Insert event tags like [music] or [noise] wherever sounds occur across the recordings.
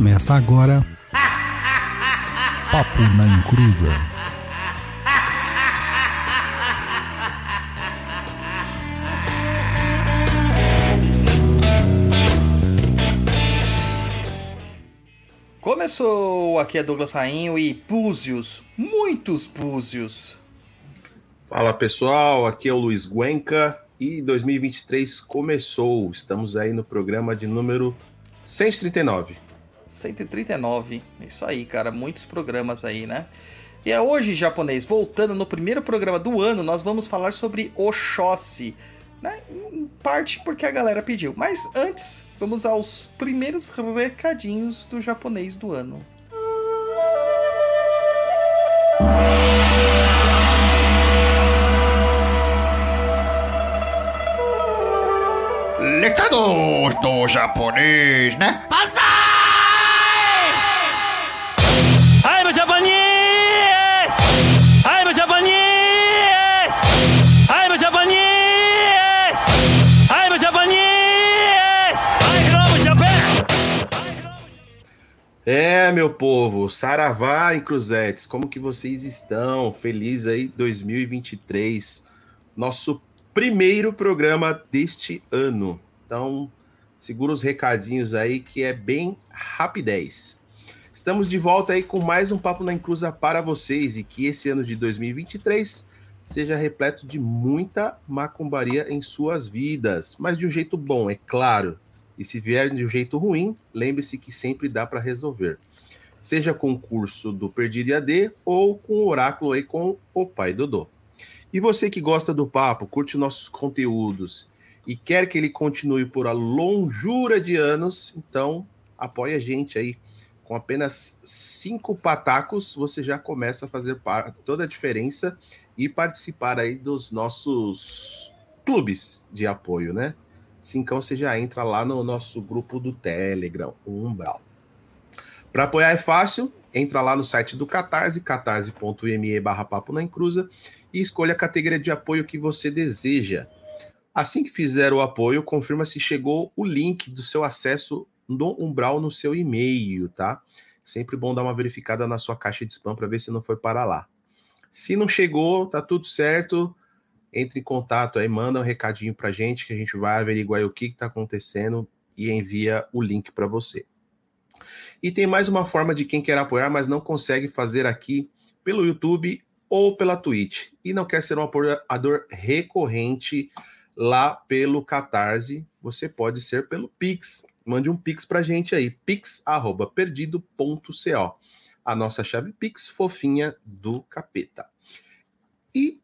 Começa agora. Papo na Encruza. Começou! Aqui é Douglas Rainho e búzios, muitos búzios. Fala pessoal, aqui é o Luiz Guenca e 2023 começou. Estamos aí no programa de número 139. 139, isso aí, cara, muitos programas aí, né? E é hoje, japonês, voltando no primeiro programa do ano, nós vamos falar sobre Oxóssi, né? Em parte porque a galera pediu. Mas antes, vamos aos primeiros recadinhos do japonês do ano. Recados do japonês, né? I'm É, meu povo, Saravá e Cruzetes, como que vocês estão? Feliz aí 2023, nosso primeiro programa deste ano. Então, segura os recadinhos aí que é bem rapidez. Estamos de volta aí com mais um Papo na Inclusa para vocês e que esse ano de 2023 seja repleto de muita macumbaria em suas vidas, mas de um jeito bom, é claro. E se vier de um jeito ruim, lembre-se que sempre dá para resolver. Seja com o curso do Perdido AD ou com o oráculo aí com o Pai Dodô. E você que gosta do papo, curte nossos conteúdos e quer que ele continue por a longura de anos, então apoie a gente aí. Com apenas cinco patacos, você já começa a fazer toda a diferença e participar aí dos nossos clubes de apoio, né? Cincão você já entra lá no nosso grupo do Telegram, Umbral. Para apoiar é fácil, entra lá no site do Catarse, catarse.me barra papo na encruza e escolha a categoria de apoio que você deseja. Assim que fizer o apoio, confirma se chegou o link do seu acesso no Umbral no seu e-mail, tá? Sempre bom dar uma verificada na sua caixa de spam para ver se não foi para lá. Se não chegou, tá tudo certo. Entre em contato aí, manda um recadinho pra gente que a gente vai averiguar o que está acontecendo e envia o link para você. E tem mais uma forma de quem quer apoiar, mas não consegue fazer aqui pelo YouTube ou pela Twitch e não quer ser um apoiador recorrente lá pelo Catarse, você pode ser pelo Pix. Mande um Pix pra gente aí, pix@perdido.co. A nossa chave Pix fofinha do capeta. E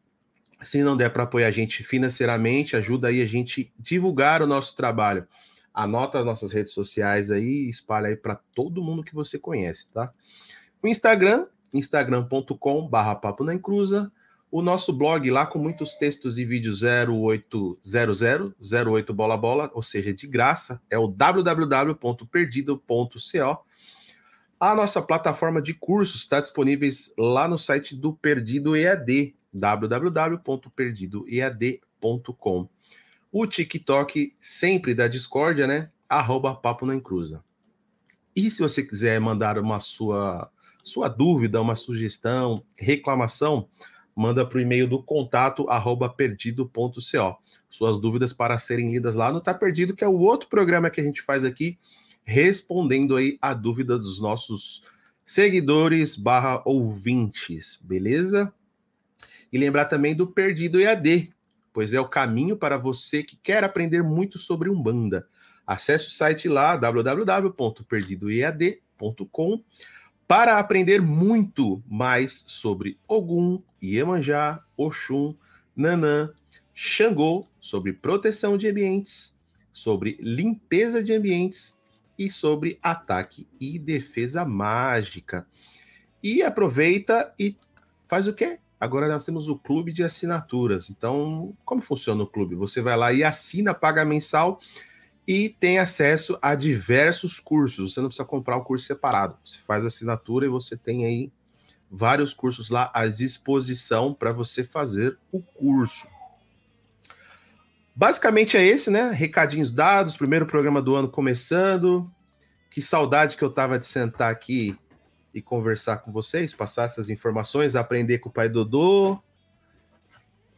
se não der para apoiar a gente financeiramente, ajuda aí a gente divulgar o nosso trabalho. Anota as nossas redes sociais aí, espalha aí para todo mundo que você conhece, tá? O Instagram, instagram.com/barra papo na encruza. O nosso blog lá com muitos textos e vídeos 0800 08 bola bola, ou seja, de graça, é o www.perdido.co. A nossa plataforma de cursos está disponível lá no site do Perdido EAD, www.perdidoead.com. O TikTok sempre da discórdia, né? Arroba Papo na Encruza. E se você quiser mandar uma sua, sua dúvida, uma sugestão, reclamação, manda para o e-mail do contato arroba perdido.co. Suas dúvidas para serem lidas lá no Tá Perdido, que é o outro programa que a gente faz aqui, respondendo aí a dúvida dos nossos seguidores barra ouvintes, beleza? E lembrar também do Perdido EAD, pois é o caminho para você que quer aprender muito sobre Umbanda. Acesse o site lá, www.perdidoead.com, para aprender muito mais sobre Ogum, Iemanjá, Oxum, Nanã, Xangô, sobre proteção de ambientes, sobre limpeza de ambientes e sobre ataque e defesa mágica. E aproveita e faz o quê? Agora nós temos o clube de assinaturas. Então, como funciona o clube? Você vai lá e assina, paga mensal e tem acesso a diversos cursos. Você não precisa comprar o curso separado. Você faz assinatura e você tem aí vários cursos lá à disposição para você fazer o curso. Basicamente é esse, né? Recadinhos dados, primeiro programa do ano começando. que saudade que eu tava de sentar aqui e conversar com vocês, passar essas informações, aprender com o pai Dodô.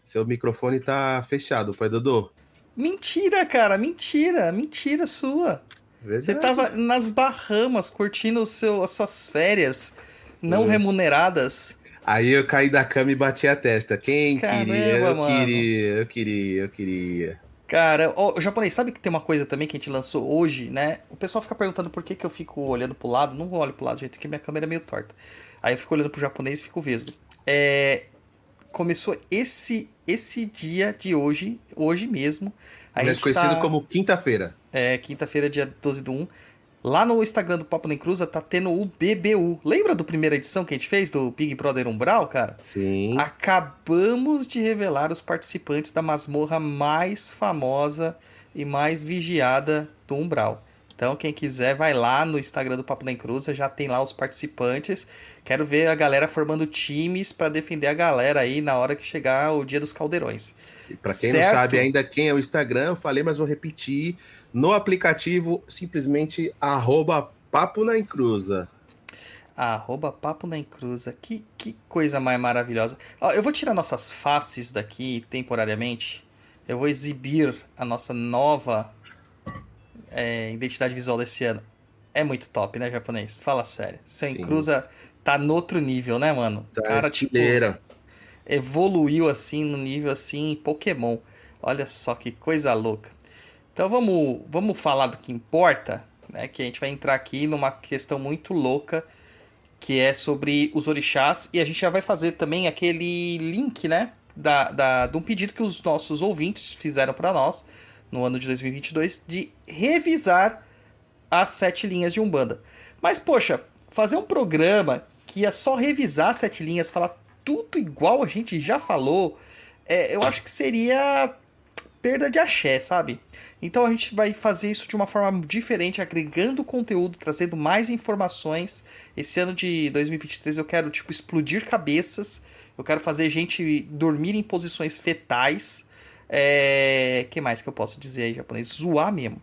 Seu microfone tá fechado, pai Dodô. Mentira, cara, mentira, mentira sua. Você tava nas Bahamas curtindo o seu, as suas férias não Putz. remuneradas. Aí eu caí da cama e bati a testa. Quem Caramba, queria? Eu mano. queria, eu queria, eu queria. Cara, o japonês, sabe que tem uma coisa também que a gente lançou hoje, né? O pessoal fica perguntando por que, que eu fico olhando pro lado. Não olho pro lado, gente, porque minha câmera é meio torta. Aí eu fico olhando pro japonês e fico vesgo. É, começou esse esse dia de hoje, hoje mesmo. A gente conhecido tá- como quinta-feira. É, quinta-feira, dia 12 do 1. Lá no Instagram do Papo Nem Cruza tá tendo o BBU. Lembra do primeira edição que a gente fez do Big Brother Umbral, cara? Sim. Acabamos de revelar os participantes da masmorra mais famosa e mais vigiada do Umbral. Então, quem quiser, vai lá no Instagram do Papo Nem Cruza, já tem lá os participantes. Quero ver a galera formando times pra defender a galera aí na hora que chegar o dia dos caldeirões. E Pra quem não Certo. sabe ainda quem é o Instagram, eu falei, mas vou repetir. No aplicativo, simplesmente arroba Papo na Encruza. Arroba Papo na Encruza. Que, que coisa mais maravilhosa. Ó, eu vou tirar nossas faces daqui temporariamente. Eu vou exibir a nossa nova é, identidade visual desse ano. É muito top, né, japonês? Fala sério. Sem Sim. Encruza tá no outro nível, né, mano? Tá, Cara, tipo, estileira. evoluiu assim no nível assim Pokémon. Olha só que coisa louca. Então vamos, vamos falar do que importa, né? Que a gente vai entrar aqui numa questão muito louca que é sobre os orixás e a gente já vai fazer também aquele link, né? Da, da, de um pedido que os nossos ouvintes fizeram para nós no ano de 2022 de revisar as sete linhas de Umbanda. Mas, poxa, fazer um programa que ia só revisar sete linhas, falar tudo igual a gente já falou, é, eu acho que seria perda de axé, sabe? Então a gente vai fazer isso de uma forma diferente, agregando conteúdo, trazendo mais informações. Esse ano de 2023 eu quero, tipo, explodir cabeças. Eu quero fazer gente dormir em posições fetais. É... que mais que eu posso dizer aí, japonês? Zoar mesmo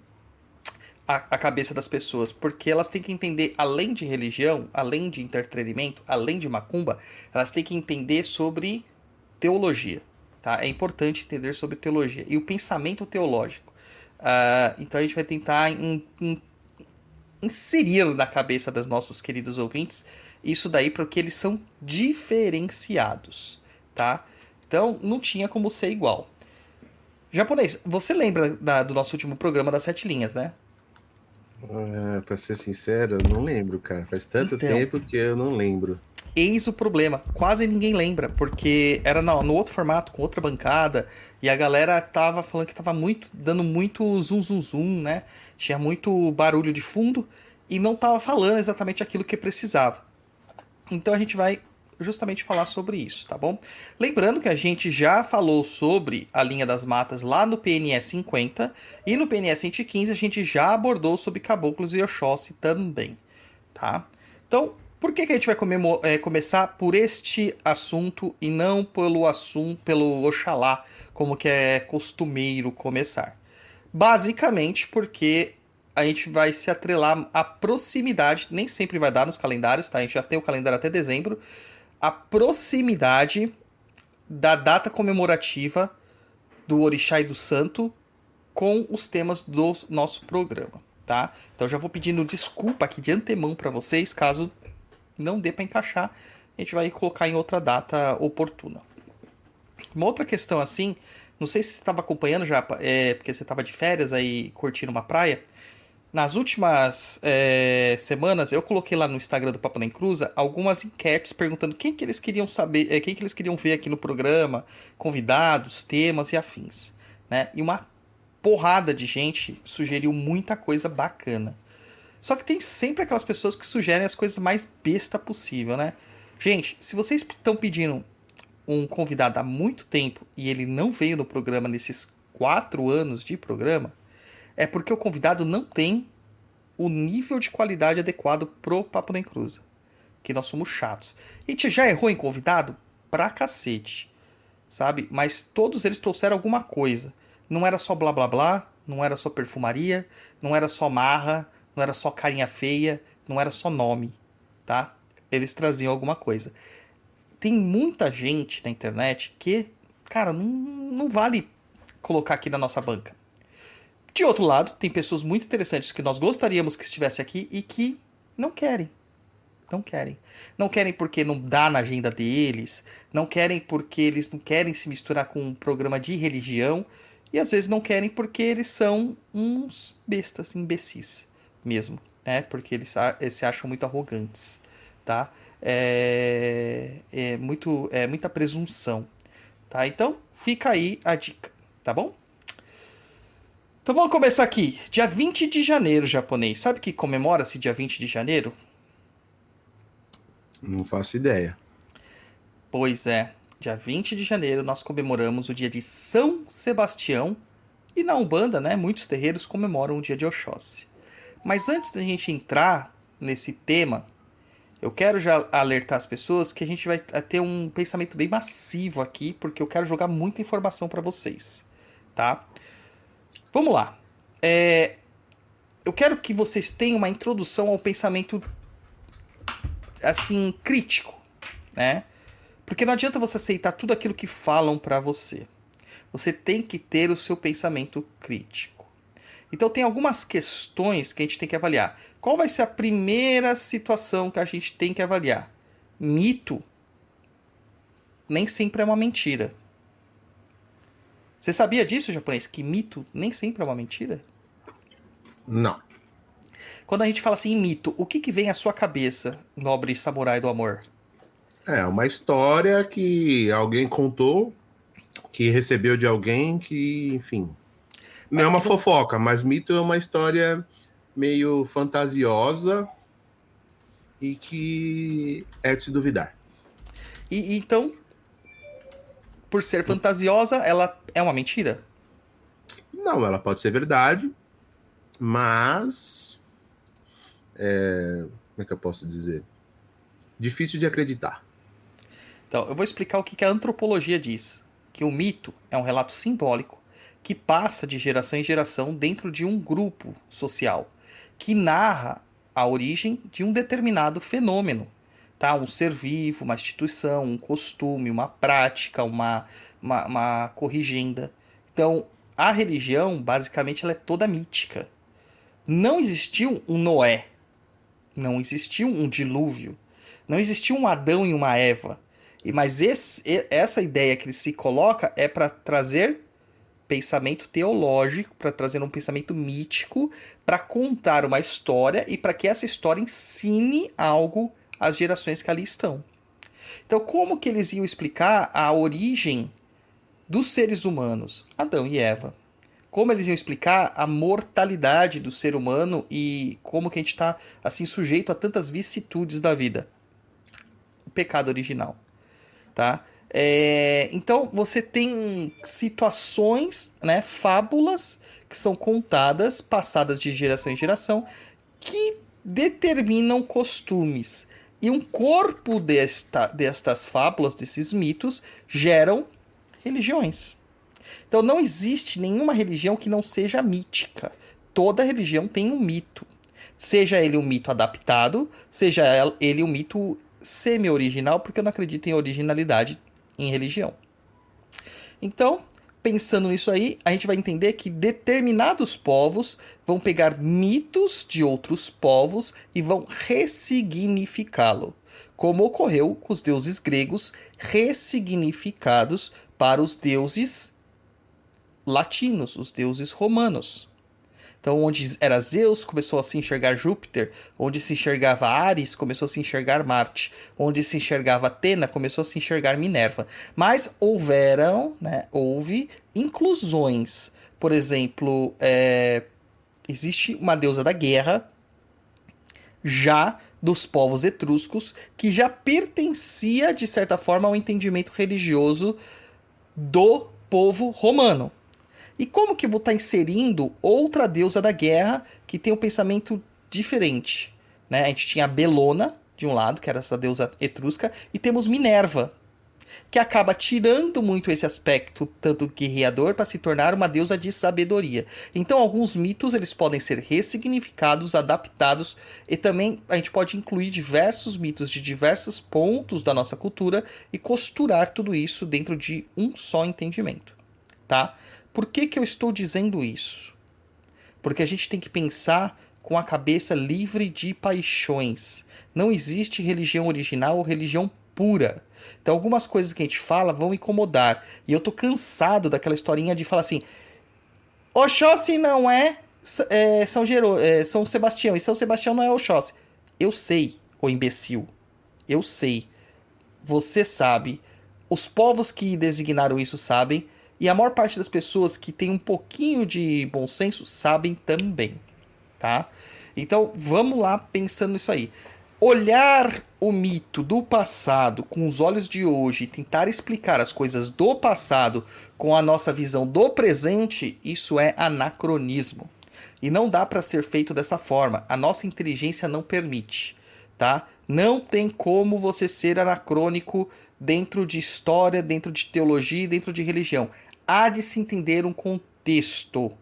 a, a cabeça das pessoas, porque elas têm que entender, além de religião, além de entretenimento, além de macumba, elas têm que entender sobre teologia. Tá? É importante entender sobre teologia e o pensamento teológico. Ah, então a gente vai tentar in- in- inserir na cabeça dos nossos queridos ouvintes isso daí porque eles são diferenciados, tá? Então não tinha como ser igual. Japonês, você lembra da- do nosso último programa das sete linhas, né? Ah, pra ser sincero, eu não lembro, cara. Faz tanto Então. tempo que eu não lembro. Eis o problema, quase ninguém lembra, porque era no, no outro formato, com outra bancada, e a galera tava falando que tava muito, dando muito zoom, zoom, zoom, né? Tinha muito barulho de fundo e não tava falando exatamente aquilo que precisava. Então a gente vai justamente falar sobre isso, tá bom? Lembrando que a gente já falou sobre a linha das matas lá no PNS 50 e no PNS 115 a gente já abordou sobre caboclos e Oxóssi também, tá? Então, por que, que a gente vai é, começar por este assunto e não pelo assunto, pelo Oxalá, como que é costumeiro começar? Basicamente porque a gente vai se atrelar à proximidade, nem sempre vai dar nos calendários, tá? A gente já tem o calendário até dezembro. A proximidade da data comemorativa do Orixá e do Santo com os temas do nosso programa, tá? Então já vou pedindo desculpa aqui de antemão para vocês, caso não dê para encaixar, a gente vai colocar em outra data oportuna. Uma outra questão assim, não sei se você estava acompanhando já, é, porque você estava de férias aí curtindo uma praia. Nas últimas é, semanas, eu coloquei lá no Instagram do Papo Nem Cruza algumas enquetes perguntando quem que eles queriam saber, é, quem que eles queriam ver aqui no programa, convidados, temas e afins, né? E uma porrada de gente sugeriu muita coisa bacana. Só que tem sempre aquelas pessoas que sugerem as coisas mais besta possível, né? Gente, se vocês estão pedindo um convidado há muito tempo e ele não veio no programa nesses quatro anos de programa, é porque o convidado não tem o nível de qualidade adequado pro Papo Nem Cruza. Que nós somos chatos. A gente já errou em convidado pra cacete, sabe? Mas todos eles trouxeram alguma coisa. Não era só blá blá blá, não era só perfumaria, não era só marra, não era só carinha feia, não era só nome, tá? Eles traziam alguma coisa. Tem muita gente na internet que, cara, não, não vale colocar aqui na nossa banca. De outro lado, tem pessoas muito interessantes que nós gostaríamos que estivesse aqui e que não querem. Não querem. Não querem porque não dá na agenda deles, não querem porque eles não querem se misturar com um programa de religião, e às vezes não querem porque eles são uns bestas, imbecis mesmo, né? Porque eles, eles se acham muito arrogantes, tá? É, é, muito, é muita presunção, tá? Então, fica aí a dica, tá bom? Então vamos começar aqui. Dia 20 de janeiro, japonês. Sabe que comemora-se dia 20 de janeiro? Não faço ideia. Pois é. Dia 20 de janeiro nós comemoramos o dia de São Sebastião. E na Umbanda, né, muitos terreiros comemoram o dia de Oxóssi. Mas antes da gente entrar nesse tema, eu quero já alertar as pessoas que a gente vai ter um pensamento bem massivo aqui, porque eu quero jogar muita informação para vocês, tá? Vamos lá. É, eu quero que vocês tenham uma introdução ao pensamento assim crítico, né? Porque não adianta você aceitar tudo aquilo que falam para você. Você tem que ter o seu pensamento crítico. Então tem algumas questões que a gente tem que avaliar. Qual vai ser a primeira situação que a gente tem que avaliar? Mito nem sempre é uma mentira. Você sabia disso, japonês? Que mito nem sempre é uma mentira? Não. Quando a gente fala assim mito, o que, que vem à sua cabeça, nobre samurai do amor? É uma história que alguém contou, que recebeu de alguém, que, enfim. Não é uma que fofoca, mas mito é uma história meio fantasiosa e que é de se duvidar. E então, por ser fantasiosa, ela é uma mentira? Não, ela pode ser verdade, mas. é, como é que eu posso dizer? Difícil de acreditar. Então, eu vou explicar o que que a antropologia diz. Que o mito é um relato simbólico que passa de geração em geração dentro de um grupo social, que narra a origem de um determinado fenômeno. Tá? Um ser vivo, uma instituição, um costume, uma prática, uma, uma, uma corrigenda. Então, a religião, basicamente, ela é toda mítica. Não existiu um Noé. Não existiu um dilúvio. Não existiu um Adão e uma Eva. Mas esse, essa ideia que ele se coloca é para trazer pensamento teológico, para trazer um pensamento mítico, para contar uma história e para que essa história ensine algo às gerações que ali estão. Então, como que eles iam explicar a origem dos seres humanos, Adão e Eva? Como eles iam explicar a mortalidade do ser humano e como que a gente está assim sujeito a tantas vicissitudes da vida? O pecado original, tá? É, então você tem situações, né, fábulas que são contadas, passadas de geração em geração, que determinam costumes. E um corpo desta, destas fábulas, desses mitos, geram religiões. Então não existe nenhuma religião que não seja mítica. Toda religião tem um mito. Seja ele um mito adaptado, seja ele um mito semi-original, porque eu não acredito em originalidade em religião. Então, pensando nisso aí, a gente vai entender que determinados povos vão pegar mitos de outros povos e vão ressignificá-lo, como ocorreu com os deuses gregos ressignificados para os deuses latinos, os deuses romanos. Então, onde era Zeus, começou a se enxergar Júpiter. Onde se enxergava Ares, começou a se enxergar Marte. Onde se enxergava Atena, começou a se enxergar Minerva. Mas houveram, né, houve inclusões. Por exemplo, é, existe uma deusa da guerra, já dos povos etruscos, que já pertencia, de certa forma, ao entendimento religioso do povo romano. E como que eu vou estar inserindo outra deusa da guerra que tem um pensamento diferente? Né? A gente tinha a Belona, de um lado, que era essa deusa etrusca, e temos Minerva, que acaba tirando muito esse aspecto tanto guerreador para se tornar uma deusa de sabedoria. Então alguns mitos eles podem ser ressignificados, adaptados e também a gente pode incluir diversos mitos de diversos pontos da nossa cultura e costurar tudo isso dentro de um só entendimento, tá? Por que que eu estou dizendo isso? Porque a gente tem que pensar com a cabeça livre de paixões. Não existe religião original ou religião pura. Então, algumas coisas que a gente fala vão incomodar. E eu tô cansado daquela historinha de falar assim: Oxóssi não é, é São, Gero, é São Sebastião, e São Sebastião não é Oxóssi. Eu sei, o imbecil. Eu sei. Você sabe. Os povos que designaram isso sabem. E a maior parte das pessoas que tem um pouquinho de bom senso sabem também. Tá? Então, vamos lá pensando nisso aí olhar o mito do passado com os olhos de hoje e tentar explicar as coisas do passado com a nossa visão do presente, isso é anacronismo. E não dá para ser feito dessa forma. A nossa inteligência não permite, tá? Não tem como você ser anacrônico dentro de história, dentro de teologia, dentro de religião. Há de se entender um contexto.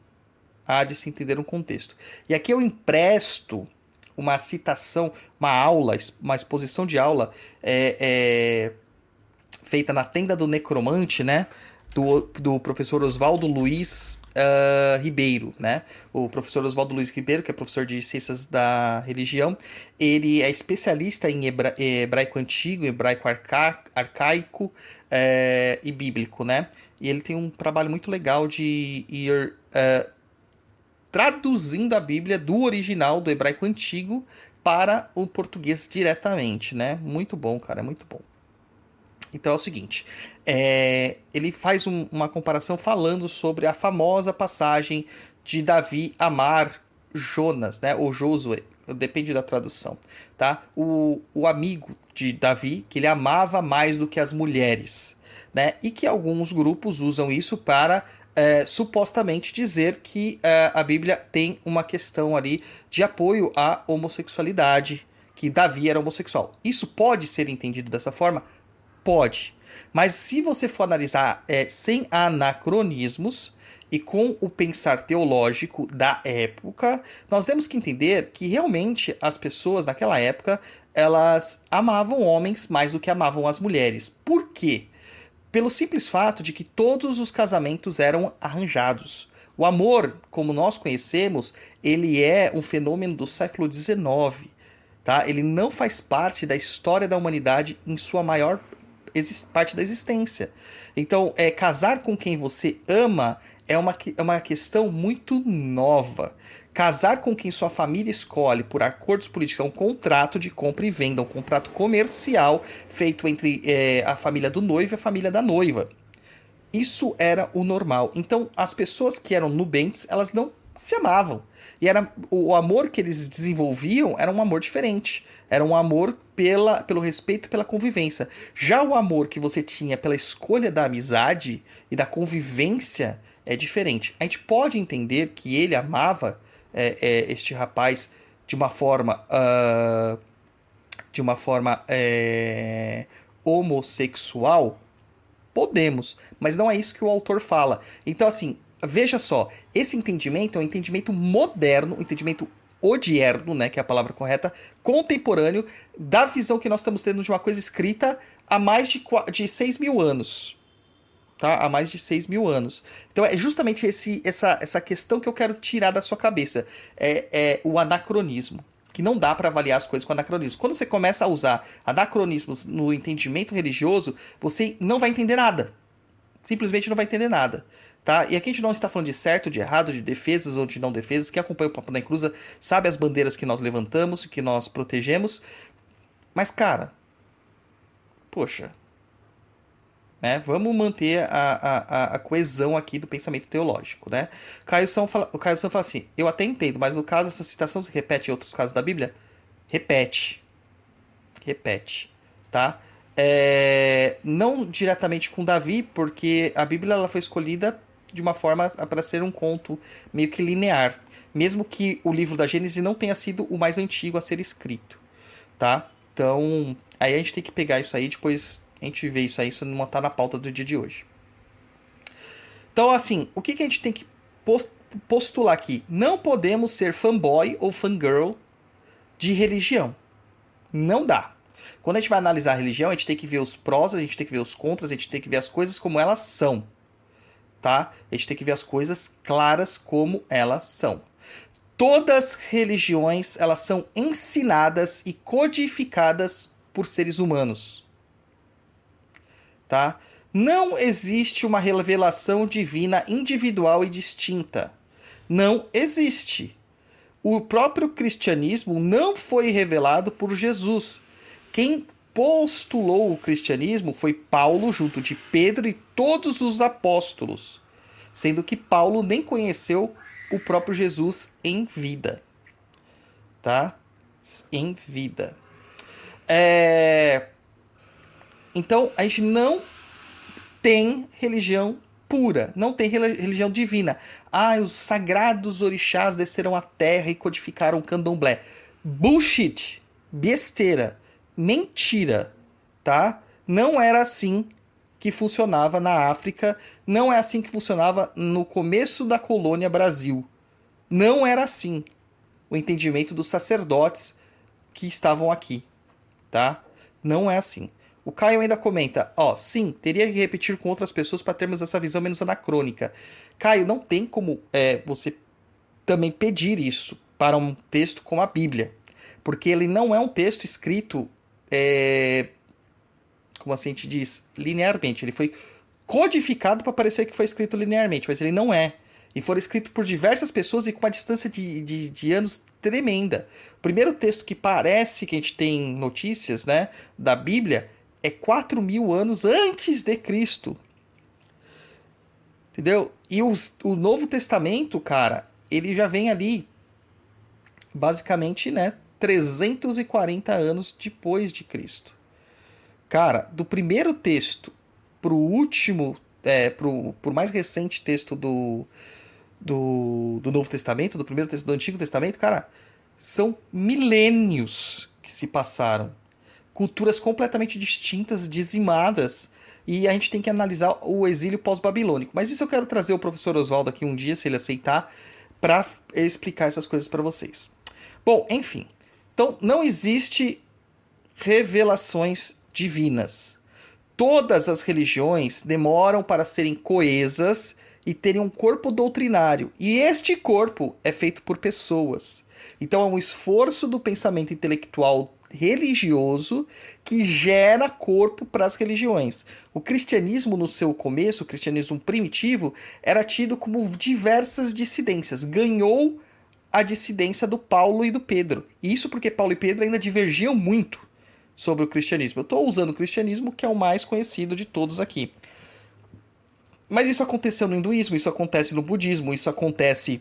Há de se entender um contexto. E aqui eu empresto uma citação, uma aula, uma exposição de aula é, é, feita na tenda do necromante, né? Do, do professor Oswaldo Luiz uh, Ribeiro, né? O professor Oswaldo Luiz Ribeiro, que é professor de ciências da religião, ele é especialista em hebra hebraico antigo, hebraico arca arcaico é, e bíblico, né? E ele tem um trabalho muito legal de ir uh, traduzindo a Bíblia do original, do hebraico antigo, para o português diretamente, né? Muito bom, cara, é muito bom. Então é o seguinte, é, ele faz um, uma comparação falando sobre a famosa passagem de Davi amar Jonas, né? Ou Josué, depende da tradução, tá? O, o amigo de Davi, que ele amava mais do que as mulheres, né? E que alguns grupos usam isso para é, supostamente dizer que é, a Bíblia tem uma questão ali de apoio à homossexualidade, que Davi era homossexual. Isso pode ser entendido dessa forma? Pode. Mas se você for analisar é, sem anacronismos e com o pensar teológico da época, nós temos que entender que realmente as pessoas naquela época elas amavam homens mais do que amavam as mulheres. Por quê? Pelo simples fato de que todos os casamentos eram arranjados. O amor, como nós conhecemos, ele é um fenômeno do século XIX. Tá? Ele não faz parte da história da humanidade em sua maior parte da existência. Então, é casar com quem você ama é uma, é uma questão muito nova. Casar com quem sua família escolhe por acordos políticos é um contrato de compra e venda, um contrato comercial feito entre é, a família do noivo e a família da noiva. Isso era o normal. Então, as pessoas que eram nubentes, elas não se amavam. E era o amor que eles desenvolviam era um amor diferente. Era um amor pela, pelo respeito pela convivência. Já o amor que você tinha pela escolha da amizade e da convivência é diferente. A gente pode entender que ele amava é, é, este rapaz de uma forma uh, de uma forma é, homossexual? Podemos mas não é isso que o autor fala. Então assim veja só esse entendimento é um entendimento moderno um entendimento odierno, né, que é a palavra correta, contemporâneo da visão que nós estamos tendo de uma coisa escrita há mais de, de 6 mil anos tá? Há mais de 6 mil anos. Então é justamente esse, essa, essa questão que eu quero tirar da sua cabeça. É, é o anacronismo. Que não dá para avaliar as coisas com anacronismo. Quando você começa a usar anacronismos no entendimento religioso, você não vai entender nada. Simplesmente não vai entender nada. Tá? E aqui a gente não está falando de certo, de errado, de defesas ou de não defesas. Quem acompanha o Papo da Inclusa sabe as bandeiras que nós levantamos, que nós protegemos. Mas, cara, poxa, né? Vamos manter a, a, a coesão aqui do pensamento teológico. Né? Caio São fala, o Caio São fala assim: eu até entendo, mas no caso essa citação se repete em outros casos da Bíblia? Repete. Repete. Tá? É, não diretamente com Davi, porque a Bíblia ela foi escolhida de uma forma para ser um conto meio que linear, mesmo que o livro da Gênesis não tenha sido o mais antigo a ser escrito, tá? Então, aí a gente tem que pegar isso aí depois a gente vê isso aí, isso não tá na pauta do dia de hoje. Então, assim, o que, que a gente tem que postular aqui? Não podemos ser fanboy ou fangirl de religião. Não dá. Quando a gente vai analisar a religião, a gente tem que ver os prós, a gente tem que ver os contras, a gente tem que ver as coisas como elas são. Tá? A gente tem que ver as coisas claras como elas são. Todas religiões, elas são ensinadas e codificadas por seres humanos. Tá? Não existe uma revelação divina individual e distinta. Não existe. O próprio cristianismo não foi revelado por Jesus. Quem postulou o cristianismo foi Paulo, junto de Pedro e todos os apóstolos, sendo que Paulo nem conheceu o próprio Jesus em vida. Tá? Em vida. É... Então, a gente não tem religião pura, não tem religião divina. Ah, os sagrados orixás desceram à terra e codificaram o candomblé. Bullshit, besteira, mentira, tá? Não era assim que funcionava na África, não é assim que funcionava no começo da colônia Brasil. Não era assim o entendimento dos sacerdotes que estavam aqui, tá? Não é assim. O Caio ainda comenta: ó, oh, sim, teria que repetir com outras pessoas para termos essa visão menos anacrônica. Caio, não tem como é, você também pedir isso para um texto como a Bíblia, porque ele não é um texto escrito, é, como assim a gente diz, linearmente. Ele foi codificado para parecer que foi escrito linearmente, mas ele não é. E foi escrito por diversas pessoas e com uma distância de, de, de, anos tremenda. O primeiro texto que parece que a gente tem notícias né, da Bíblia é 4 mil anos antes de Cristo. Entendeu? E os, o Novo Testamento, cara, ele já vem ali, basicamente, né? 340 anos depois de Cristo. Cara, do primeiro texto pro último, é, pro, pro mais recente texto do, do, do Novo Testamento, do primeiro texto do Antigo Testamento, cara, são milênios que se passaram culturas completamente distintas, dizimadas, e a gente tem que analisar o exílio pós-babilônico. Mas isso eu quero trazer o professor Oswaldo aqui um dia, se ele aceitar, para explicar essas coisas para vocês. Bom, enfim. Então, não existe revelações divinas. Todas as religiões demoram para serem coesas e terem um corpo doutrinário. E este corpo é feito por pessoas. Então é um esforço do pensamento intelectual religioso que gera corpo para as religiões. O cristianismo, no seu começo, o cristianismo primitivo, era tido como diversas dissidências. Ganhou a dissidência do Paulo e do Pedro. Isso porque Paulo e Pedro ainda divergiam muito sobre o cristianismo. Eu estou usando o cristianismo, que é o mais conhecido de todos aqui. Mas isso aconteceu no hinduísmo, isso acontece no budismo, isso acontece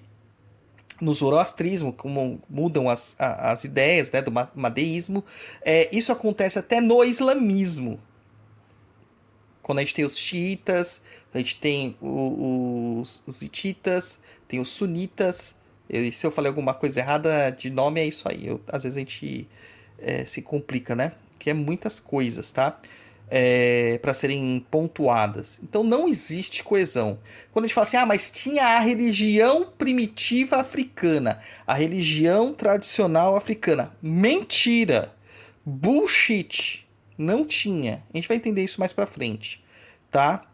no zoroastrismo, como mudam as, as ideias né, do madeísmo. É, isso acontece até no islamismo. Quando a gente tem os xiitas, a gente tem os, os tem os sunitas. E se eu falei alguma coisa errada de nome, é isso aí. Eu, às vezes a gente é, se complica, né? Que é muitas coisas, tá? É, para serem pontuadas. Então não existe coesão. Quando a gente fala assim, ah, mas tinha a religião primitiva africana, a religião tradicional africana. Mentira! Bullshit! Não tinha. A gente vai entender isso mais pra frente, tá?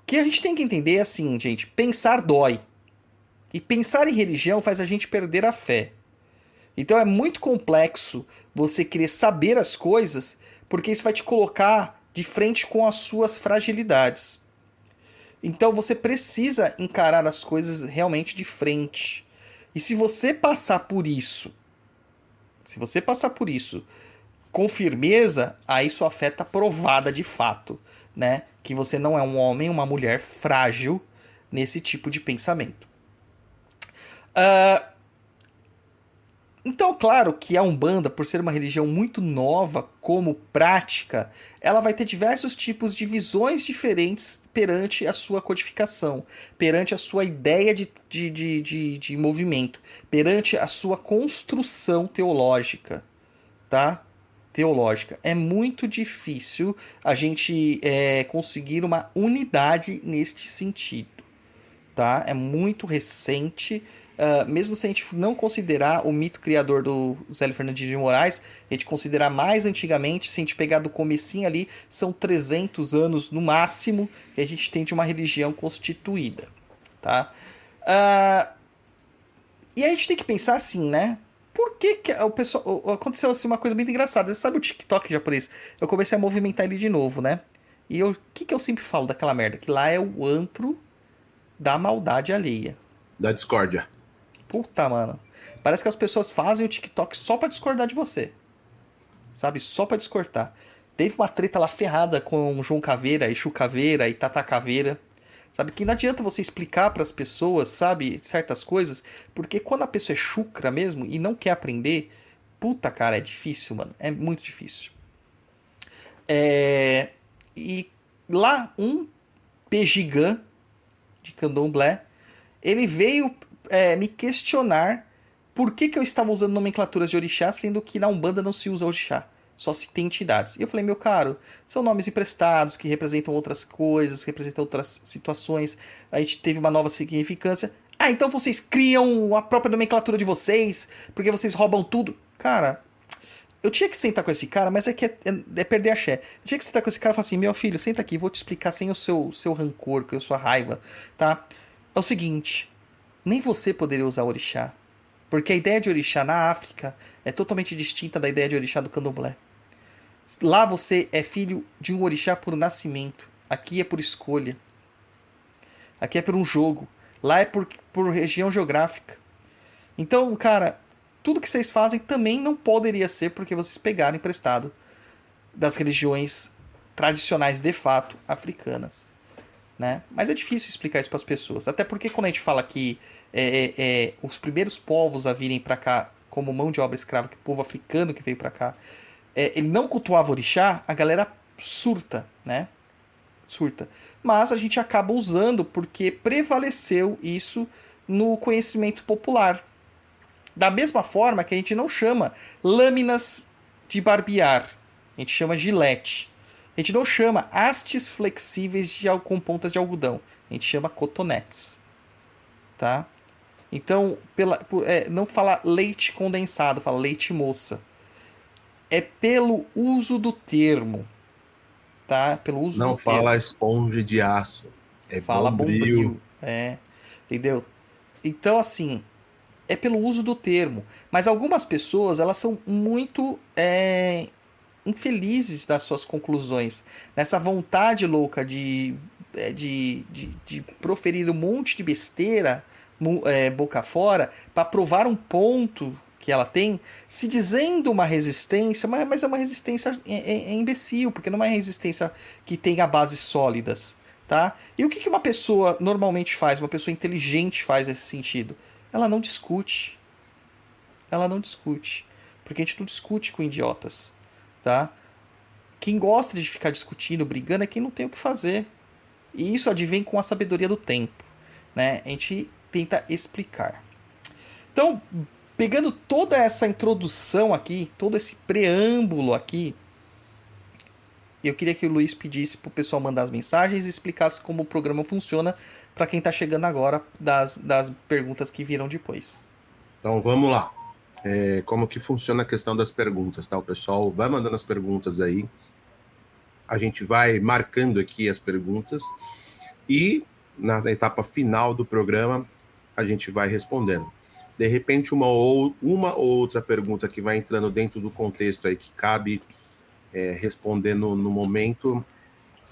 O que a gente tem que entender é assim, gente: pensar dói. E pensar em religião faz a gente perder a fé. Então é muito complexo você querer saber as coisas, porque isso vai te colocar de frente com as suas fragilidades. Então você precisa encarar as coisas realmente de frente. E se você passar por isso, se você passar por isso com firmeza, aí sua fé está provada de fato, né? Que você não é um homem, uma mulher frágil nesse tipo de pensamento. Uh, então, claro que a Umbanda, por ser uma religião muito nova como prática, ela vai ter diversos tipos de visões diferentes perante a sua codificação, perante a sua ideia de, de, de, de, de movimento, perante a sua construção teológica, tá? teológica. É muito difícil a gente é, conseguir uma unidade neste sentido, tá? É muito recente. Uh, mesmo se a gente não considerar o mito criador do Zélio Fernandes de Moraes, a gente considerar mais antigamente, se a gente pegar do comecinho ali, são 300 anos no máximo que a gente tem de uma religião constituída, tá? Uh, e a gente tem que pensar assim, né? Por que, que o pessoal. Aconteceu assim, uma coisa muito engraçada. Você sabe o TikTok japonês? Eu comecei a movimentar ele de novo, né? E o que, que eu sempre falo daquela merda? Que lá é o antro da maldade alheia. Da discórdia. Puta, mano. Parece que as pessoas fazem o TikTok só pra discordar de você. Sabe? Só pra discordar. Teve uma treta lá ferrada com João Caveira, Exu Caveira e Tata Caveira. Sabe? Que não adianta você explicar para as pessoas, sabe, certas coisas, porque quando a pessoa é chucra mesmo e não quer aprender, puta cara, é difícil, mano. É muito difícil. É... E lá, um pejigã de candomblé, ele veio é, me questionar por que, que eu estava usando nomenclaturas de orixá, sendo que na Umbanda não se usa orixá só se tem entidades. E eu falei, meu caro, são nomes emprestados que representam outras coisas, representam outras situações. A gente teve uma nova significância. Ah, então vocês criam a própria nomenclatura de vocês, porque vocês roubam tudo. Cara, eu tinha que sentar com esse cara, mas é que é, é, é perder a ché. Eu tinha que sentar com esse cara e falar assim: meu filho, senta aqui, vou te explicar sem o seu, seu rancor, com a sua raiva, tá? É o seguinte: nem você poderia usar orixá. Porque a ideia de orixá na África é totalmente distinta da ideia de orixá do candomblé. Lá você é filho de um orixá por nascimento. Aqui é por escolha. Aqui é por um jogo. Lá é por, por região geográfica. Então, cara, tudo que vocês fazem também não poderia ser porque vocês pegaram emprestado das religiões tradicionais de fato africanas. Né? Mas é difícil explicar isso para as pessoas. Até porque quando a gente fala que é, é, é os primeiros povos a virem para cá como mão de obra escrava, que o povo africano que veio para cá, é, ele não cultuava orixá, a galera surta, né? Surta. Mas a gente acaba usando porque prevaleceu isso no conhecimento popular. Da mesma forma que a gente não chama lâminas de barbear, a gente chama gilete. A gente não chama hastes flexíveis de, com pontas de algodão, a gente chama cotonetes. Tá? Então, pela, por, é, não fala leite condensado, fala leite moça é pelo uso do termo. Tá? Pelo uso Não fala termo. esponja de aço. É fala bombril. bombril. É. Entendeu? Então, assim, é pelo uso do termo. Mas algumas pessoas, elas são muito é, infelizes das suas conclusões. Nessa vontade louca de, é, de, de, de proferir um monte de besteira é, boca fora para provar um ponto que ela tem, se dizendo uma resistência, mas é uma resistência é, é, é imbecil, porque não é uma resistência que tenha bases sólidas, tá? E o que uma pessoa normalmente faz, uma pessoa inteligente faz nesse sentido? Ela não discute. Ela não discute. Porque a gente não discute com idiotas, tá? Quem gosta de ficar discutindo, brigando, é quem não tem o que fazer. E isso advém com a sabedoria do tempo, né? A gente tenta explicar. Então, pegando toda essa introdução aqui, todo esse preâmbulo aqui, eu queria que o Luiz pedisse para o pessoal mandar as mensagens e explicasse como o programa funciona para quem está chegando agora das, das perguntas que viram depois. Então vamos lá. É, como que funciona a questão das perguntas, tá? O pessoal vai mandando as perguntas aí. A gente vai marcando aqui as perguntas e na etapa final do programa a gente vai respondendo de repente uma ou uma ou outra pergunta que vai entrando dentro do contexto aí que cabe é, responder no, no, momento,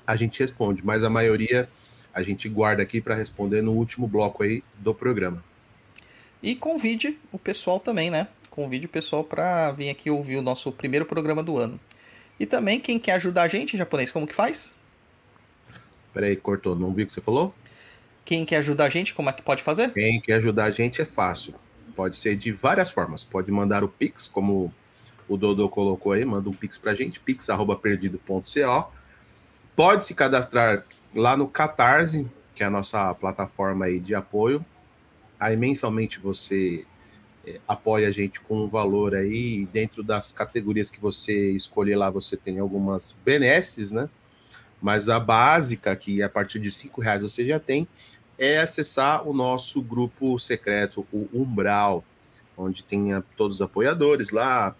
a gente responde, mas a maioria a gente guarda aqui para responder no último bloco aí do programa. E convide o pessoal também, né? Convide o pessoal para vir aqui ouvir o nosso primeiro programa do ano. E também quem quer ajudar a gente, japonês, como que faz? Peraí, cortou, não vi o que você falou? Quem quer ajudar a gente, como é que pode fazer? Quem quer ajudar a gente é fácil Pode ser de várias formas. Pode mandar o Pix, como o Dodô colocou aí, manda um Pix pra gente, pix.perdido.co. Pode se cadastrar lá no Catarse, que é a nossa plataforma aí de apoio. Aí mensalmente você apoia a gente com um valor aí, dentro das categorias que você escolher lá, você tem algumas benesses, né? Mas a básica, que a partir de cinco reais você já tem, é acessar o nosso grupo secreto, o Umbral, onde tem todos os apoiadores lá,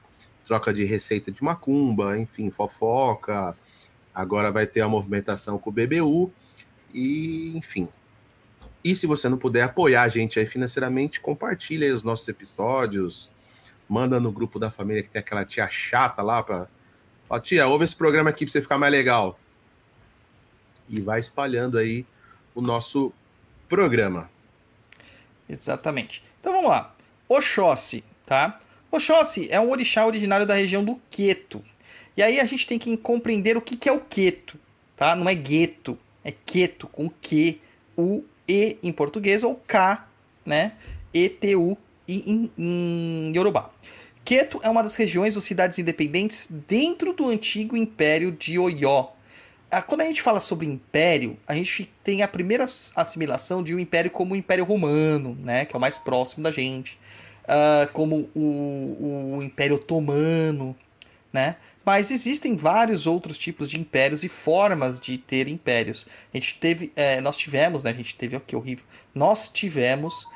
troca de receita de macumba, enfim, fofoca. Agora vai ter a movimentação com o BBU e, enfim. E se você não puder apoiar a gente aí financeiramente, compartilha aí os nossos episódios, manda no grupo da família que tem aquela tia chata lá para falar, tia, ouve esse programa aqui para você ficar mais legal. E vai espalhando aí o nosso programa. Exatamente. Então vamos lá. Oxóssi, tá? Oxóssi é um orixá originário da região do Queto. E aí a gente tem que compreender o que, que é o Queto, tá? Não é gueto, é Queto, com Q, U, E em português, ou K, né? E-T-U em, em Yorubá. Queto é uma das regiões ou cidades independentes dentro do antigo Império de Oió. Ah, quando a gente fala sobre império, a gente tem a primeira assimilação de um império como o Império Romano, né? Que é o mais próximo da gente uh, como o, o Império Otomano, né? Mas existem vários outros tipos de impérios e formas de ter impérios. A gente teve, é, nós tivemos, né? A gente teve, ó, que horrível. Nós tivemos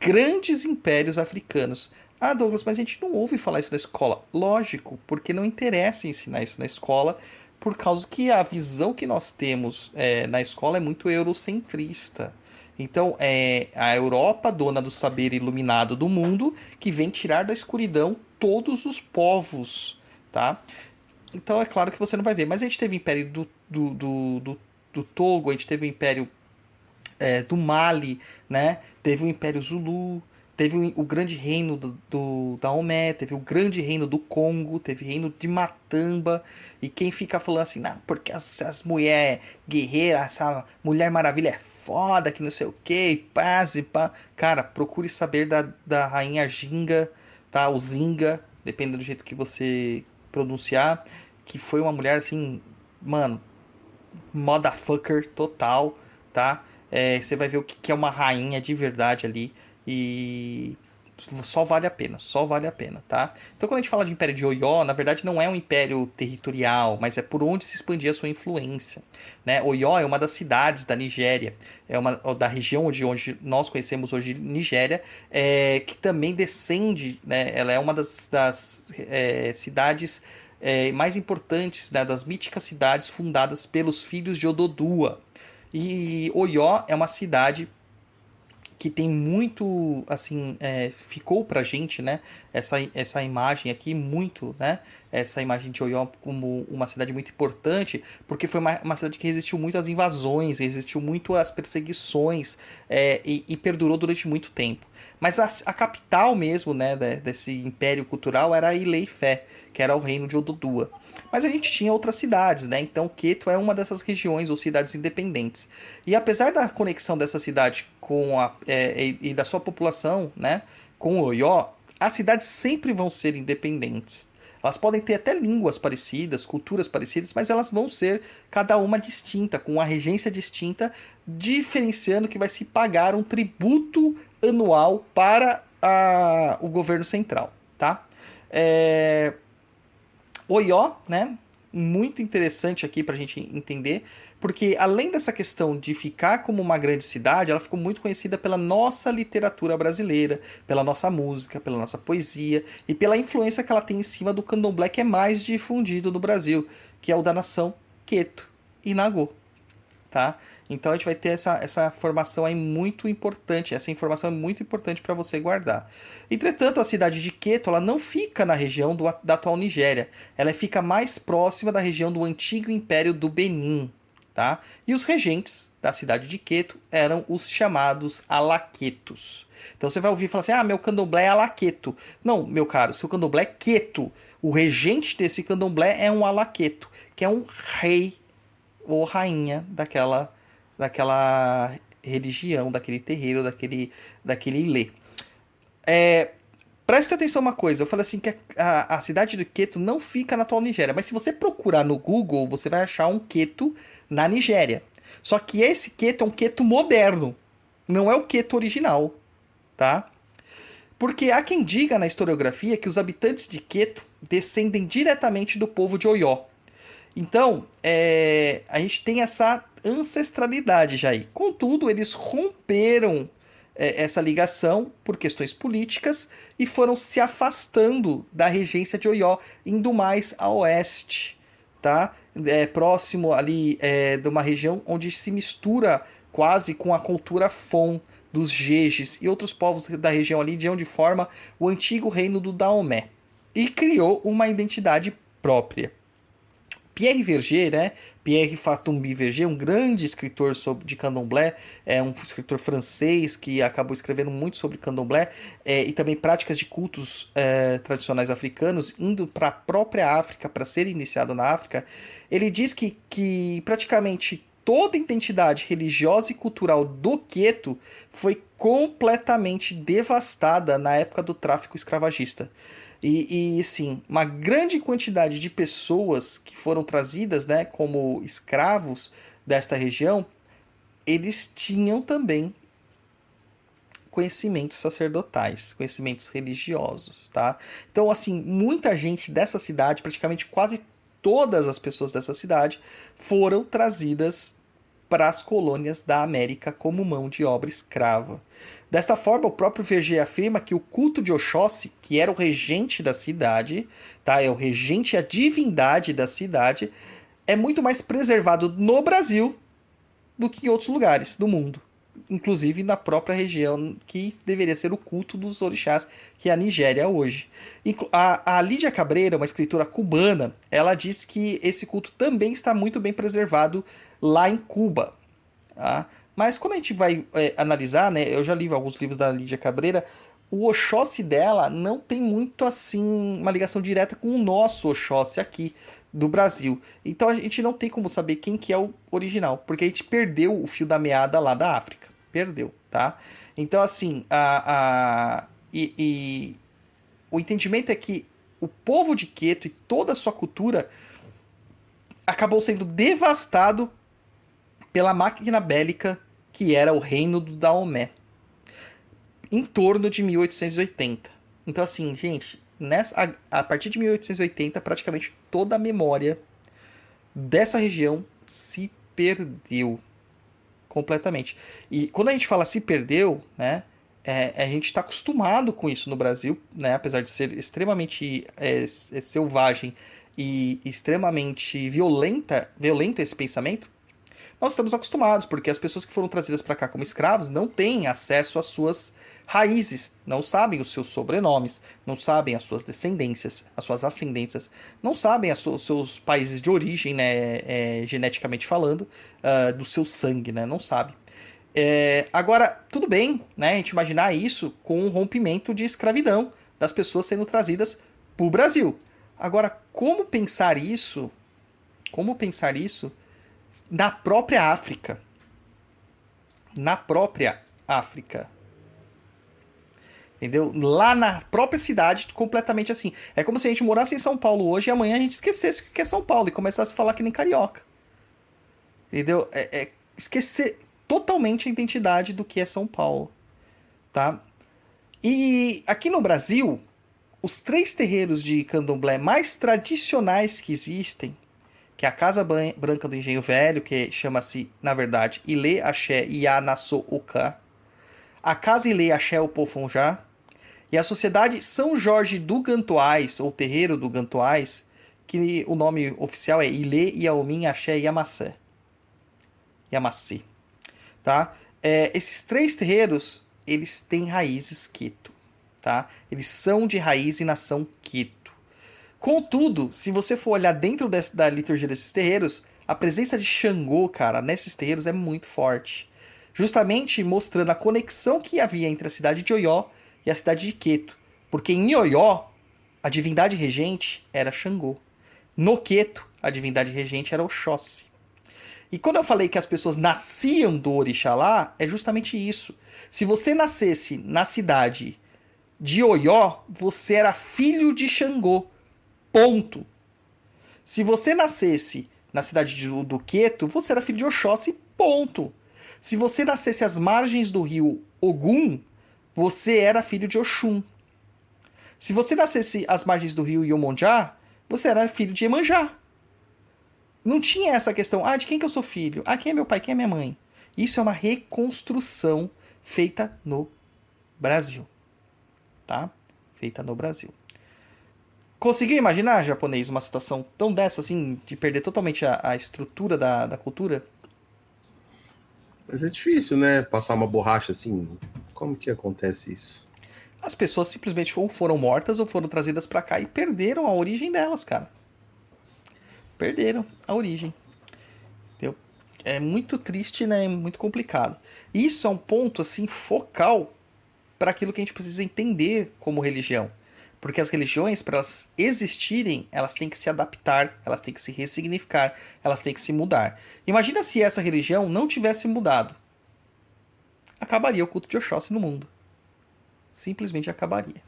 grandes impérios africanos. Ah, Douglas, mas a gente não ouve falar isso na escola. Lógico, porque não interessa ensinar isso na escola, por causa que a visão que nós temos é, na escola é muito eurocentrista. Então, é a Europa, dona do saber iluminado do mundo, que vem tirar da escuridão todos os povos, tá? Então, é claro que você não vai ver. Mas a gente teve o Império do, do, do, do, do Togo, a gente teve o Império é, do Mali, né? Teve o Império Zulu, Teve o, o grande reino do, do, da Omé, teve o grande reino do Congo, teve o reino de Matamba. E quem fica falando assim, não, porque as, as mulheres guerreiras, essa Mulher Maravilha é foda, que não sei o que, paz e pá. Cara, procure saber da, da rainha Ginga, tá? O Zinga, dependendo do jeito que você pronunciar. Que foi uma mulher assim, mano, motherfucker total, tá? É, você vai ver o que, que é uma rainha de verdade ali. E só vale a pena, só vale a pena, tá? Então quando a gente fala de Império de Oió, na verdade não é um império territorial, mas é por onde se expandia a sua influência, né? Oió é uma das cidades da Nigéria, é uma da região de onde nós conhecemos hoje Nigéria, é, que também descende, né? Ela é uma das, das é, cidades é, mais importantes, né? Das míticas cidades fundadas pelos filhos de Ododua. E Oió é uma cidade que tem muito, assim, é, ficou pra gente, né, essa, essa imagem aqui, muito, né, essa imagem de Oió como uma cidade muito importante, porque foi uma, uma cidade que resistiu muito às invasões, resistiu muito às perseguições é, e, e, perdurou durante muito tempo. Mas a, a capital mesmo, né, desse império cultural era Ileifé, que era o reino de Ododua. Mas a gente tinha outras cidades, né? Então Queto é uma dessas regiões ou cidades independentes. E apesar da conexão dessa cidade com a é, e, e, da sua população, né, com o Oió, as cidades sempre vão ser independentes. Elas podem ter até línguas parecidas, culturas parecidas, mas elas vão ser cada uma distinta, com uma regência distinta, diferenciando que vai se pagar um tributo anual para a, o governo central, tá? É, Oió, né? Muito interessante aqui para a gente entender, porque além dessa questão de ficar como uma grande cidade, ela ficou muito conhecida pela nossa literatura brasileira, pela nossa música, pela nossa poesia e pela influência que ela tem em cima do candomblé que é mais difundido no Brasil, que é o da nação Queto e Nagô tá? Então a gente vai ter essa, essa formação aí muito importante, essa informação é muito importante para você guardar. Entretanto, a cidade de Queto ela não fica na região do, da atual Nigéria, ela fica mais próxima da região do antigo Império do Benin, tá? E os regentes da cidade de Queto eram os chamados alaquetos. Então você vai ouvir falar assim: ah, meu candomblé é alaqueto. Não, meu caro, seu candomblé é queto. O regente desse candomblé é um alaqueto, que é um rei ou rainha daquela, daquela religião, daquele terreiro, daquele, daquele ilê. É, preste atenção uma coisa, eu falei assim que a, a cidade do Queto não fica na atual Nigéria, mas se você procurar no Google, você vai achar um Queto na Nigéria. Só que esse Queto é um Queto moderno, não é o Queto original, tá? Porque há quem diga na historiografia que os habitantes de Queto descendem diretamente do povo de Oió. Então, é, a gente tem essa ancestralidade aí. Contudo, eles romperam é, essa ligação por questões políticas e foram se afastando da regência de Oió, indo mais a oeste, tá? É, próximo ali é, de uma região onde se mistura quase com a cultura Fon dos Jejes e outros povos da região ali, de onde forma o antigo reino do Daomé. E criou uma identidade própria. Pierre Verger, né? Pierre Fatumbi Verger, um grande escritor sobre, de candomblé, é um escritor francês que acabou escrevendo muito sobre candomblé é, e também práticas de cultos é, tradicionais africanos, indo para a própria África para ser iniciado na África. Ele diz que, que praticamente toda a identidade religiosa e cultural do Queto foi completamente devastada na época do tráfico escravagista. E, e sim, uma grande quantidade de pessoas que foram trazidas né, como escravos desta região, eles tinham também conhecimentos sacerdotais, conhecimentos religiosos, tá? Então, assim, muita gente dessa cidade, praticamente quase todas as pessoas dessa cidade, foram trazidas para as colônias da América como mão de obra escrava. Desta forma, o próprio Verger afirma que o culto de Oxóssi, que era o regente da cidade, tá? é o regente, a divindade da cidade, é muito mais preservado no Brasil do que em outros lugares do mundo. Inclusive na própria região que deveria ser o culto dos orixás, que é a Nigéria hoje. A, a Lídia Cabreira, uma escritora cubana, ela diz que esse culto também está muito bem preservado lá em Cuba. Tá? Mas quando a gente vai é, analisar, né, eu já li alguns livros da Lídia Cabreira, o Oxóssi dela não tem muito assim uma ligação direta com o nosso Oxóssi aqui do Brasil. Então a gente não tem como saber quem que é o original, porque a gente perdeu o fio da meada lá da África. Perdeu, tá? Então assim, a, a e, e o entendimento é que o povo de Queto e toda a sua cultura acabou sendo devastado pela máquina bélica que era o reino do Daomé, em torno de 1880. Então, assim, gente, nessa, a, a partir de 1880, praticamente toda a memória dessa região se perdeu completamente. E quando a gente fala se perdeu, né, é, a gente está acostumado com isso no Brasil, né, apesar de ser extremamente é, é, selvagem e extremamente violenta, violento esse pensamento, nós estamos acostumados, porque as pessoas que foram trazidas para cá como escravos não têm acesso às suas raízes, não sabem os seus sobrenomes, não sabem as suas descendências, as suas ascendências, não sabem os seus países de origem, né, é, geneticamente falando, uh, do seu sangue, né, não sabe. É, agora, tudo bem né, a gente imaginar isso com um rompimento de escravidão das pessoas sendo trazidas para o Brasil. Agora, como pensar isso? Como pensar isso na própria África. Na própria África. Entendeu? Lá na própria cidade, completamente assim. É como se a gente morasse em São Paulo hoje e amanhã a gente esquecesse o que é São Paulo e começasse a falar que nem carioca. Entendeu? É, é esquecer totalmente a identidade do que é São Paulo. Tá? E aqui no Brasil, os três terreiros de candomblé mais tradicionais que existem que é a Casa Branca do Engenho Velho, que chama-se, na verdade, Ile Axé Yanasso Uka, a Casa Ile Axé Upofonjá, e a Sociedade São Jorge do Gantoais, ou Terreiro do Gantoais, que o nome oficial é Ile Yaomin Axé Yamassé. Yamassé. Tá? É, esses três terreiros, eles têm raízes Quito. Tá? Eles são de raiz e nação Quito. Contudo, se você for olhar dentro desse, da liturgia desses terreiros, a presença de Xangô, cara, nesses terreiros é muito forte. Justamente mostrando a conexão que havia entre a cidade de Oió e a cidade de Queto. Porque em Oió, a divindade regente era Xangô. No Queto, a divindade regente era Oxóssi. E quando eu falei que as pessoas nasciam do Orixalá, é justamente isso. Se você nascesse na cidade de Oió, você era filho de Xangô. Ponto. Se você nascesse na cidade de, do Queto, você era filho de Oxóssi, ponto. Se você nascesse às margens do rio Ogum, você era filho de Oxum. Se você nascesse às margens do rio Iomonjá, você era filho de Emanjá. Não tinha essa questão, ah, de quem que eu sou filho? Ah, quem é meu pai? Quem é minha mãe? Isso é uma reconstrução feita no Brasil. Tá? Feita no Brasil. Conseguiu imaginar, japonês, uma situação tão dessa, assim, de perder totalmente a, a estrutura da, da cultura? Mas é difícil, né? Passar uma borracha assim. Como que acontece isso? As pessoas simplesmente ou foram mortas ou foram trazidas para cá e perderam a origem delas, cara. Perderam a origem. Entendeu? É muito triste, né? Muito complicado. Isso é um ponto assim focal para aquilo que a gente precisa entender como religião. Porque as religiões, para elas existirem, elas têm que se adaptar, elas têm que se ressignificar, elas têm que se mudar. Imagina se essa religião não tivesse mudado. Acabaria o culto de Oxóssi no mundo. Simplesmente acabaria.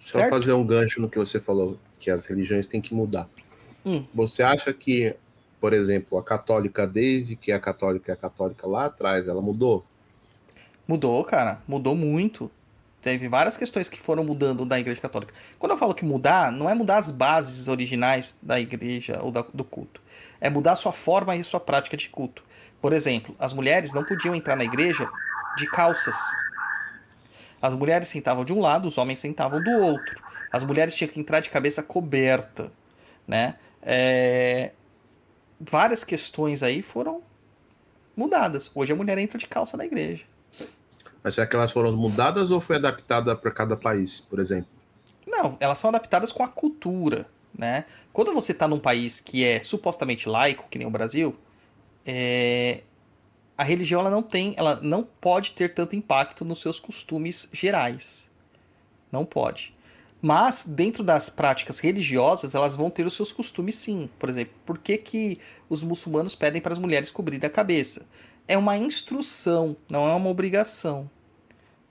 Só Certo? fazer um gancho no que você falou, que as religiões têm que mudar. Hum. Você acha que, por exemplo, a católica, desde que a católica é católica lá atrás, ela mudou? Mudou, cara. Mudou muito. Teve várias questões que foram mudando da Igreja Católica. Quando eu falo que mudar, não é mudar as bases originais da igreja ou da- do culto. É mudar a sua forma e a sua prática de culto. Por exemplo, as mulheres não podiam entrar na igreja de calças. As mulheres sentavam de um lado, os homens sentavam do outro. As mulheres tinham que entrar de cabeça coberta, né? É, Várias questões aí foram mudadas. Hoje a mulher entra de calça na igreja. Mas será que elas foram mudadas ou foi adaptada para cada país, por exemplo? Não, elas são adaptadas com a cultura, né? Quando você está num país que é supostamente laico, que nem o Brasil, é, a religião ela não tem, ela não pode ter tanto impacto nos seus costumes gerais. Não pode. Mas dentro das práticas religiosas, elas vão ter os seus costumes sim. Por exemplo, por que, que os muçulmanos pedem para as mulheres cobrirem a cabeça? É uma instrução, não é uma obrigação.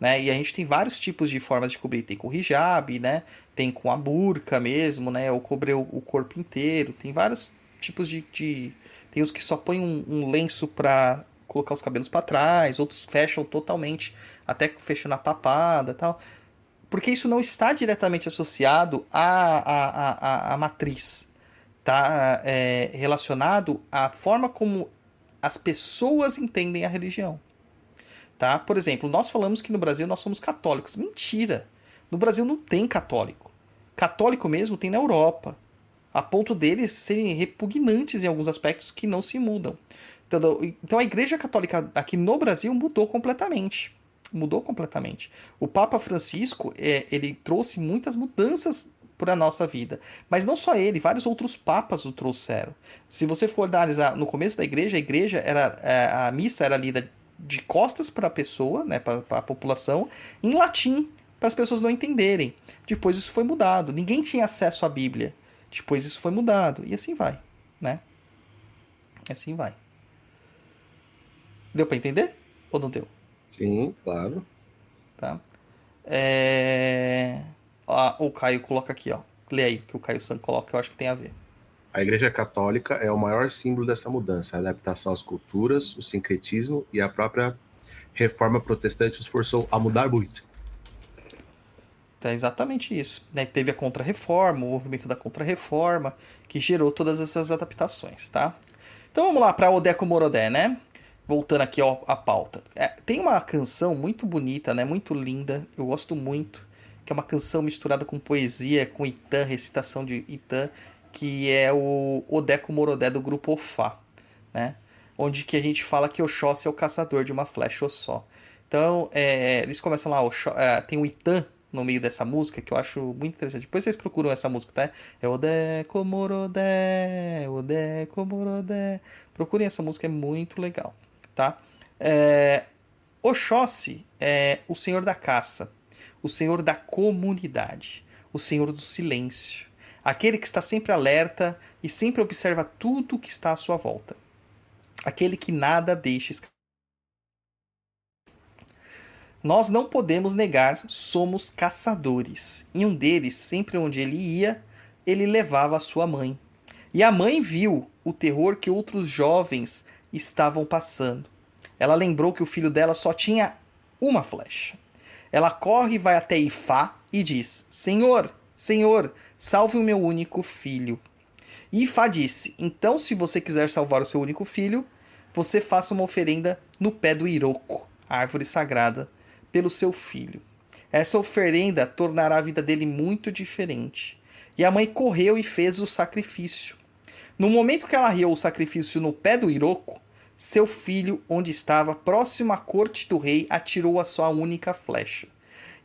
Né? E a gente tem vários tipos de formas de cobrir. Tem com o hijab, né? Tem com a burca mesmo, né? Ou cobrir o, o corpo inteiro. Tem vários tipos de... de... Tem os que só põem um, um lenço para colocar os cabelos para trás. Outros fecham totalmente, até fechando a papada tal. Porque isso não está diretamente associado à, à, à, à, à matriz. Está é, relacionado à forma como as pessoas entendem a religião. Tá? Por exemplo, nós falamos que no Brasil nós somos católicos. Mentira! No Brasil não tem católico. Católico mesmo tem na Europa. A ponto deles serem repugnantes em alguns aspectos que não se mudam. Então, então a Igreja Católica aqui no Brasil mudou completamente. Mudou completamente. O Papa Francisco, é, ele trouxe muitas mudanças para a nossa vida. Mas não só ele, vários outros papas o trouxeram. Se você for analisar no começo da igreja, a igreja era é, a missa era lida de costas para a pessoa, né, para a população, em latim, para as pessoas não entenderem. Depois isso foi mudado. Ninguém tinha acesso à Bíblia. Depois isso foi mudado. E assim vai, né? Assim vai. Deu para entender? Ou não deu? Sim, claro. Tá? É... Ah, o Caio coloca aqui, ó. Lê aí que o Caio San coloca, eu acho que tem a ver. A Igreja Católica é o maior símbolo dessa mudança. A adaptação às culturas, o sincretismo e a própria reforma protestante os forçou a mudar muito. É exatamente isso. Né? Teve a Contra-Reforma, o movimento da Contra-Reforma, que gerou todas essas adaptações, tá? Então vamos lá para Odeco Morodé, né? Voltando aqui ó, à pauta. É, tem uma canção muito bonita, né? Muito linda, eu gosto muito, que é uma canção misturada com poesia, com Itã, recitação de Itã, que é o Odeco Morodé do grupo Ofá, né? Onde que a gente fala que Oxóssi é o caçador de uma flecha só. Então, é, eles começam lá, Oxó, é, tem o Itã no meio dessa música, que eu acho muito interessante. Depois vocês procuram essa música, tá? É Odeco Morodé, Odeco Morodé. Procurem essa música, é muito legal, tá? É, Oxóssi é o senhor da caça, o senhor da comunidade, o senhor do silêncio, aquele que está sempre alerta e sempre observa tudo que está à sua volta, aquele que nada deixa escapar. Nós não podemos negar, somos caçadores. E um deles, sempre onde ele ia, ele levava a sua mãe. E a mãe viu o terror que outros jovens estavam passando. Ela lembrou que o filho dela só tinha uma flecha. Ela corre e vai até Ifá e diz: Senhor, Senhor, salve o meu único filho. E Ifá disse: Então, se você quiser salvar o seu único filho, você faça uma oferenda no pé do Iroko, a árvore sagrada, pelo seu filho. Essa oferenda tornará a vida dele muito diferente. E a mãe correu e fez o sacrifício. No momento que ela riu o sacrifício no pé do Iroko, seu filho, onde estava, próximo à corte do rei, atirou a sua única flecha.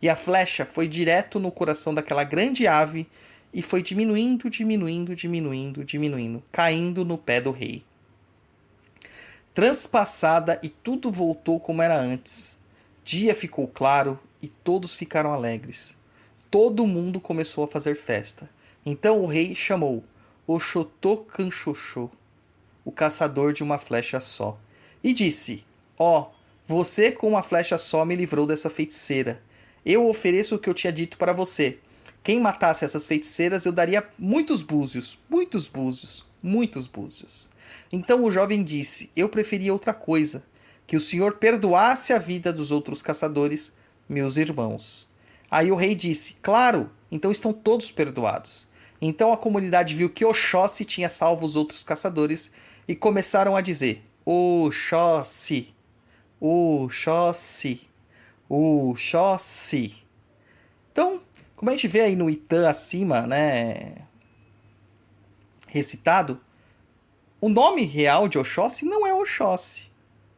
E a flecha foi direto no coração daquela grande ave e foi diminuindo, diminuindo, diminuindo, diminuindo, caindo no pé do rei. Transpassada e tudo voltou como era antes. Dia ficou claro e todos ficaram alegres. Todo mundo começou a fazer festa. Então o rei chamou Oxotô Canchoxô, o caçador de uma flecha só, e disse: Ó, oh, você com uma flecha só me livrou dessa feiticeira. Eu ofereço o que eu tinha dito para você. Quem matasse essas feiticeiras, eu daria muitos búzios, muitos búzios, muitos búzios. Então o jovem disse: Eu preferia outra coisa, que o senhor perdoasse a vida dos outros caçadores, meus irmãos. Aí o rei disse: Claro, então estão todos perdoados. Então a comunidade viu que Oxóssi tinha salvo os outros caçadores e começaram a dizer: Oxóssi, Oxóssi, Oxóssi. Então, como a gente vê aí no Itã acima, né, recitado, o nome real de Oxóssi não é Oxóssi,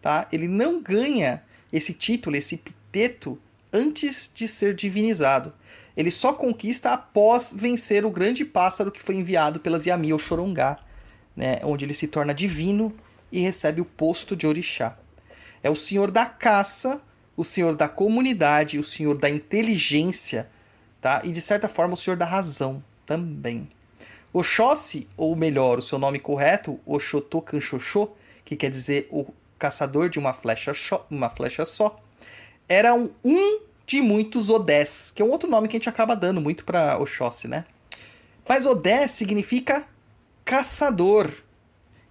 tá? Ele não ganha esse título, esse epiteto antes de ser divinizado. Ele só conquista após vencer o grande pássaro que foi enviado pelas Yami ou Chorongá, né, onde ele se torna divino e recebe o posto de orixá. É o senhor da caça, o senhor da comunidade, o senhor da inteligência, tá? E de certa forma o senhor da razão também. Oxóssi, ou melhor, o seu nome correto, Oxotô Canchoxô, que quer dizer o caçador de uma flecha, uma flecha só, era um, um de muitos Odés, que é um outro nome que a gente acaba dando muito para Oxóssi, né? Mas Odé significa caçador.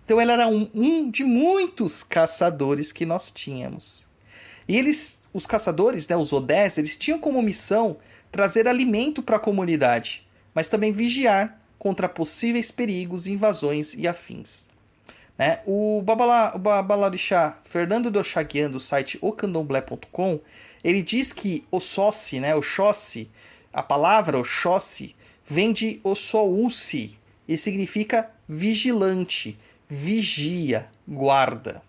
Então ele era um, um de muitos caçadores que nós tínhamos. E eles, os caçadores, né, os Odés, eles tinham como missão trazer alimento para a comunidade, mas também vigiar contra possíveis perigos, invasões e afins. Né? O, Babala, o Babalorixá Fernando Dochaguian, do site ocandomblé.com, ele diz que Oxóssi, né, Oxóssi, a palavra Oxóssi, vem de Ossouci e significa vigilante, vigia, guarda.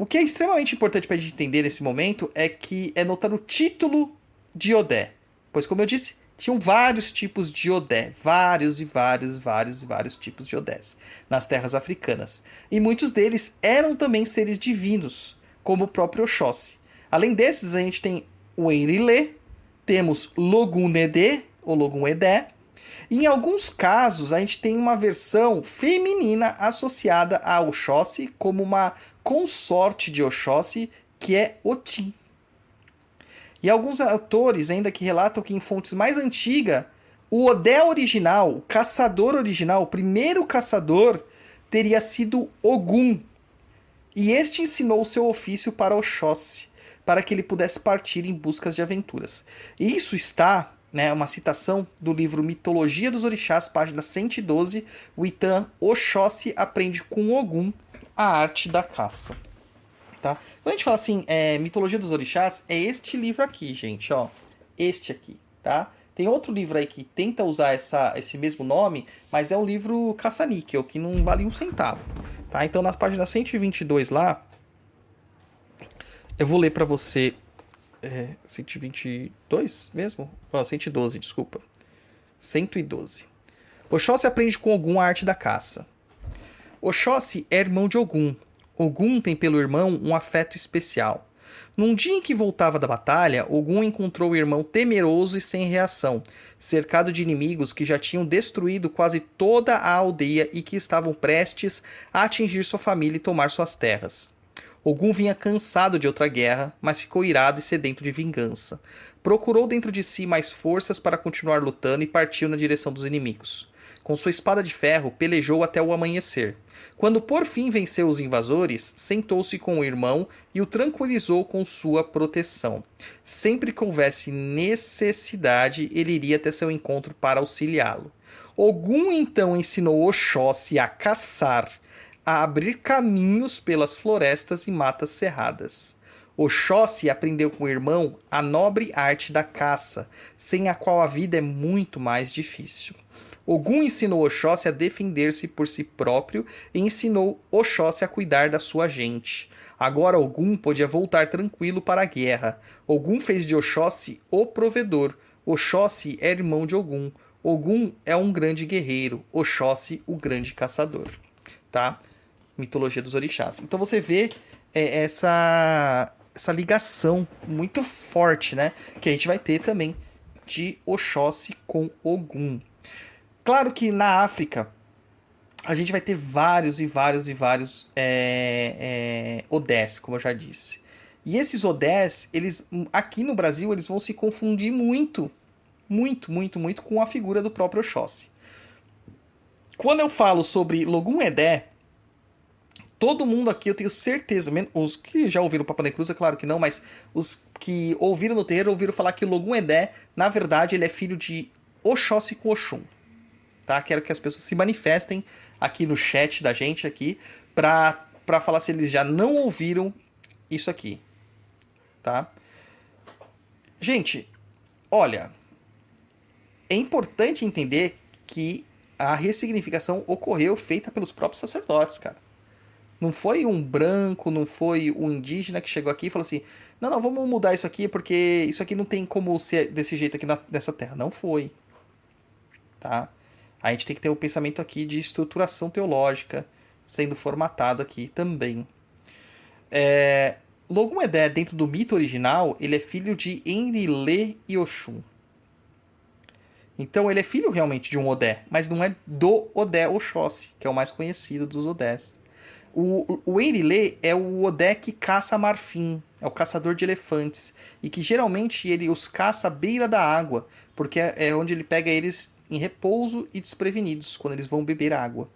O que é extremamente importante para a gente entender nesse momento é que é notar o título de Odé. Pois, como eu disse, tinham vários tipos de Odé, vários e vários, vários e vários tipos de Odés nas terras africanas. E muitos deles eram também seres divinos, como o próprio Oxóssi. Além desses, a gente tem o Eirilê, temos Logunedê, ou Logunedé, em alguns casos, a gente tem uma versão feminina associada a Oxóssi como uma consorte de Oxóssi, que é Otim. E alguns autores ainda que relatam que em fontes mais antigas, o Odé original, o caçador original, o primeiro caçador, teria sido Ogum. E este ensinou o seu ofício para Oxóssi, para que ele pudesse partir em busca de aventuras. E isso está né, uma citação do livro Mitologia dos Orixás, página 112, o Itan Oxóssi aprende com Ogum a arte da caça. Tá? Quando a gente fala assim, é, Mitologia dos Orixás, é este livro aqui, gente, ó. Este aqui, tá? Tem outro livro aí que tenta usar essa, esse mesmo nome, mas é um livro caça-níquel, que não vale um centavo. Tá? Então, na página 122 lá, eu vou ler para você é, 122 mesmo? Oh, 112, desculpa. 112. Oxóssi aprende com Ogum a arte da caça. Oxóssi é irmão de Ogum. Ogum tem pelo irmão um afeto especial. Num dia em que voltava da batalha, Ogum encontrou o irmão temeroso e sem reação, cercado de inimigos que já tinham destruído quase toda a aldeia e que estavam prestes a atingir sua família e tomar suas terras. Ogum vinha cansado de outra guerra, mas ficou irado e sedento de vingança. Procurou dentro de si mais forças para continuar lutando e partiu na direção dos inimigos. Com sua espada de ferro, pelejou até o amanhecer. Quando por fim venceu os invasores, sentou-se com o irmão e o tranquilizou com sua proteção. Sempre que houvesse necessidade, ele iria até seu encontro para auxiliá-lo. Ogum então ensinou Oxóssi a caçar, a abrir caminhos pelas florestas e matas cerradas. Oxóssi aprendeu com o irmão a nobre arte da caça, sem a qual a vida é muito mais difícil. Ogum ensinou Oxóssi a defender-se por si próprio e ensinou Oxóssi a cuidar da sua gente. Agora Ogum podia voltar tranquilo para a guerra. Ogum fez de Oxóssi o provedor. Oxóssi é irmão de Ogum. Ogum é um grande guerreiro. Oxóssi, o grande caçador. Tá? Mitologia dos orixás. Então você vê é, essa, essa ligação muito forte, né? Que a gente vai ter também de Oxóssi com Ogum. Claro que na África a gente vai ter vários e vários e vários é, é, Odés, como eu já disse. E esses Odés, eles aqui no Brasil, eles vão se confundir muito, muito, muito, muito com a figura do próprio Oxóssi. Quando eu falo sobre Logum Edé, todo mundo aqui, eu tenho certeza, os que já ouviram Papa Cruz, é claro que não, mas os que ouviram no terreiro ouviram falar que Logum Edé, na verdade, ele é filho de Oxóssi com Oxum tá? Quero que as pessoas se manifestem aqui no chat da gente aqui pra, pra falar se eles já não ouviram isso aqui, tá? Gente, olha, é importante entender que a ressignificação ocorreu feita pelos próprios sacerdotes, cara. Não foi um branco, não foi um indígena que chegou aqui e falou assim: não, não, vamos mudar isso aqui porque isso aqui não tem como ser desse jeito aqui na, nessa terra. Não foi. Tá? a gente tem que ter o um pensamento aqui de estruturação teológica sendo formatado aqui também. É, Logum Edé, dentro do mito original, ele é filho de Enlilê e Oxum. Então ele é filho realmente de um Odé, mas não é do Odé Oxóssi, que é o mais conhecido dos Odés. O, o Enlilê é o Odé que caça marfim, é o caçador de elefantes, e que geralmente ele os caça à beira da água, porque é, é onde ele pega eles em repouso e desprevenidos quando eles vão beber água.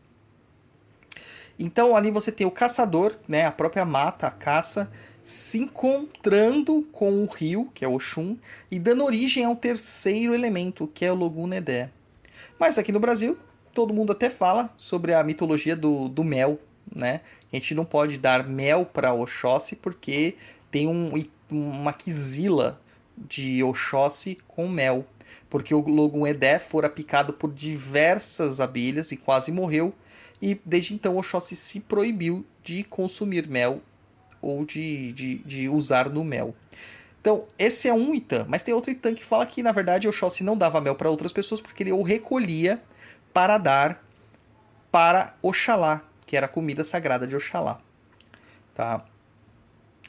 Então ali você tem o caçador, né, a própria mata, a caça, se encontrando com o rio, que é o Oxum, e dando origem ao terceiro elemento, que é o Logunedé. Mas aqui no Brasil, todo mundo até fala sobre a mitologia do, do mel, né? A gente não pode dar mel para Oxóssi porque tem um, uma quisila de Oxóssi com mel porque o Logun Edé fora picado por diversas abelhas e quase morreu, e desde então Oxóssi se proibiu de consumir mel ou de, de, de usar no mel. Então, esse é um Itã, mas tem outro Itã que fala que, na verdade, Oxóssi não dava mel para outras pessoas porque ele o recolhia para dar para Oxalá, que era a comida sagrada de Oxalá. Tá?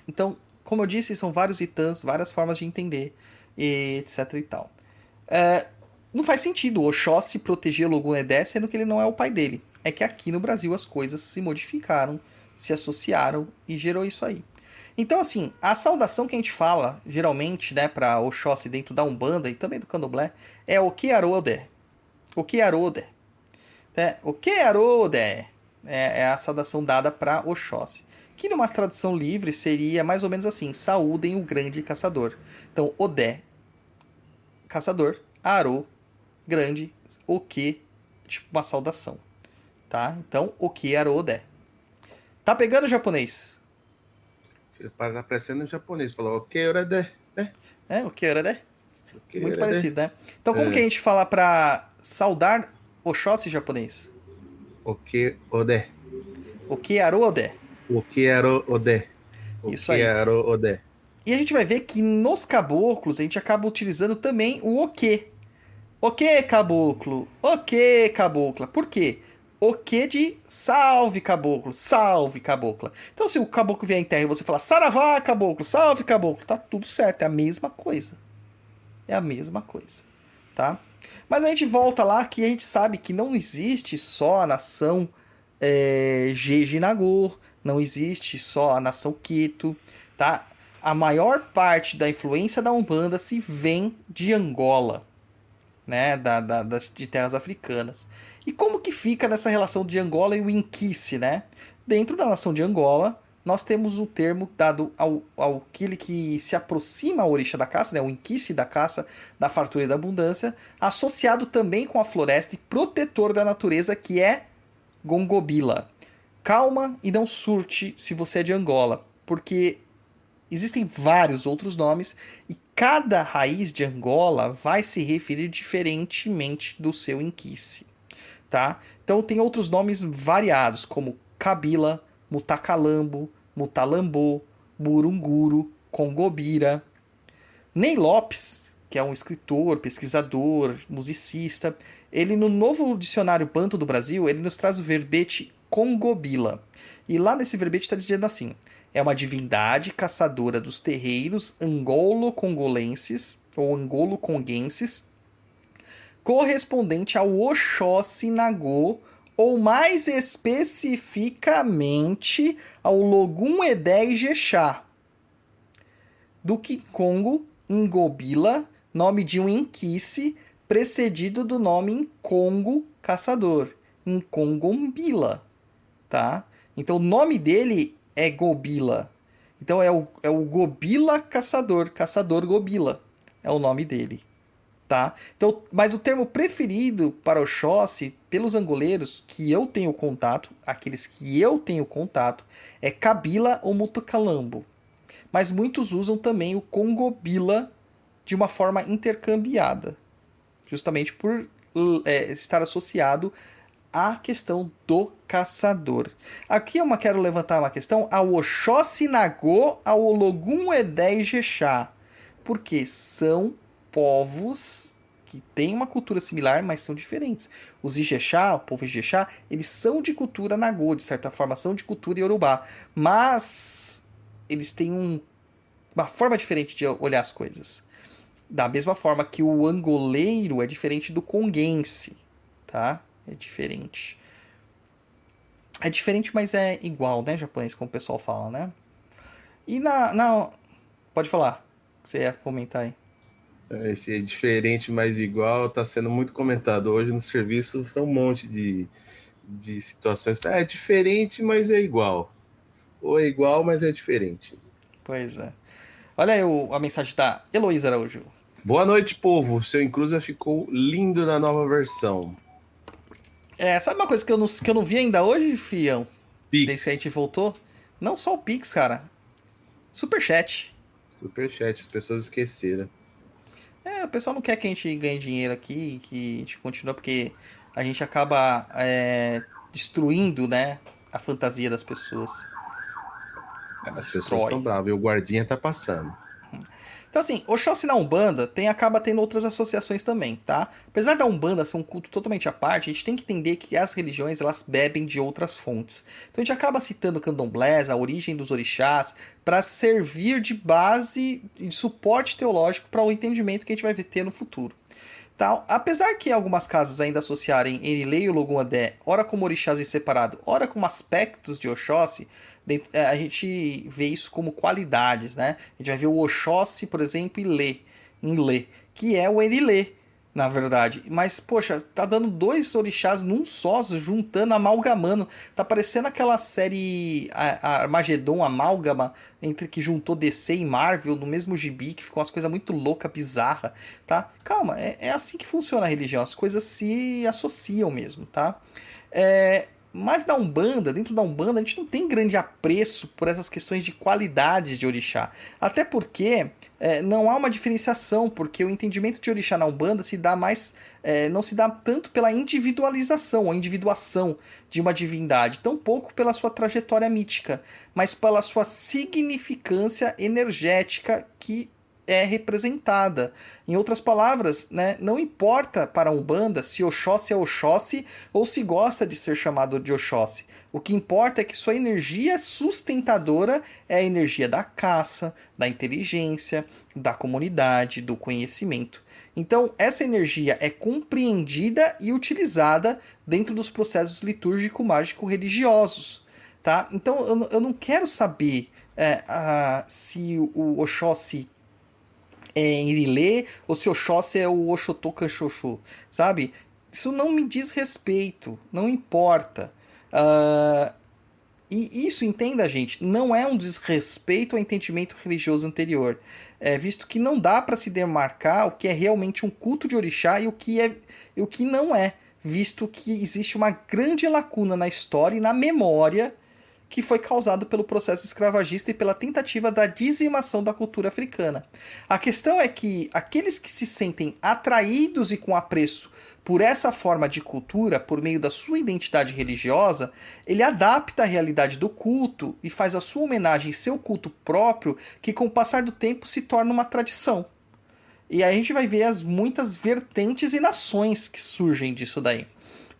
Então, como eu disse, são vários Itãs, várias formas de entender, etc e tal. É, não faz sentido Oxóssi proteger Logunedé sendo que ele não é o pai dele. É que aqui no Brasil as coisas se modificaram, se associaram e gerou isso aí. Então, assim, a saudação que a gente fala, geralmente, né, pra Oxóssi dentro da Umbanda e também do Candomblé, é o que Arode. O que Arode. É, o que é, é a saudação dada para Oxóssi. Que numa tradução livre seria mais ou menos assim: saúdem o grande caçador. Então, Odé caçador, Aro, grande, o que, tipo uma saudação, tá? Então, o que Arodé. Tá pegando japonês? Você tá parecendo um japonês, falou o que Arodé, né? É, o que Arodé. Muito parecido, né? Então, como é. que a gente fala para saudar Oxóssi japonês? O que Odé. O que Arodé. O que Arodé. Isso aí. Odé. E a gente vai ver que nos caboclos a gente acaba utilizando também o o que. O que, caboclo? O que, cabocla? Por quê? O que de salve, caboclo, salve, cabocla. Então, se o caboclo vier em terra e você falar saravá, caboclo, salve, caboclo, tá tudo certo, é a mesma coisa. É a mesma coisa, tá? Mas a gente volta lá que a gente sabe que não existe só a nação é, Jejinagor, não existe só a nação Quito, tá? A maior parte da influência da Umbanda se vem de Angola, né? Da, da, das, de terras africanas. E como que fica nessa relação de Angola e o Inquice, né? Dentro da nação de Angola, nós temos o termo dado ao, ao aquele que se aproxima ao orixá da caça, né, o inquice da caça, da fartura e da abundância, associado também com a floresta e protetor da natureza, que é Gongobila. Calma e não surte se você é de Angola, porque existem vários outros nomes e cada raiz de Angola vai se referir diferentemente do seu inquice, tá? Então tem outros nomes variados, como Kabila, Mutacalambo, Mutalambô, Burunguru, Congobira. Ney Lopes, que é um escritor, pesquisador, musicista, ele no novo dicionário Banto do Brasil, ele nos traz o verbete Congobila. E lá nesse verbete está dizendo assim: é uma divindade caçadora dos terreiros angolo-congolenses ou angolo-conguenses, correspondente ao Oxóssi Nagô ou mais especificamente ao Logum Edé e Jexá, do Congo Ngobila, nome de um inquice, precedido do nome Nkongo caçador, Nkongombila, tá? Então o nome dele é Gobila. Então é o, é o Gobila caçador, caçador Gobila, é o nome dele tá? Então, mas o termo preferido para o Xóssi pelos angoleiros que eu tenho contato, aqueles que eu tenho contato, é Kabila ou Mutucalambo. Mas muitos usam também o Congobila de uma forma intercambiada, justamente por é, estar associado à questão do caçador. Aqui eu quero levantar uma questão ao Oxóssi Nagô, ao e Jexá, porque são povos que têm uma cultura similar, mas são diferentes. Os Ijexá, o povo Ijexá, eles são de cultura Nagô, de certa forma, são de cultura Yorubá, mas eles têm um, uma forma diferente de olhar as coisas. Da mesma forma que o angoleiro é diferente do conguense, tá? É diferente. É diferente, mas é igual, né, japonês, como o pessoal fala, né? E na. na... Pode falar. Você ia comentar aí. Esse é diferente, mas igual, está sendo muito comentado. Hoje no serviço foi um monte de, de situações. É diferente, mas é igual. Ou é igual, mas é diferente. Pois é. Olha aí a mensagem da Heloísa Araújo. Boa noite, povo. Seu Inclusa ficou lindo na nova versão. É, sabe uma coisa que eu não, que eu não vi ainda hoje, Fião? Pix. Desde que a gente voltou? Não só o Pix, cara. Superchat. Superchat, as pessoas esqueceram. É, o pessoal não quer que a gente ganhe dinheiro aqui, que a gente continue, porque a gente acaba é, destruindo, né, a fantasia das pessoas. As Destrói. pessoas estão bravas e o guardinha tá passando. Então, assim, Oxóssi na Umbanda tem, acaba tendo outras associações também, tá? Apesar da Umbanda ser um culto totalmente à parte, a gente tem que entender que as religiões elas bebem de outras fontes. Então a gente acaba citando candomblés, a origem dos orixás, para servir de base e de suporte teológico para o entendimento que a gente vai ter no futuro. Tá? Apesar que algumas casas ainda associarem Erilei e o ora como orixás em separado, ora como aspectos de Oxóssi, a gente vê isso como qualidades, né? A gente vai ver o Oxóssi, por exemplo, em Lê, em Lê, que é o Erilê, na verdade. Mas, poxa, tá dando dois orixás num só, juntando, amalgamando. Tá parecendo aquela série Armagedon Amálgama, entre que juntou DC e Marvel no mesmo gibi, que ficou umas coisas muito louca, bizarra, tá? Calma, é, é assim que funciona a religião, as coisas se associam mesmo, tá? É, mas da Umbanda, dentro da Umbanda, a gente não tem grande apreço por essas questões de qualidades de orixá. Até porque é, não há uma diferenciação, porque o entendimento de orixá na Umbanda se dá mais. É, não se dá tanto pela individualização, a individuação de uma divindade, tampouco pela sua trajetória mítica, mas pela sua significância energética que é representada. Em outras palavras, né, não importa para a Umbanda se Oxóssi é Oxóssi ou se gosta de ser chamado de Oxóssi. O que importa é que sua energia sustentadora é a energia da caça, da inteligência, da comunidade, do conhecimento. Então, essa energia é compreendida e utilizada dentro dos processos litúrgico-mágico-religiosos tá? Então eu, eu não quero saber é, a- se o Oxóssi é em Irilê ou se Oxóssi é o Oxotô Canxoxô, sabe? Isso não me diz respeito, não importa. Ah, e isso, entenda, gente, não é um desrespeito ao entendimento religioso anterior, é, visto que não dá para se demarcar o que é realmente um culto de orixá e o que, é, e o que não é, visto que existe uma grande lacuna na história e na memória que foi causado pelo processo escravagista e pela tentativa da dizimação da cultura africana. A questão é que aqueles que se sentem atraídos e com apreço por essa forma de cultura, por meio da sua identidade religiosa, ele adapta a realidade do culto e faz a sua homenagem seu culto próprio, que com o passar do tempo se torna uma tradição. E aí a gente vai ver as muitas vertentes e nações que surgem disso daí,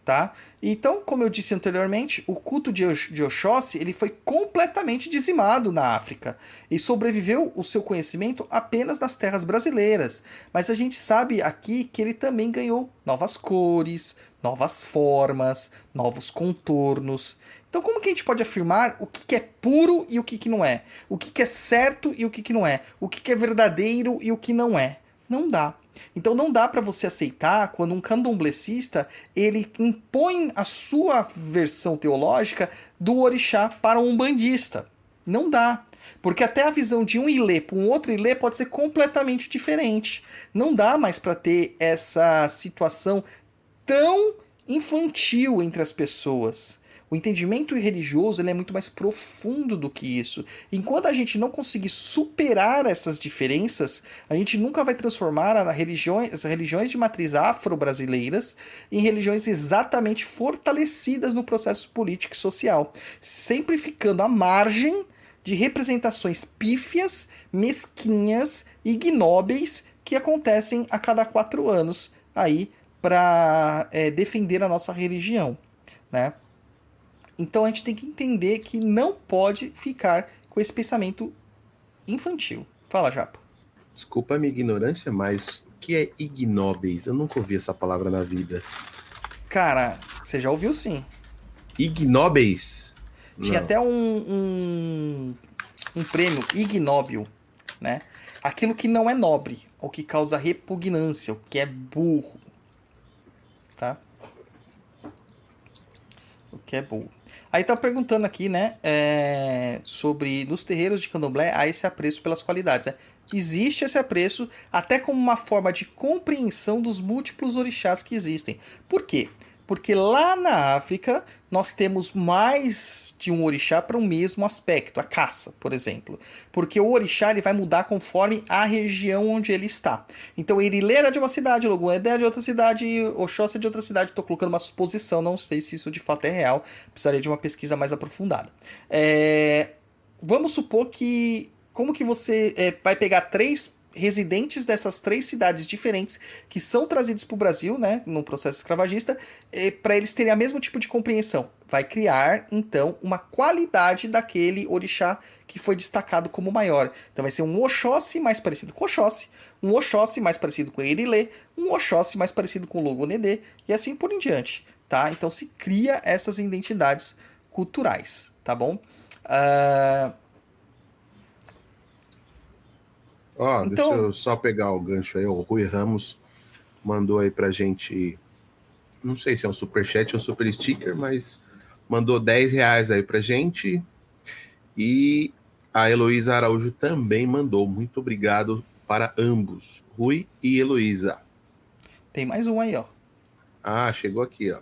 tá? Então, como eu disse anteriormente, o culto de, de Oxóssi ele foi completamente dizimado na África e sobreviveu o seu conhecimento apenas nas terras brasileiras. Mas a gente sabe aqui que ele também ganhou novas cores, novas formas, novos contornos. Então, como que a gente pode afirmar o que, que é puro e o que, que não é? O que, que é certo e o que, que não é? O que, que é verdadeiro e o que não é? Não dá. Então não dá para você aceitar quando um candomblessista ele impõe a sua versão teológica do orixá para um umbandista. Não dá. Porque até a visão de um ilê para um outro ilê pode ser completamente diferente. Não dá mais para ter essa situação tão infantil entre as pessoas. O entendimento religioso ele é muito mais profundo do que isso. Enquanto a gente não conseguir superar essas diferenças, a gente nunca vai transformar a religiões, as religiões de matriz afro-brasileiras em religiões exatamente fortalecidas no processo político e social, sempre ficando à margem de representações pífias, mesquinhas, ignóbeis que acontecem a cada quatro anos aí para defender a nossa religião, né? Então a gente tem que entender que não pode ficar com esse pensamento infantil. Fala, Japa. Desculpa a minha ignorância, mas o que é ignóbeis? Eu nunca ouvi essa palavra na vida. Cara, você já ouviu sim. Ignóbeis? Tinha Não. até um, um, um prêmio ignóbil, né? Aquilo que não é nobre, o que causa repugnância, o que é burro, tá? O que é burro. Aí tá perguntando aqui, né, é, sobre nos terreiros de candomblé há esse apreço pelas qualidades, né? Existe esse apreço até como uma forma de compreensão dos múltiplos orixás que existem. Por quê? Porque lá na África nós temos mais de um orixá para um mesmo aspecto, a caça, por exemplo. Porque o orixá ele vai mudar conforme a região onde ele está. Então, Erilê era de uma cidade, Loguedé é de outra cidade, Oxóssi é de outra cidade. Estou colocando uma suposição, não sei se isso de fato é real. Precisaria de uma pesquisa mais aprofundada. É, Vamos supor que. Como que você é, vai pegar três residentes dessas três cidades diferentes que são trazidos para o Brasil, né, no processo escravagista, para eles terem o mesmo tipo de compreensão. Vai criar, então, uma qualidade daquele orixá que foi destacado como maior. Então vai ser um Oxóssi mais parecido com Oxóssi, um Oxóssi mais parecido com Erilê, um Oxóssi mais parecido com Logonedê, e assim por em diante, tá? Então se cria essas identidades culturais, tá bom? Ah, Ó, Então- deixa eu só pegar o gancho aí. O Rui Ramos mandou aí pra gente. Não sei se é um superchat ou um super sticker, mas mandou 10 reais aí pra gente. E a Heloísa Araújo também mandou. Muito obrigado para ambos, Rui e Heloísa. tem mais um aí, ó. Ah, chegou aqui, ó.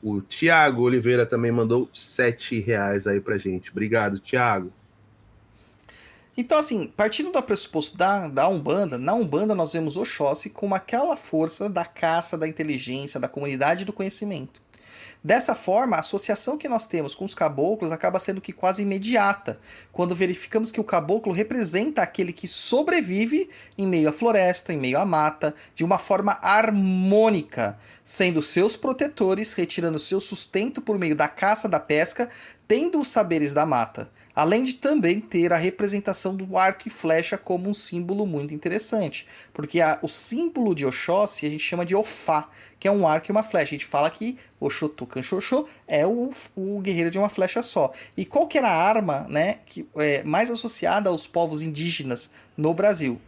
O Tiago Oliveira também mandou 7 reais aí pra gente. Obrigado, Tiago. Então, assim, partindo do pressuposto da, da Umbanda, na Umbanda nós vemos Oxóssi como aquela força da caça, da inteligência, da comunidade e do conhecimento. Dessa forma, a associação que nós temos com os caboclos acaba sendo que quase imediata, quando verificamos que o caboclo representa aquele que sobrevive em meio à floresta, em meio à mata, de uma forma harmônica, sendo seus protetores, retirando seu sustento por meio da caça, da pesca, tendo os saberes da mata. Além de também ter a representação do arco e flecha como um símbolo muito interessante. Porque a, o símbolo de Oxóssi a gente chama de Ofá, que é um arco e uma flecha. A gente fala que Oxotucan Xoxô é o, o guerreiro de uma flecha só. E qual que era a arma né, que, é, mais associada aos povos indígenas no Brasil?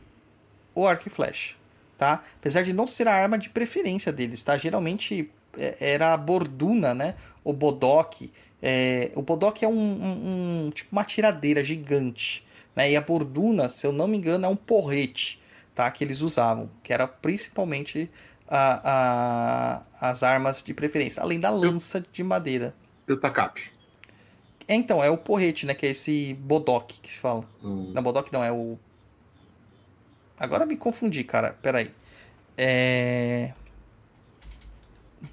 O arco e flecha. Tá? Apesar de não ser a arma de preferência deles, tá? Geralmente é, era a borduna, né? O bodoque. É, o bodoque é um, um, um, tipo uma tiradeira gigante, né? E a borduna, se eu não me engano, é um porrete, tá? Que eles usavam, que era principalmente a, a, as armas de preferência, além da lança de madeira. E o tacape? É, então, é o porrete, né? Que é esse bodoque que se fala. Hum. Não, bodoque não, é o... Agora me confundi, cara. Peraí. É...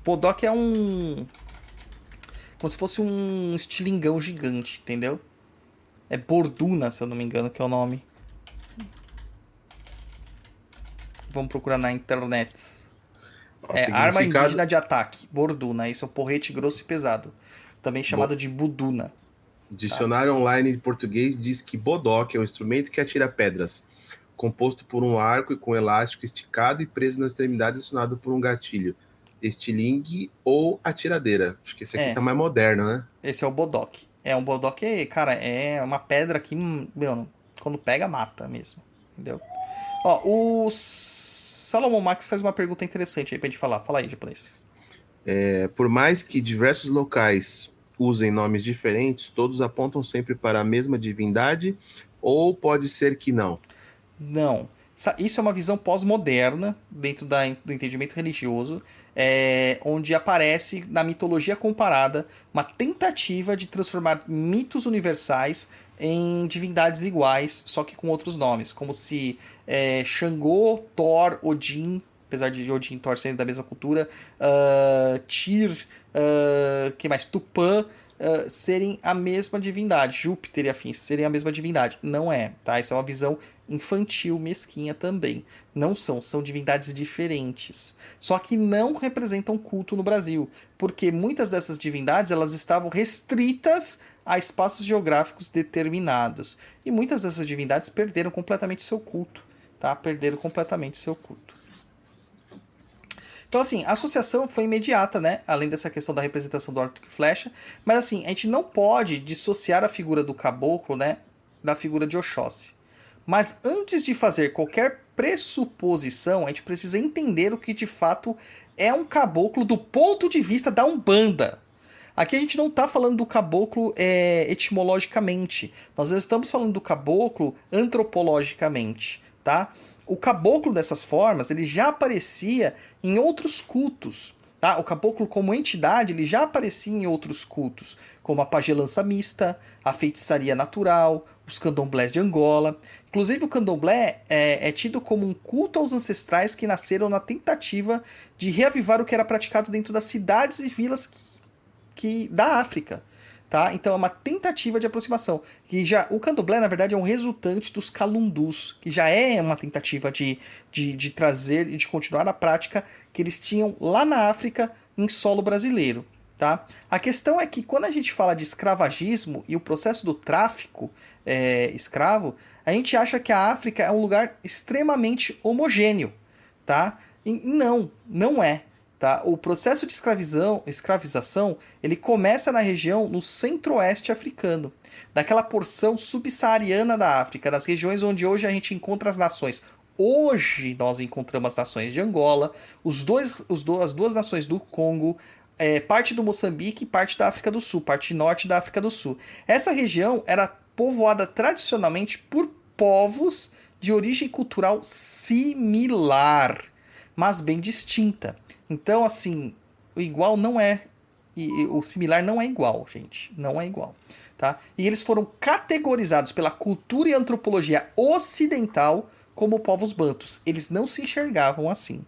Bodoque é um. Como se fosse um estilingão gigante, entendeu? É Borduna, se eu não me engano, que é o nome. Vamos procurar na internet. Ó, É, arma indígena de ataque. Borduna. Isso é um porrete grosso e pesado. Também chamado de Buduna. Dicionário online de português diz que bodoque é um instrumento que atira pedras, composto por um arco e com elástico esticado e preso nas extremidades acionado por um gatilho, estilingue ou atiradeira. Acho que esse aqui É. tá mais moderno, né? Esse é o Bodoque. É um Bodoque, cara, é uma pedra que, meu, quando pega, mata mesmo. Entendeu? Ó, o Salomon Max faz uma pergunta interessante aí pra gente falar. Fala aí, japonês. É, por mais que diversos locais usem nomes diferentes, todos apontam sempre para a mesma divindade, ou pode ser que não. Não. Sa- Isso é uma visão pós-moderna dentro da, do entendimento religioso, é, onde aparece na mitologia comparada uma tentativa de transformar mitos universais em divindades iguais, só que com outros nomes, como se é, Xangô, Thor, Odin, apesar de Odin e Thor serem da mesma cultura, ah, Tyr, ah, que mais? Tupã, ah, serem a mesma divindade, Júpiter e afins serem a mesma divindade. Não é, tá? Isso é uma visão infantil, mesquinha também. Não são, são divindades diferentes. Só que não representam culto no Brasil, porque muitas dessas divindades elas estavam restritas a espaços geográficos determinados. E muitas dessas divindades perderam completamente seu culto, tá? Perderam completamente seu culto. Então, assim, a associação foi imediata, né? Além dessa questão da representação do arco e flecha. Mas, assim, a gente não pode dissociar a figura do caboclo, né? Da figura de Oxóssi. Mas antes de fazer qualquer pressuposição, a gente precisa entender o que de fato é um caboclo do ponto de vista da Umbanda. Aqui a gente não está falando do caboclo é, etimologicamente. Nós estamos falando do caboclo antropologicamente, tá? O caboclo dessas formas, ele já aparecia em outros cultos, tá? O caboclo como entidade, ele já aparecia em outros cultos, como a pagelança mista, a feitiçaria natural, os candomblés de Angola. Inclusive o candomblé é, é tido como um culto aos ancestrais que nasceram na tentativa de reavivar o que era praticado dentro das cidades e vilas que que da África, tá? Então é uma tentativa de aproximação. Que já o candomblé na verdade é um resultante dos calundus, que já é uma tentativa de, de, de trazer e de continuar a prática que eles tinham lá na África em solo brasileiro, tá? A questão é que quando a gente fala de escravagismo e o processo do tráfico é, escravo, a gente acha que a África é um lugar extremamente homogêneo, tá? E não, não é. Tá? O processo de escravizão, escravização ele começa na região no centro-oeste africano, daquela porção subsaariana da África, nas regiões onde hoje a gente encontra as nações. Hoje nós encontramos as nações de Angola, os dois, os do, as duas nações do Congo, é, parte do Moçambique e parte da África do Sul, parte norte da África do Sul. Essa região era povoada tradicionalmente por povos de origem cultural similar, mas bem distinta. Então, assim, o igual não é. E, o similar não é igual, gente. Não é igual. Tá? E eles foram categorizados pela cultura e antropologia ocidental como povos bantus. Eles não se enxergavam assim.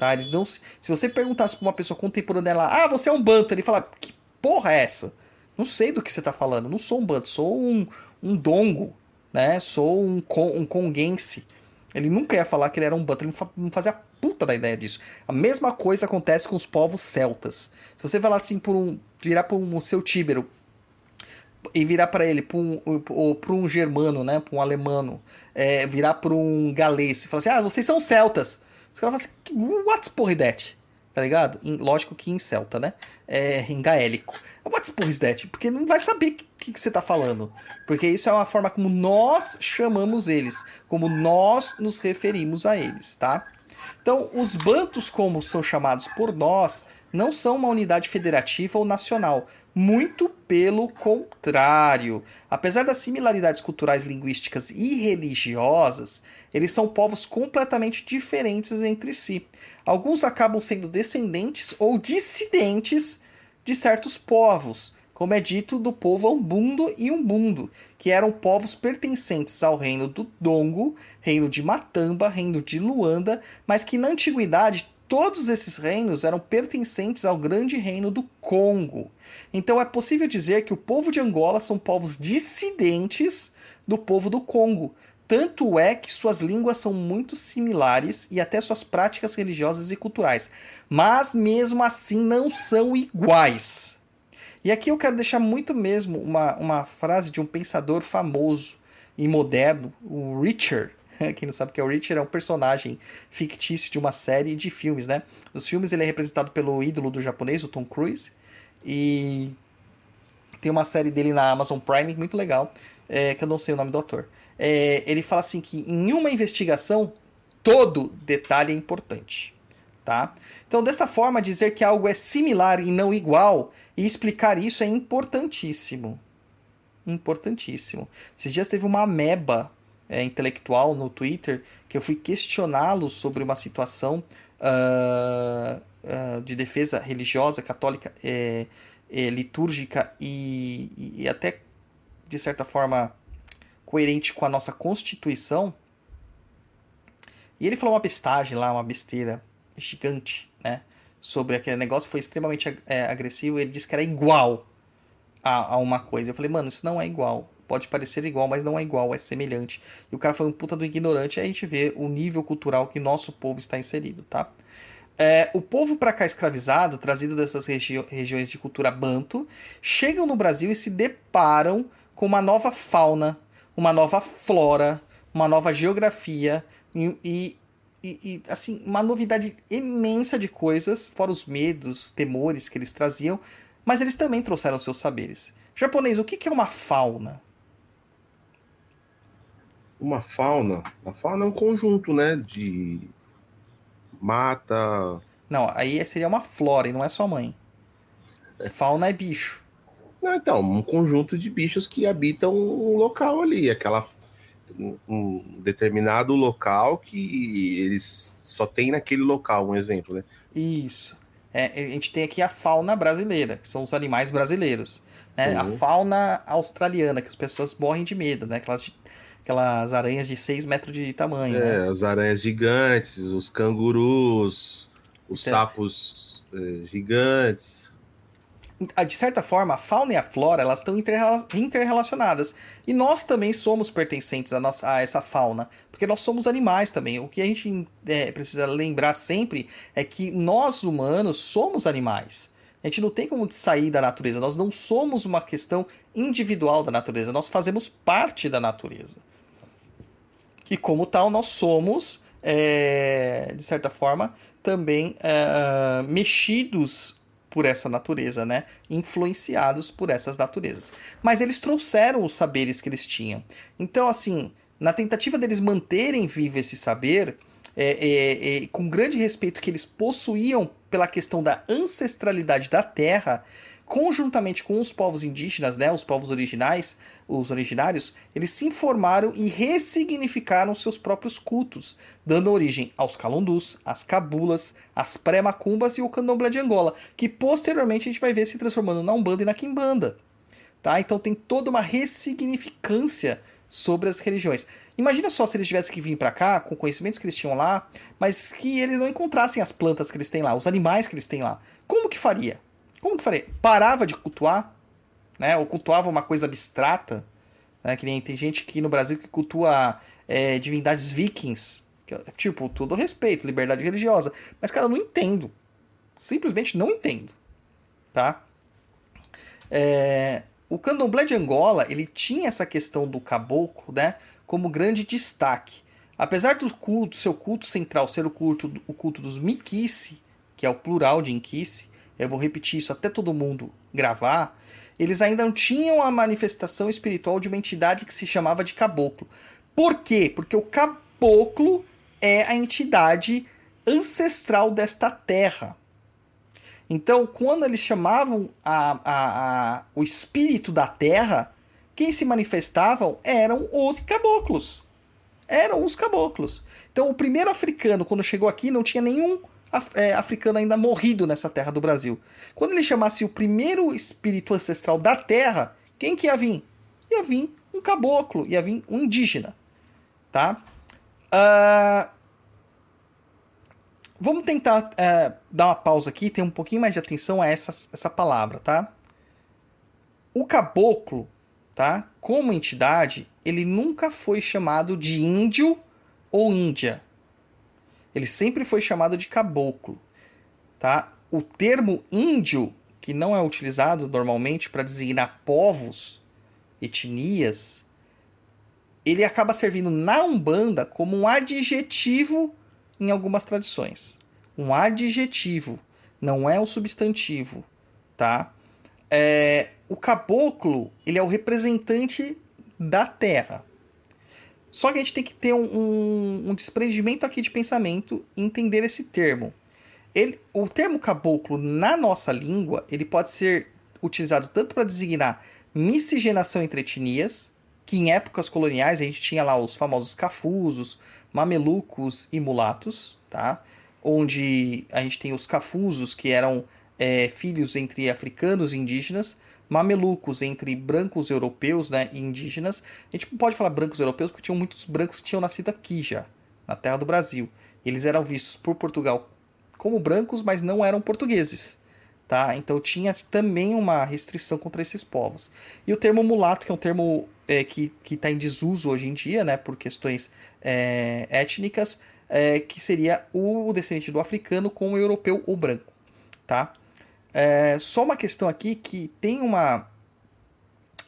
Tá? Eles não se... se você perguntasse para uma pessoa contemporânea lá, ah, você é um banto, ele fala, que porra é essa? Não sei do que você tá falando. Não sou um banto, sou um, um dongo, né? Sou um, um conguense. Ele nunca ia falar que ele era um banto, ele não fazia puta da ideia disso. A mesma coisa acontece com os povos celtas. Se você falar assim por um. virar por um seu tíbero. e virar para ele, para um, ou para um germano, né, para um alemano, é, virar para um galês e falar assim: ah, vocês são celtas. Os caras falam assim: what's porra that? Tá ligado? Em, lógico que em celta, né? É, em gaélico. What's porra that? Porque não vai saber o que, que você tá falando. Porque isso é uma forma como nós chamamos eles, como nós nos referimos a eles, tá? Então, os bantos, como são chamados por nós, não são uma unidade federativa ou nacional. Muito pelo contrário. Apesar das similaridades culturais, linguísticas e religiosas, eles são povos completamente diferentes entre si. Alguns acabam sendo descendentes ou dissidentes de certos povos, como é dito do povo Umbundo e Umbundo, que eram povos pertencentes ao reino do Dongo, reino de Matamba, reino de Luanda, mas que na antiguidade todos esses reinos eram pertencentes ao grande reino do Congo. Então é possível dizer que o povo de Angola são povos dissidentes do povo do Congo. Tanto é que suas línguas são muito similares e até suas práticas religiosas e culturais. Mas mesmo assim não são iguais. E aqui eu quero deixar muito mesmo uma, uma frase de um pensador famoso e moderno, o Richard [laughs] Quem não sabe que é o Richard, é um personagem fictício de uma série de filmes, né? Nos filmes ele é representado pelo ídolo do japonês, o Tom Cruise. E tem uma série dele na Amazon Prime muito legal, é, que eu não sei o nome do ator. É, ele fala assim que em uma investigação, todo detalhe é importante. Tá? Então, dessa forma, dizer que algo é similar e não igual e explicar isso é importantíssimo. Importantíssimo. Esses dias teve uma ameba é, intelectual no Twitter que eu fui questioná-lo sobre uma situação uh, uh, de defesa religiosa, católica, é, é, litúrgica e, e até, de certa forma, coerente com a nossa Constituição. E ele falou uma bestagem lá, uma besteira gigante? Sobre aquele negócio, foi extremamente é, agressivo. Ele disse que era igual a, a uma coisa. Eu falei, mano, isso não é igual pode parecer igual, mas não é igual, é semelhante. E o cara foi um puta do ignorante, aí a gente vê o nível cultural que nosso povo está inserido, tá? É, o povo para cá escravizado, trazido dessas regi regiões de cultura banto, chegam no Brasil e se deparam com uma nova fauna, uma nova flora, uma nova geografia e, e, e, assim, uma novidade imensa de coisas, fora os medos, temores que eles traziam, mas eles também trouxeram seus saberes. Japonês, o que é uma fauna? uma fauna. A fauna é um conjunto, né? De mata. Não, aí seria uma flora e não é sua mãe. Fauna é bicho. Não, então, um conjunto de bichos que habitam um local ali, aquela um determinado local que eles só tem naquele local, um exemplo, né? Isso. É, a gente tem aqui a fauna brasileira, que são os animais brasileiros. Né? Uhum. A fauna australiana, que as pessoas morrem de medo, né? Aquelas aquelas aranhas de 6 metros de tamanho. É, né? as aranhas gigantes, os cangurus, os então, sapos é, gigantes. Ah, de certa forma, a fauna e a flora elas estão interrelacionadas. E nós também somos pertencentes a, nossa, a essa fauna. Porque nós somos animais também. O que a gente é, precisa lembrar sempre é que nós humanos somos animais. A gente não tem como sair da natureza. Nós não somos uma questão individual da natureza. Nós fazemos parte da natureza. E como tal, nós somos, é, de certa forma, também é, mexidos por essa natureza, né? Influenciados por essas naturezas. Mas eles trouxeram os saberes que eles tinham. Então, assim, na tentativa deles manterem vivo esse saber, é, é, é, com grande respeito que eles possuíam pela questão da ancestralidade da Terra, conjuntamente com os povos indígenas, né, os povos originais, os originários, eles se informaram e ressignificaram seus próprios cultos, dando origem aos calundus, às cabulas, às pré-macumbas e o candomblé de Angola, que posteriormente a gente vai ver se transformando na Umbanda e na Quimbanda. Tá? Então tem toda uma ressignificância sobre as religiões. Imagina só se eles tivessem que vir para cá com conhecimentos que eles tinham lá, mas que eles não encontrassem as plantas que eles têm lá, os animais que eles têm lá. Como que faria? Como que falei? Parava de cultuar, né? Ou cultuava uma coisa abstrata, né? Que nem tem gente aqui no Brasil que cultua é, divindades vikings. Que, tipo, tudo respeito, liberdade religiosa. Mas, cara, eu não entendo. Simplesmente não entendo. Tá? É, o candomblé de Angola, ele tinha essa questão do caboclo, né, como grande destaque. Apesar do culto, seu culto central ser o culto, o culto dos Mikice, que é o plural de Inquice, eu vou repetir isso até todo mundo gravar, eles ainda não tinham a manifestação espiritual de uma entidade que se chamava de caboclo. Por quê? Porque o caboclo é a entidade ancestral desta terra. Então, quando eles chamavam a, a, a, o espírito da terra, quem se manifestavam eram os caboclos. Eram os caboclos. Então, o primeiro africano, quando chegou aqui, não tinha nenhum é, africano ainda morrido nessa terra do Brasil. Quando ele chamasse o primeiro espírito ancestral da terra, quem que ia vir? Ia vir um caboclo, ia vir um indígena. Tá? Uh, Vamos tentar é, dar uma pausa aqui ter um pouquinho mais de atenção a essa, essa palavra, tá? O caboclo, tá? Como entidade, ele nunca foi chamado de índio ou índia. Ele sempre foi chamado de caboclo, tá? O termo índio, que não é utilizado normalmente para designar povos, etnias, ele acaba servindo na Umbanda como um adjetivo em algumas tradições. Um adjetivo, não é um substantivo, tá? É, o caboclo, ele é o representante da terra. Só que a gente tem que ter um, um, um desprendimento aqui de pensamento e entender esse termo. Ele, o termo caboclo, na nossa língua, ele pode ser utilizado tanto para designar miscigenação entre etnias, que em épocas coloniais a gente tinha lá os famosos cafusos, mamelucos e mulatos, tá? Onde a gente tem os cafusos, que eram é, filhos entre africanos e indígenas, mamelucos entre brancos europeus né, e indígenas. A gente pode falar brancos europeus porque tinham muitos brancos que tinham nascido aqui já, na terra do Brasil. Eles eram vistos por Portugal como brancos, mas não eram portugueses. Tá? Então tinha também uma restrição contra esses povos. E o termo mulato, que é um termo é, que está em desuso hoje em dia, né, por questões é, étnicas, é, que seria o descendente do africano com o europeu ou branco, tá? É, só uma questão aqui que tem uma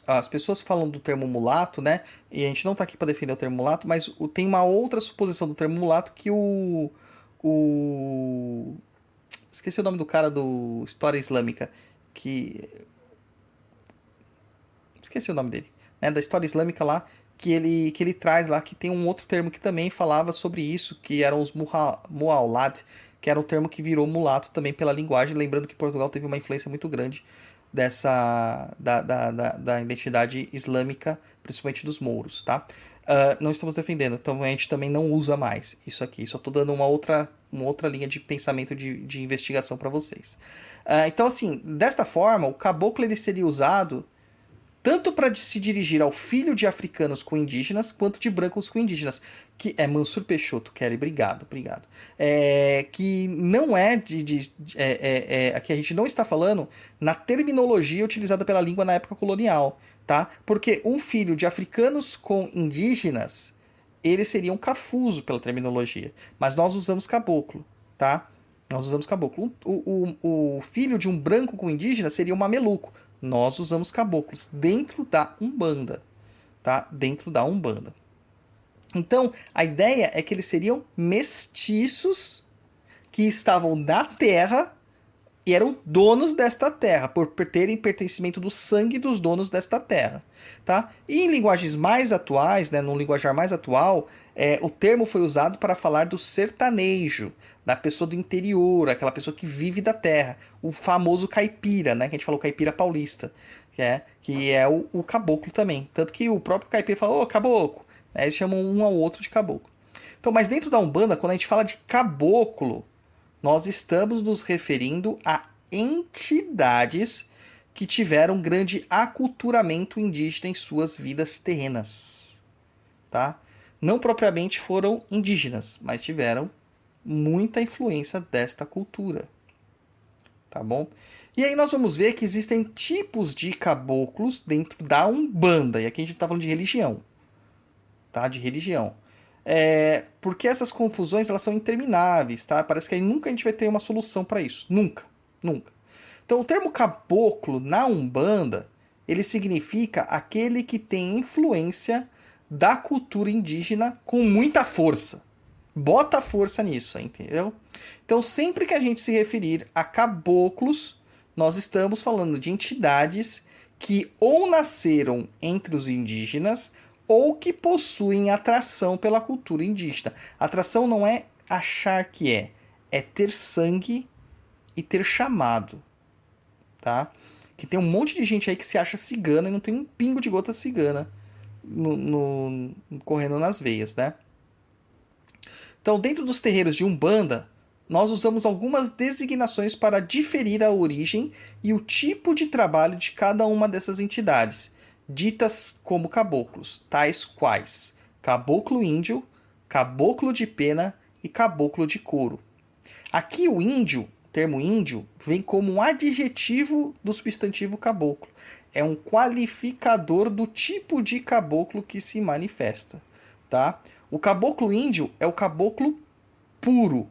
as pessoas falam do termo mulato, né? E a gente não está aqui para defender o termo mulato, mas tem uma outra suposição do termo mulato que o o esqueci o nome do cara do História Islâmica que esqueci o nome dele né, da história islâmica lá, que ele, que ele traz lá, que tem um outro termo que também falava sobre isso, que eram os mu'awlad, que era um termo que virou mulato também pela linguagem, lembrando que Portugal teve uma influência muito grande dessa da, da, da, da identidade islâmica, principalmente dos mouros, tá? Uh, não estamos defendendo, então a gente também não usa mais isso aqui, só estou dando uma outra, uma outra linha de pensamento de, de investigação para vocês. Uh, então, assim, desta forma, o caboclo ele seria usado tanto para se dirigir ao filho de africanos com indígenas, quanto de brancos com indígenas, que é Mansur Peixoto, Kelly, obrigado, obrigado. É, que não é de. de é, é, é, aqui a gente não está falando na terminologia utilizada pela língua na época colonial, tá? Porque um filho de africanos com indígenas, ele seria um cafuso pela terminologia, mas nós usamos caboclo, tá? Nós usamos caboclo. O, o, o filho de um branco com indígena seria um mameluco nós usamos caboclos dentro da Umbanda, tá? Dentro da Umbanda. Então, a ideia é que eles seriam mestiços que estavam na terra e eram donos desta terra, por terem pertencimento do sangue dos donos desta terra. Tá? E em linguagens mais atuais, né, num linguajar mais atual, é, o termo foi usado para falar do sertanejo, da pessoa do interior, aquela pessoa que vive da terra, o famoso caipira, né, que a gente falou caipira paulista, que é, que é o, o caboclo também. Tanto que o próprio caipira falou, ô caboclo, né, eles chamam um ao outro de caboclo. Então, mas dentro da Umbanda, quando a gente fala de caboclo, nós estamos nos referindo a entidades que tiveram grande aculturamento indígena em suas vidas terrenas, tá? Não propriamente foram indígenas, mas tiveram muita influência desta cultura, tá bom? E aí nós vamos ver que existem tipos de caboclos dentro da Umbanda, e aqui a gente está falando de religião, tá? De religião. É, porque essas confusões elas são intermináveis, tá? Parece que aí nunca a gente vai ter uma solução para isso, nunca, nunca. Então, o termo caboclo na Umbanda, ele significa aquele que tem influência da cultura indígena com muita força. Bota força nisso, entendeu? Então, sempre que a gente se referir a caboclos, nós estamos falando de entidades que ou nasceram entre os indígenas ou que possuem atração pela cultura indígena. Atração não é achar que é, é ter sangue e ter chamado, tá? Que tem um monte de gente aí que se acha cigana e não tem um pingo de gota cigana no, no correndo nas veias, né? Então, dentro dos terreiros de Umbanda, nós usamos algumas designações para diferir a origem e o tipo de trabalho de cada uma dessas entidades, ditas como caboclos, tais quais caboclo índio, caboclo de pena e caboclo de couro. Aqui o índio, o termo índio, vem como um adjetivo do substantivo caboclo. É um qualificador do tipo de caboclo que se manifesta, tá? O caboclo índio é o caboclo puro,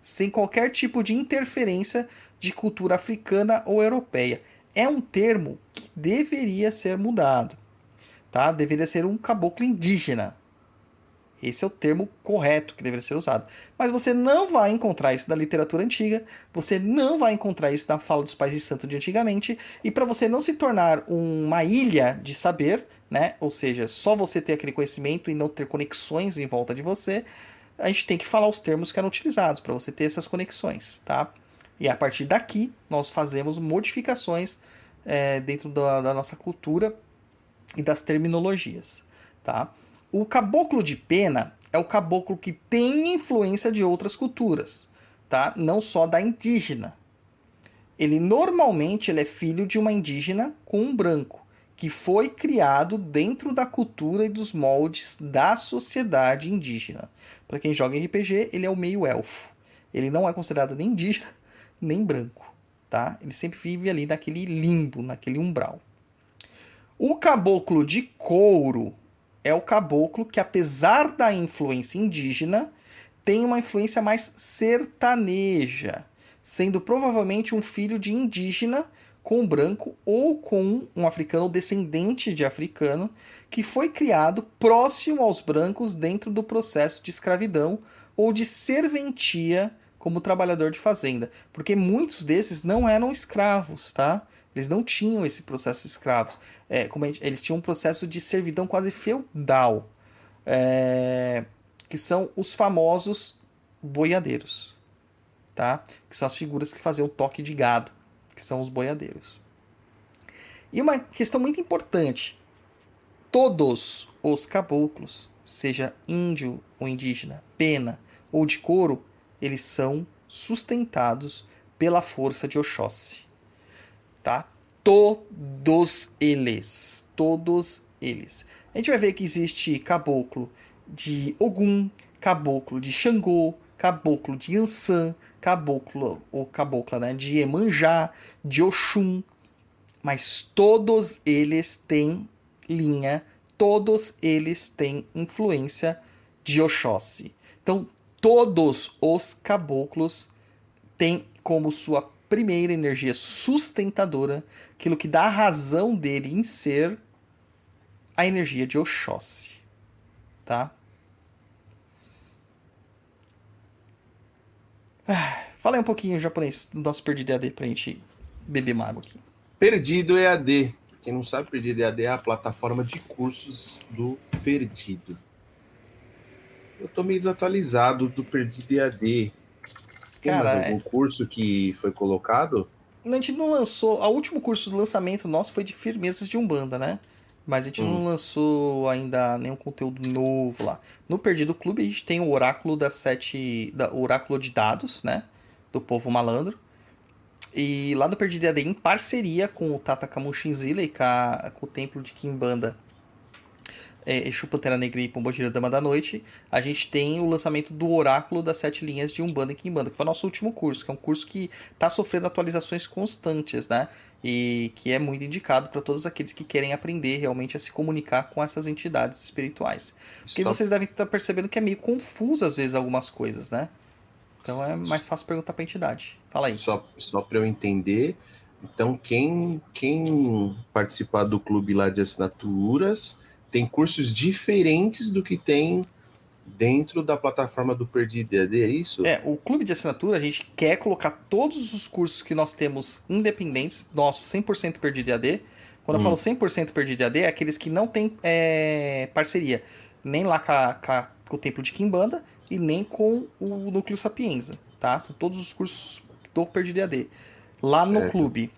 sem qualquer tipo de interferência de cultura africana ou europeia. É um termo que deveria ser mudado, tá? Deveria ser um caboclo indígena. Esse é o termo correto que deveria ser usado. Mas você não vai encontrar isso na literatura antiga, você não vai encontrar isso na fala dos pais de santo de antigamente, e para você não se tornar uma ilha de saber, né? Ou seja, só você ter aquele conhecimento e não ter conexões em volta de você, a gente tem que falar os termos que eram utilizados para você ter essas conexões, tá? E a partir daqui nós fazemos modificações é, dentro da, da, nossa cultura e das terminologias, tá? O caboclo de pena é o caboclo que tem influência de outras culturas, tá? Não só da indígena. Ele normalmente ele é filho de uma indígena com um branco que foi criado dentro da cultura e dos moldes da sociedade indígena. Para quem joga RPG, ele é o meio elfo. Ele não é considerado nem indígena, nem branco, tá? Ele sempre vive ali naquele limbo, naquele umbral. O caboclo de couro é o caboclo que, apesar da influência indígena, tem uma influência mais sertaneja, sendo provavelmente um filho de indígena com branco ou com um africano descendente de africano que foi criado próximo aos brancos dentro do processo de escravidão ou de serventia como trabalhador de fazenda, porque muitos desses não eram escravos, tá? Eles não tinham esse processo de escravos. É, como gente, eles tinham um processo de servidão quase feudal, é, que são os famosos boiadeiros, tá? Que são as figuras que faziam toque de gado que são os boiadeiros. E uma questão muito importante: todos os caboclos, seja índio ou indígena, pena ou de couro, eles são sustentados pela força de Oxóssi. Tá? Todos eles, todos eles. A gente vai ver que existe caboclo de Ogum, caboclo de Xangô, caboclo de Ansan, caboclo ou cabocla, né, de Emanjá, de Oxum, mas todos eles têm linha, todos eles têm influência de Oxóssi. Então, todos os caboclos têm como sua primeira energia sustentadora, aquilo que dá a razão dele em ser a energia de Oxóssi, tá? Ah, fala aí um pouquinho japonês do nosso Perdido EAD pra gente beber água aqui. Perdido EAD. Quem não sabe, Perdido EAD é a plataforma de cursos do Perdido. Eu tô meio desatualizado do Perdido EAD. Tem Cara, mais algum é... curso que foi colocado? A gente não lançou. O último curso do lançamento nosso foi de firmezas de Umbanda, né? Mas a gente hum. não lançou ainda nenhum conteúdo novo lá. No Perdido Clube a gente tem o Oráculo das Sete. Da, o Oráculo de Dados, né? Do povo malandro. E lá no Perdido AD, em parceria com o Tata Kamushinzila e com, a, com o Templo de Kimbanda é, Exu Pantera Negra e Pombogira Dama da Noite, a gente tem o lançamento do Oráculo das Sete Linhas de Umbanda e Kimbanda, que foi o nosso último curso, que é um curso que está sofrendo atualizações constantes, né? E que é muito indicado para todos aqueles que querem aprender realmente a se comunicar com essas entidades espirituais. Porque vocês devem estar percebendo que é meio confuso às vezes algumas coisas, né? Então é mais fácil perguntar para a entidade. Fala aí. Só, só para eu entender, Então, quem, quem participar do clube lá de assinaturas tem cursos diferentes do que tem dentro da plataforma do Perdido EAD, é isso? É, o clube de assinatura, a gente quer colocar todos os cursos que nós temos independentes, nosso 100% Perdido EAD. Quando eu Hum. falo 100% Perdido EAD, é aqueles que não tem é, parceria, nem lá com, com com o Templo de Kimbanda e nem com o Núcleo Sapienza, tá? São todos os cursos do Perdido EAD, lá no Certo. clube.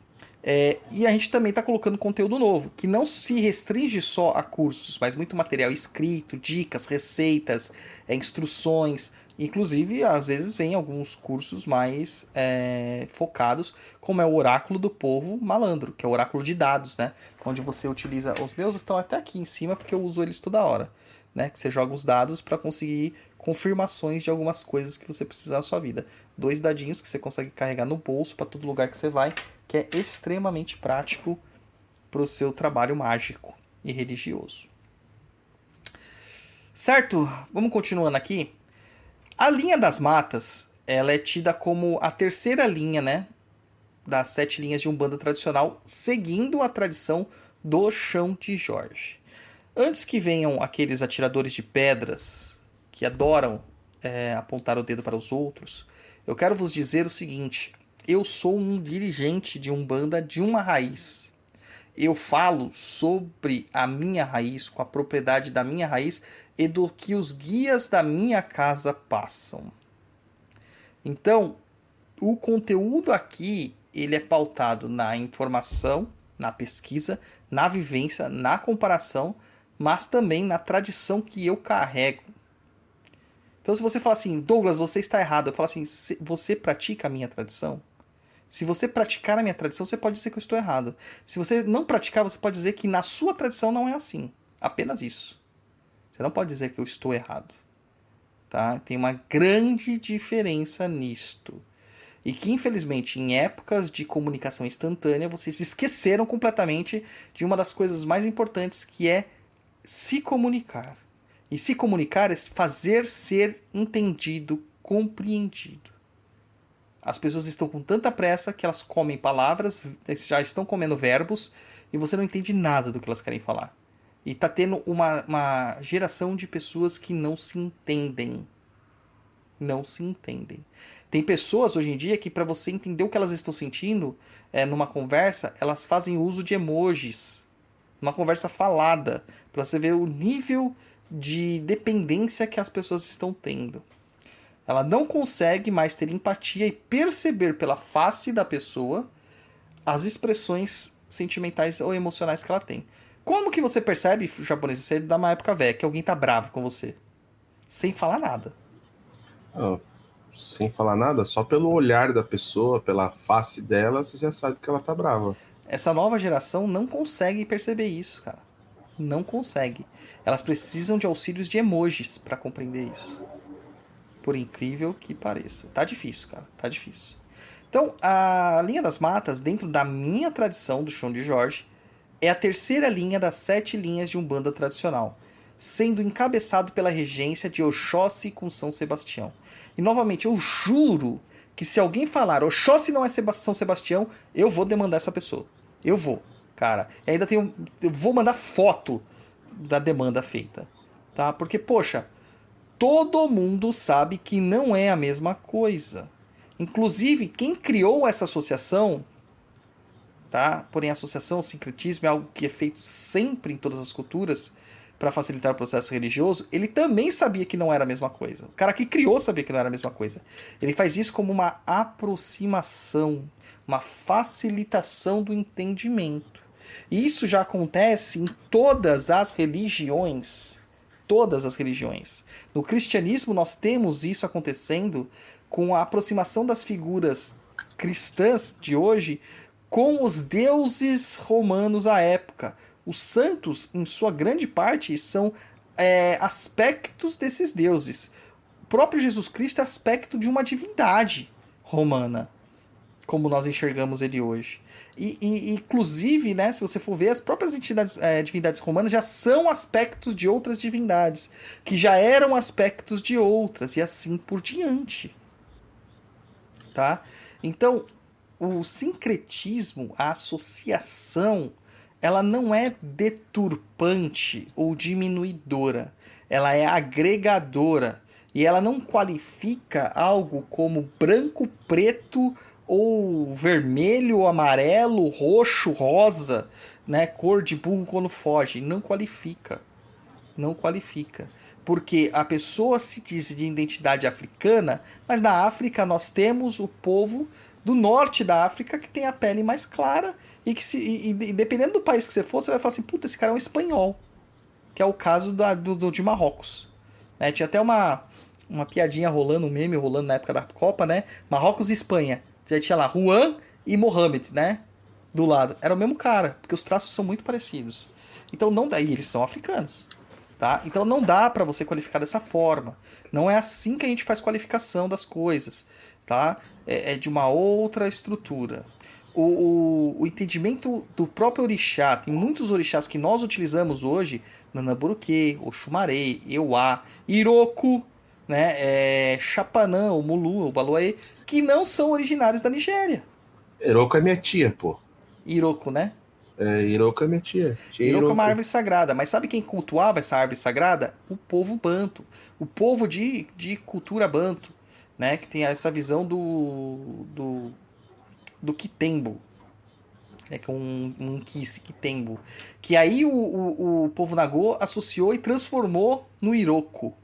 É, e a gente também está colocando conteúdo novo, que não se restringe só a cursos, mas muito material escrito, dicas, receitas, é, instruções. Inclusive, às vezes, vem alguns cursos mais é, focados, como é o Oráculo do Povo Malandro, que é o oráculo de dados, né? Onde você utiliza. Os meus estão até aqui em cima, porque eu uso eles toda hora. Né? Que você joga os dados para conseguir confirmações de algumas coisas que você precisa na sua vida. Dois dadinhos que você consegue carregar no bolso para todo lugar que você vai, que é extremamente prático para o seu trabalho mágico e religioso. Certo? Vamos continuando aqui. A linha das matas, ela é tida como a terceira linha, né? Das sete linhas de Umbanda tradicional, seguindo a tradição do chão de Jorge. Antes que venham aqueles atiradores de pedras que adoram é, apontar o dedo para os outros, eu quero vos dizer o seguinte: eu sou um dirigente de Umbanda de uma raiz. Eu falo sobre a minha raiz, com a propriedade da minha raiz e do que os guias da minha casa passam. Então, o conteúdo aqui, ele é pautado na informação, na pesquisa, na vivência, na comparação, mas também na tradição que eu carrego. Então, se você falar assim, Douglas, você está errado, eu falo assim, "Se- você pratica a minha tradição? Se você praticar a minha tradição, você pode dizer que eu estou errado. Se você não praticar, você pode dizer que na sua tradição não é assim. Apenas isso. Você não pode dizer que eu estou errado. Tá? Tem uma grande diferença nisto. E que, infelizmente, em épocas de comunicação instantânea, vocês esqueceram completamente de uma das coisas mais importantes que é se comunicar. E se comunicar é fazer ser entendido, compreendido. As pessoas estão com tanta pressa que elas comem palavras, já estão comendo verbos, e você não entende nada do que elas querem falar. E tá tendo uma, uma geração de pessoas que não se entendem. Não se entendem. Tem pessoas hoje em dia que, para você entender o que elas estão sentindo é, numa conversa, elas fazem uso de emojis. Uma conversa falada. Para você ver o nível de dependência que as pessoas estão tendo. Ela não consegue mais ter empatia e perceber pela face da pessoa as expressões sentimentais ou emocionais que ela tem. Como que você percebe, japonês, isso é da uma época velha, que alguém tá bravo com você? Sem falar nada. Ah, sem falar nada, só pelo olhar da pessoa, pela face dela, você já sabe que ela tá brava. Essa nova geração não consegue perceber isso, cara. Não consegue. Elas precisam de auxílios de emojis para compreender isso. Por incrível que pareça. Tá difícil, cara. Tá difícil. Então, a linha das matas, dentro da minha tradição do chão de Jorge, é a terceira linha das sete linhas de Umbanda tradicional, sendo encabeçado pela regência de Oxóssi com São Sebastião. E novamente, eu juro que se alguém falar Oxóssi não é São Sebastião, eu vou demandar essa pessoa. Eu vou, cara. E ainda tenho. Eu vou mandar foto da demanda feita. Tá? Porque, poxa, todo mundo sabe que não é a mesma coisa. Inclusive, quem criou essa associação, tá? Porém, associação, sincretismo é algo que é feito sempre em todas as culturas para facilitar o processo religioso. Ele também sabia que não era a mesma coisa. O cara que criou sabia que não era a mesma coisa. Ele faz isso como uma aproximação, uma facilitação do entendimento. E isso já acontece em todas as religiões. Todas as religiões. No cristianismo, nós temos isso acontecendo com a aproximação das figuras cristãs de hoje com os deuses romanos à época. Os santos, em sua grande parte, são é, aspectos desses deuses. O próprio Jesus Cristo é aspecto de uma divindade romana, como nós enxergamos ele hoje. E, e, inclusive, né, se você for ver, as próprias entidades, é, divindades romanas já são aspectos de outras divindades, que já eram aspectos de outras, e assim por diante. Tá? Então, o sincretismo, a associação, ela não é deturpante ou diminuidora, ela é agregadora e ela não qualifica algo como branco, preto ou vermelho, amarelo, roxo, rosa, né, cor de burro quando foge, não qualifica. Não qualifica. Porque a pessoa se diz de identidade africana, mas na África nós temos o povo do norte da África que tem a pele mais clara e que se e, e, dependendo do país que você for, você vai falar assim, puta, esse cara é um espanhol. Que é o caso da, do, do de Marrocos. Né? Tinha até uma, uma piadinha rolando, um meme rolando na época da Copa, né? Marrocos e Espanha. Já tinha lá Juan e Mohamed, né? Do lado. Era o mesmo cara, porque os traços são muito parecidos. Então não daí, eles são africanos. Tá? Então não dá para você qualificar dessa forma. Não é assim que a gente faz qualificação das coisas. Tá? É, é de uma outra estrutura. O, o, o, entendimento do próprio orixá, tem muitos orixás que nós utilizamos hoje, Nanaburuque, Oxumaré, Euá, Iroku, né, é, Chapanã, o Mulu, o Baluaê, que não são originários da Nigéria. Iroku é minha tia, pô. Iroku, né? É, Iroku é minha tia. tia Iroku é uma árvore sagrada. Mas sabe quem cultuava essa árvore sagrada? O povo banto. O povo de, de cultura banto. Né? Que tem essa visão do. do. do Kitembo. É que é um, um Kisse, Kitembo. Que aí o, o, o povo Nagô associou e transformou no Iroko.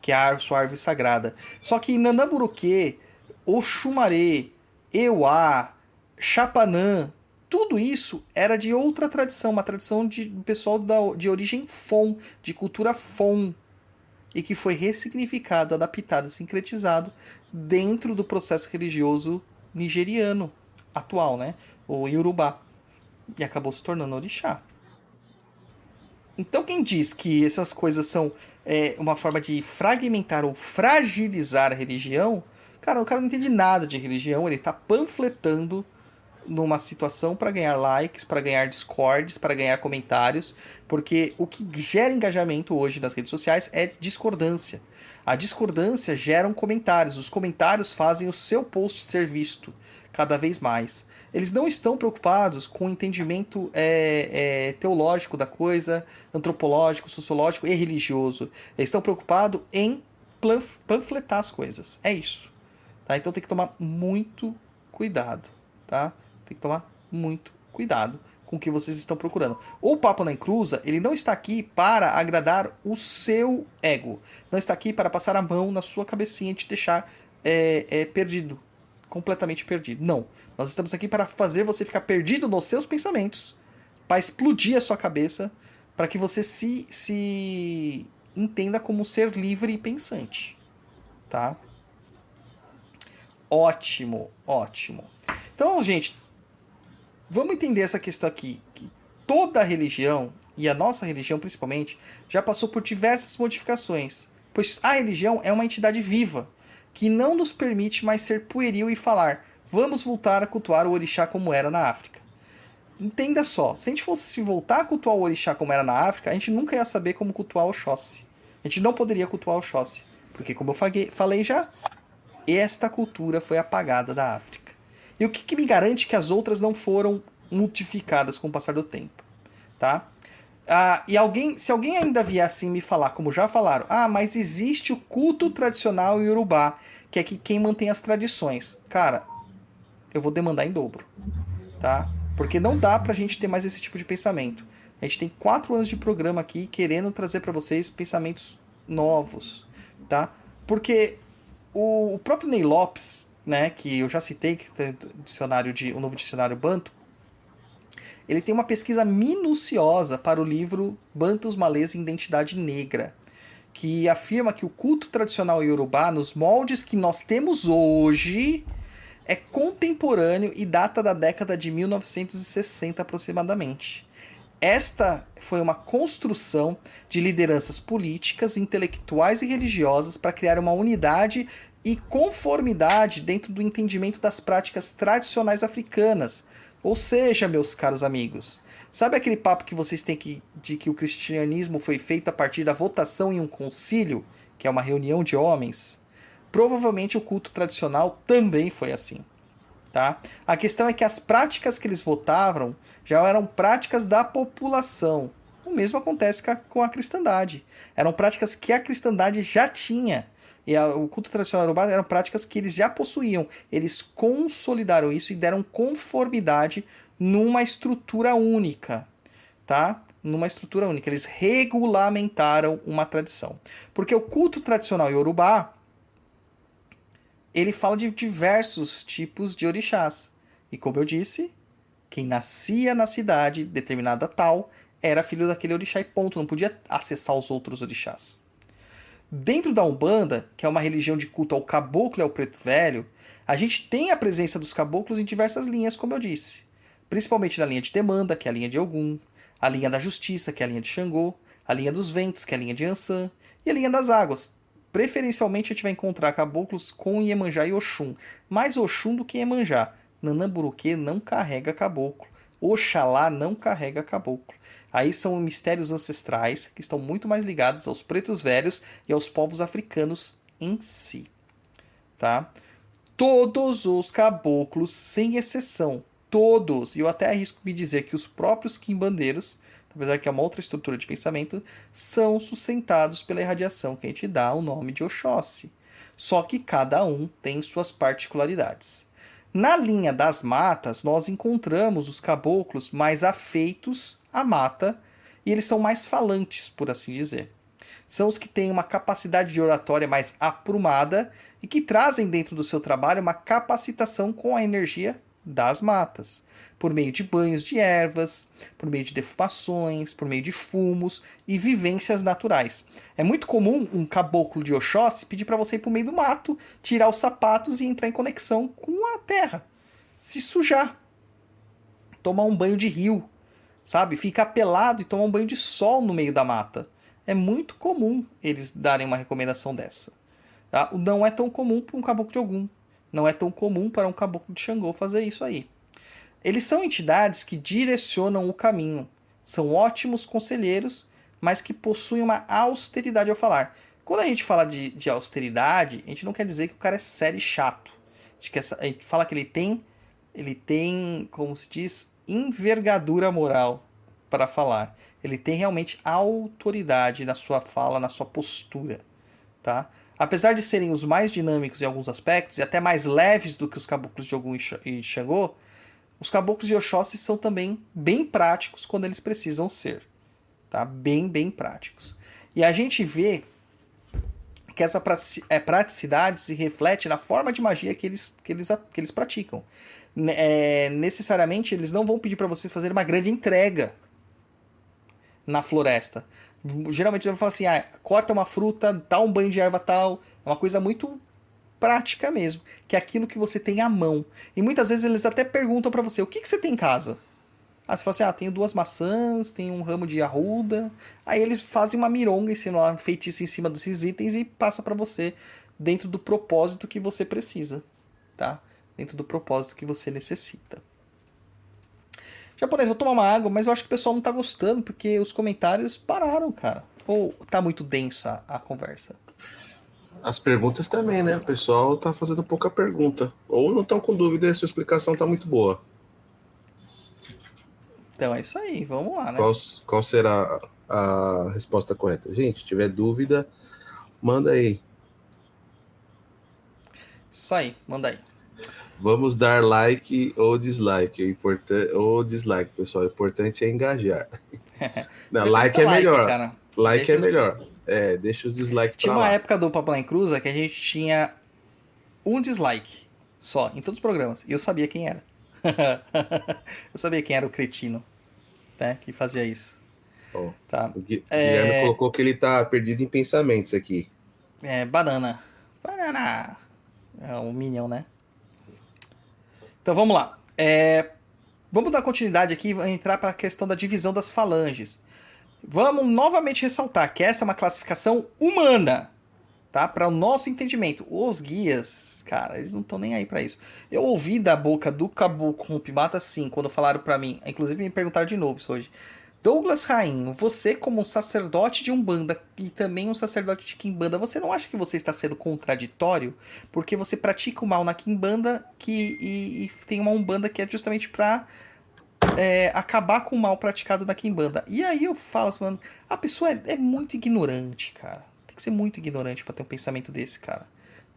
Que é a sua árvore sagrada. Só que Nanamburuque, Oxumaré, Euá, Chapanã, tudo isso era de outra tradição, uma tradição de pessoal da, de origem Fon, de cultura Fon, e que foi ressignificado, adaptado, sincretizado dentro do processo religioso nigeriano atual, né? O Yorubá. E acabou se tornando orixá. Então quem diz que essas coisas são é, uma forma de fragmentar ou fragilizar a religião, cara, o cara não entende nada de religião, ele está panfletando numa situação para ganhar likes, para ganhar discords, para ganhar comentários, porque o que gera engajamento hoje nas redes sociais é discordância. A discordância gera comentários, os comentários fazem o seu post ser visto cada vez mais. Eles não estão preocupados com o entendimento é, é, teológico da coisa, antropológico, sociológico e religioso. Eles estão preocupados em panfletar as coisas. É isso. Tá? Então tem que tomar muito cuidado. Tá? Tem que tomar muito cuidado com o que vocês estão procurando. O Papo na Encruza, ele não está aqui para agradar o seu ego. Não está aqui para passar a mão na sua cabecinha e te deixar é, é, perdido. Completamente perdido. Não. Nós estamos aqui para fazer você ficar perdido nos seus pensamentos. Para explodir a sua cabeça. Para que você se, se entenda como um ser livre e pensante. Tá? Ótimo, ótimo. Então, gente, vamos entender essa questão aqui, que toda religião, e a nossa religião principalmente, já passou por diversas modificações, pois a religião é uma entidade viva, que não nos permite mais ser pueril e falar, vamos voltar a cultuar o orixá como era na África. Entenda só, se a gente fosse voltar a cultuar o orixá como era na África, a gente nunca ia saber como cultuar o Oxóssi. A gente não poderia cultuar o Oxóssi, porque como eu falei já, esta cultura foi apagada da África. E o que, que me garante que as outras não foram modificadas com o passar do tempo, tá? Ah, e alguém, se alguém ainda viesse me falar, como já falaram, ah, mas existe o culto tradicional em Urubá, que é que quem mantém as tradições. Cara, eu vou demandar em dobro, tá? Porque não dá pra gente ter mais esse tipo de pensamento. A gente tem quatro anos de programa aqui querendo trazer para vocês pensamentos novos, tá? Porque o, o próprio Ney Lopes, né, que eu já citei, que tem o dicionário de o novo dicionário Banto, ele tem uma pesquisa minuciosa para o livro Bantos Malês e Identidade Negra, que afirma que o culto tradicional iorubá, nos moldes que nós temos hoje, é contemporâneo e data da década de 1960 aproximadamente. Esta foi uma construção de lideranças políticas, intelectuais e religiosas para criar uma unidade e conformidade dentro do entendimento das práticas tradicionais africanas. Ou seja, meus caros amigos, sabe aquele papo que vocês têm que, de que o cristianismo foi feito a partir da votação em um concílio, que é uma reunião de homens? Provavelmente o culto tradicional também foi assim. Tá? A questão é que as práticas que eles votavam já eram práticas da população. O mesmo acontece com a, cristandade. Eram práticas que a cristandade já tinha. E a, o culto tradicional urubá eram práticas que eles já possuíam. Eles consolidaram isso e deram conformidade numa estrutura única. Tá? Numa estrutura única. Eles regulamentaram uma tradição. Porque o culto tradicional iorubá ele fala de diversos tipos de orixás. E como eu disse, quem nascia na cidade determinada tal era filho daquele orixá e ponto, não podia acessar os outros orixás. Dentro da Umbanda, que é uma religião de culto ao caboclo e ao preto velho, a gente tem a presença dos caboclos em diversas linhas, como eu disse. Principalmente na linha de demanda, que é a linha de Ogum, a linha da justiça, que é a linha de Xangô, a linha dos ventos, que é a linha de Ansan, e a linha das águas, Preferencialmente a gente vai encontrar caboclos com Iemanjá e Oxum. Mais Oxum do que Iemanjá. Nanamburuque não carrega caboclo. Oxalá não carrega caboclo. Aí são mistérios ancestrais que estão muito mais ligados aos pretos velhos e aos povos africanos em si. Tá? Todos os caboclos, sem exceção, todos, e eu até arrisco me dizer que os próprios quimbandeiros apesar que é uma outra estrutura de pensamento, são sustentados pela irradiação que a gente dá o nome de Oxóssi. Só que cada um tem suas particularidades. Na linha das matas, nós encontramos os caboclos mais afeitos à mata e eles são mais falantes, por assim dizer. São os que têm uma capacidade de oratória mais aprumada e que trazem dentro do seu trabalho uma capacitação com a energia das matas por meio de banhos de ervas, por meio de defumações, por meio de fumos e vivências naturais. É muito comum um caboclo de Oxóssi pedir para você ir para o meio do mato, tirar os sapatos e entrar em conexão com a terra, se sujar, tomar um banho de rio, sabe? Ficar pelado e tomar um banho de sol no meio da mata. É muito comum eles darem uma recomendação dessa. Tá? Não é tão comum para um caboclo de algum. Não é tão comum para um caboclo de Xangô fazer isso aí. Eles são entidades que direcionam o caminho, são ótimos conselheiros, mas que possuem uma austeridade ao falar. Quando a gente fala de, de austeridade, a gente não quer dizer que o cara é sério e chato. A gente, quer, a gente fala que ele tem, ele tem, como se diz, envergadura moral para falar. Ele tem realmente autoridade na sua fala, na sua postura, tá? Apesar de serem os mais dinâmicos em alguns aspectos e até mais leves do que os caboclos de Ogum e Xangô, os caboclos de Oxóssi são também bem práticos quando eles precisam ser. Tá? Bem, bem práticos. E a gente vê que essa é, praticidade se reflete na forma de magia que eles, que eles, que eles praticam. É, necessariamente, eles não vão pedir para você fazer uma grande entrega na floresta. Geralmente vão falar assim: ah, corta uma fruta, dá um banho de erva tal. É uma coisa muito prática mesmo, que é aquilo que você tem à mão. E muitas vezes eles até perguntam para você: o que, que você tem em casa? Aí você fala assim: ah, tenho duas maçãs, tenho um ramo de arruda. Aí eles fazem uma mironga, ensinam lá um feitiço em cima desses itens e passa para você dentro do propósito que você precisa, tá? Dentro do propósito que você necessita. Japonês, vou tomar uma água, mas eu acho que o pessoal não tá gostando porque os comentários pararam, cara. Ou tá muito densa a conversa? As perguntas também, né? O pessoal tá fazendo pouca pergunta. Ou não estão com dúvida e a sua explicação tá muito boa. Então é isso aí, vamos lá, né? Qual, qual será a resposta correta? Gente, se tiver dúvida, manda aí. Isso aí, manda aí. Vamos dar like ou dislike. O importante, ou dislike, pessoal. O importante é engajar. [laughs] Não, like é melhor. Cara. Like Deixa é melhor. É, deixa os dislikes Tinha uma lá. época do Papo em Cruza que a gente tinha um dislike só, em todos os programas. E eu sabia quem era. [laughs] eu sabia quem era o cretino, né, que fazia isso. Oh, tá. O Guilherme é... colocou que ele tá perdido em pensamentos aqui. É, banana. Banana. É um Minion, né? Então vamos lá. É, vamos dar continuidade aqui e entrar para a questão da divisão das falanges. Vamos novamente ressaltar que essa é uma classificação humana, tá? Para o nosso entendimento. Os guias, cara, eles não estão nem aí para isso. Eu ouvi da boca do Caboclo Rompimata assim, quando falaram para mim, inclusive me perguntaram de novo isso hoje. Douglas Rainho, você como sacerdote de Umbanda e também um sacerdote de Kimbanda, você não acha que você está sendo contraditório? Porque você pratica o mal na Kimbanda que, e, e tem uma Umbanda que é justamente pra é, acabar com o mal praticado na Kimbanda. E aí eu falo assim, mano, a pessoa é, é muito ignorante, cara. Tem que ser muito ignorante para ter um pensamento desse, cara.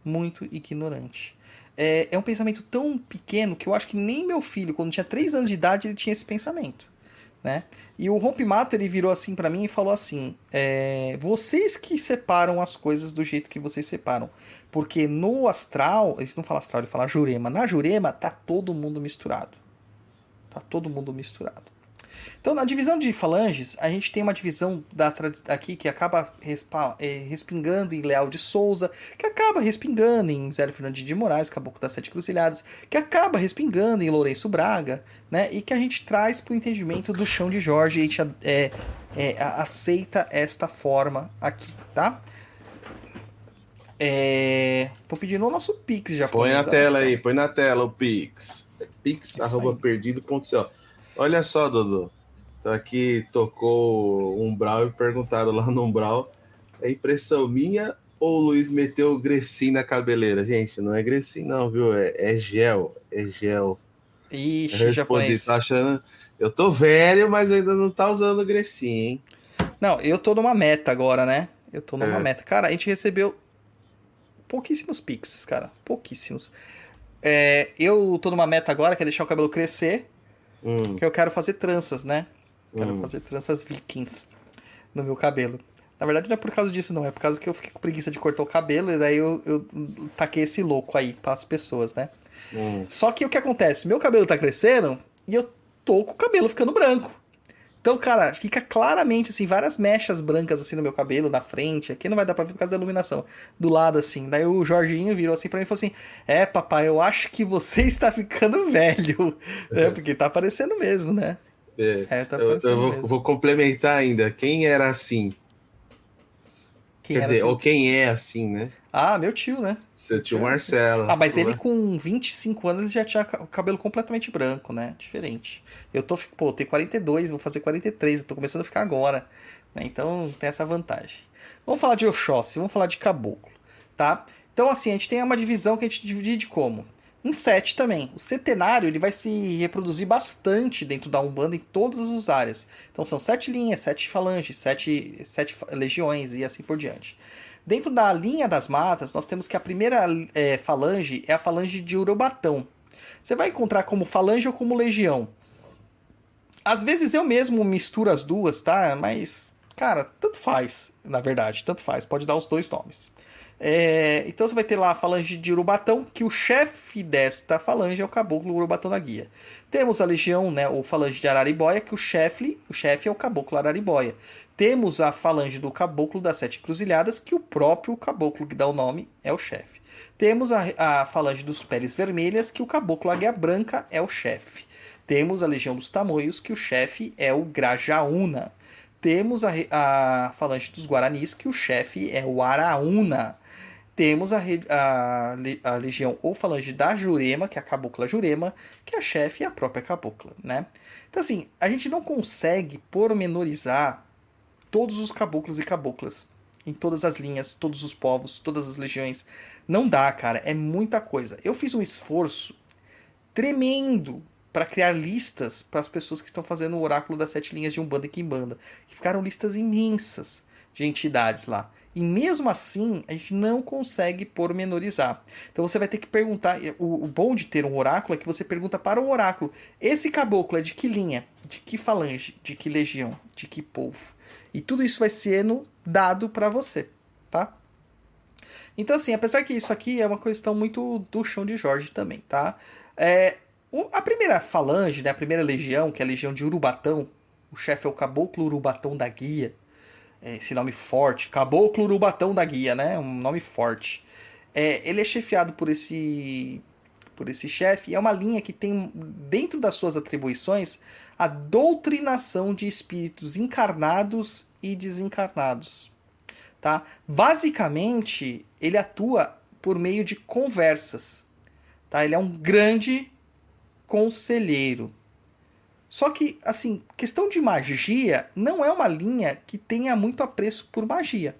Muito ignorante. É, é um pensamento tão pequeno que eu acho que nem meu filho, quando tinha 3 anos de idade, ele tinha esse pensamento né? E o rompimato ele virou assim para mim e falou assim: é, vocês que separam as coisas do jeito que vocês separam, porque no astral, ele não fala astral, ele fala jurema. Na jurema tá todo mundo misturado, tá todo mundo misturado. Então, na divisão de falanges, a gente tem uma divisão da, aqui que acaba respa, é, respingando em Leal de Souza, que acaba respingando em Zé Fernandes de Moraes, Caboclo das Sete Cruzilhadas, que acaba respingando em Lourenço Braga, né? E que a gente traz para o entendimento do chão de Jorge e a gente é, é, aceita esta forma aqui, tá? É... Tô pedindo o nosso Pix já. Põe na tela aí, põe na tela o Pix. Pix, arroba perdido.co. Olha só, Dodô. Então aqui tocou Umbral e perguntaram lá no Umbral: é impressão minha ou o Luiz meteu o Grecin na cabeleira? Gente, não é Grecin, não, viu? É, é gel. É gel. Ixi, eu japonês. Tá achando. Eu tô velho, mas ainda não tá usando o Grecin, hein? Não, eu tô numa meta agora, né? Eu tô numa é. meta. Cara, a gente recebeu pouquíssimos pics, cara. Pouquíssimos. É, eu tô numa meta agora que é deixar o cabelo crescer. Hum. Que eu quero fazer tranças, né? Quero hum. fazer tranças vikings no meu cabelo. Na verdade, não é por causa disso, não. É por causa que eu fiquei com preguiça de cortar o cabelo e daí eu, eu taquei esse louco aí para as pessoas, né? Hum. Só que o que acontece? Meu cabelo tá crescendo e eu tô com o cabelo ficando branco. Então, cara, fica claramente, assim, várias mechas brancas, assim, no meu cabelo, na frente. Aqui não vai dar pra ver por causa da iluminação. Do lado, assim. Daí o Jorginho virou assim pra mim e falou assim: É, papai, eu acho que você [laughs] está ficando velho. é, porque tá aparecendo mesmo, né? É, é tá eu, eu vou, vou, complementar ainda. Quem era assim? Quem Quer dizer, assim? ou quem é assim, né? Ah, meu tio, né? Seu tio Marcelo. Ah, mas ele com 25 anos já tinha o cabelo completamente branco, né? Diferente. Eu tô, pô, eu tenho 42, vou fazer 43, eu tô começando a ficar agora. Né? Então tem essa vantagem. Vamos falar de Oxóssi, vamos falar de caboclo, tá? Então, assim, a gente tem uma divisão que a gente divide como? Em 7 também. O centenário ele vai se reproduzir bastante dentro da Umbanda em todas as áreas. Então são sete linhas, sete falanges, sete, sete legiões e assim por diante. Dentro da linha das matas, nós temos que a primeira é, falange é a falange de Urubatão. Você vai encontrar como falange ou como legião. Às vezes eu mesmo misturo as duas, tá? Mas, cara, tanto faz, na verdade, tanto faz. Pode dar os dois nomes. É, então você vai ter lá a falange de Urubatão, que o chefe desta falange é o caboclo Urubatão da Guia. Temos a legião, né, o falange de Araribóia, que o chefe, o chefe é o caboclo Araribóia. Temos a falange do caboclo das Sete Cruzilhadas, que o próprio caboclo que dá o nome é o chefe. Temos a, a falange dos Peles Vermelhas, que o caboclo Águia Branca é o chefe. Temos a legião dos Tamoios, que o chefe é o Grajaúna. Temos a, a falange dos Guaranis, que o chefe é o Araúna temos a, a, a legião ou falange da Jurema, que é a cabocla Jurema, que é a chefe e a própria cabocla, né? Então, assim, a gente não consegue pormenorizar todos os caboclos e caboclas em todas as linhas, todos os povos, todas as legiões. Não dá, cara, é muita coisa. Eu fiz um esforço tremendo para criar listas para as pessoas que estão fazendo o oráculo das sete linhas de Umbanda e Kimbanda, que ficaram listas imensas de entidades lá. E mesmo assim, a gente não consegue pormenorizar. Então você vai ter que perguntar. O, o bom de ter um oráculo é que você pergunta para o oráculo: esse caboclo é de que linha? De que falange? De que legião? De que povo? E tudo isso vai sendo dado para você, tá? Então, assim, apesar que isso aqui é uma questão muito do chão de Jorge também, tá? É, o, a primeira falange, né, a primeira legião, que é a legião de Urubatão, o chefe é o caboclo Urubatão da Guia, esse nome forte, Caboclo Urubatão da Guia, né? Um nome forte. É, ele é chefiado por esse por esse chefe e é uma linha que tem dentro das suas atribuições a doutrinação de espíritos encarnados e desencarnados, tá? Basicamente, ele atua por meio de conversas, tá? Ele é um grande conselheiro, Só que, assim, questão de magia não é uma linha que tenha muito apreço por magia.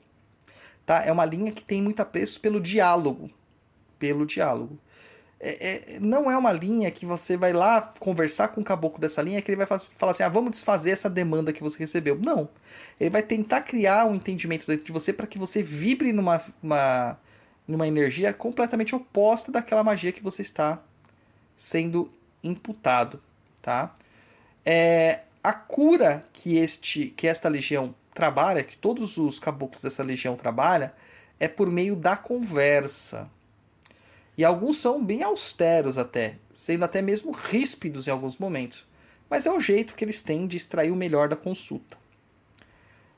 Tá? É uma linha que tem muito apreço pelo diálogo. Pelo diálogo. É, é, não é uma linha que você vai lá conversar com o caboclo dessa linha que ele vai falar assim: ah, vamos desfazer essa demanda que você recebeu. Não. Ele vai tentar criar um entendimento dentro de você para que você vibre numa, uma, numa energia completamente oposta daquela magia que você está sendo imputado. Tá? É, a cura que, este, que esta legião trabalha, que todos os caboclos dessa legião trabalham, é por meio da conversa. E alguns são bem austeros até, sendo até mesmo ríspidos em alguns momentos. Mas é o jeito que eles têm de extrair o melhor da consulta.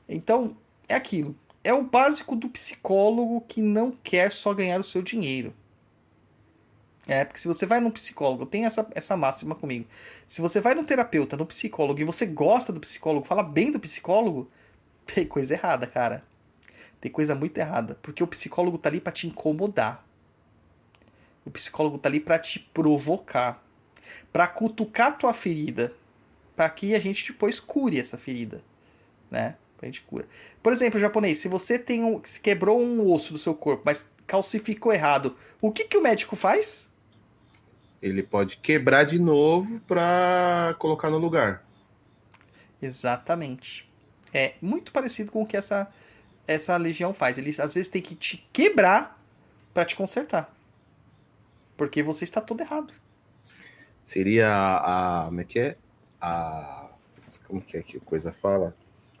Então, é aquilo. É o básico do psicólogo que não quer só ganhar o seu dinheiro. É, porque se você vai num psicólogo, tem essa, essa máxima comigo. Se você vai num terapeuta, num psicólogo, e você gosta do psicólogo, fala bem do psicólogo, tem coisa errada, cara. Tem coisa muito errada. Porque o psicólogo tá ali pra te incomodar. O psicólogo tá ali para te provocar, para cutucar tua ferida, para que a gente depois cure essa ferida, né? Pra gente cura. Por exemplo, japonês, se você tem um, se quebrou um osso do seu corpo, mas calcificou errado, o que que o médico faz? Ele pode quebrar de novo para colocar no lugar. Exatamente. É muito parecido com o que essa essa legião faz. Ele às vezes tem que te quebrar para te consertar. Porque você está todo errado. Seria a. Como é que é? A. Como que é que a coisa fala?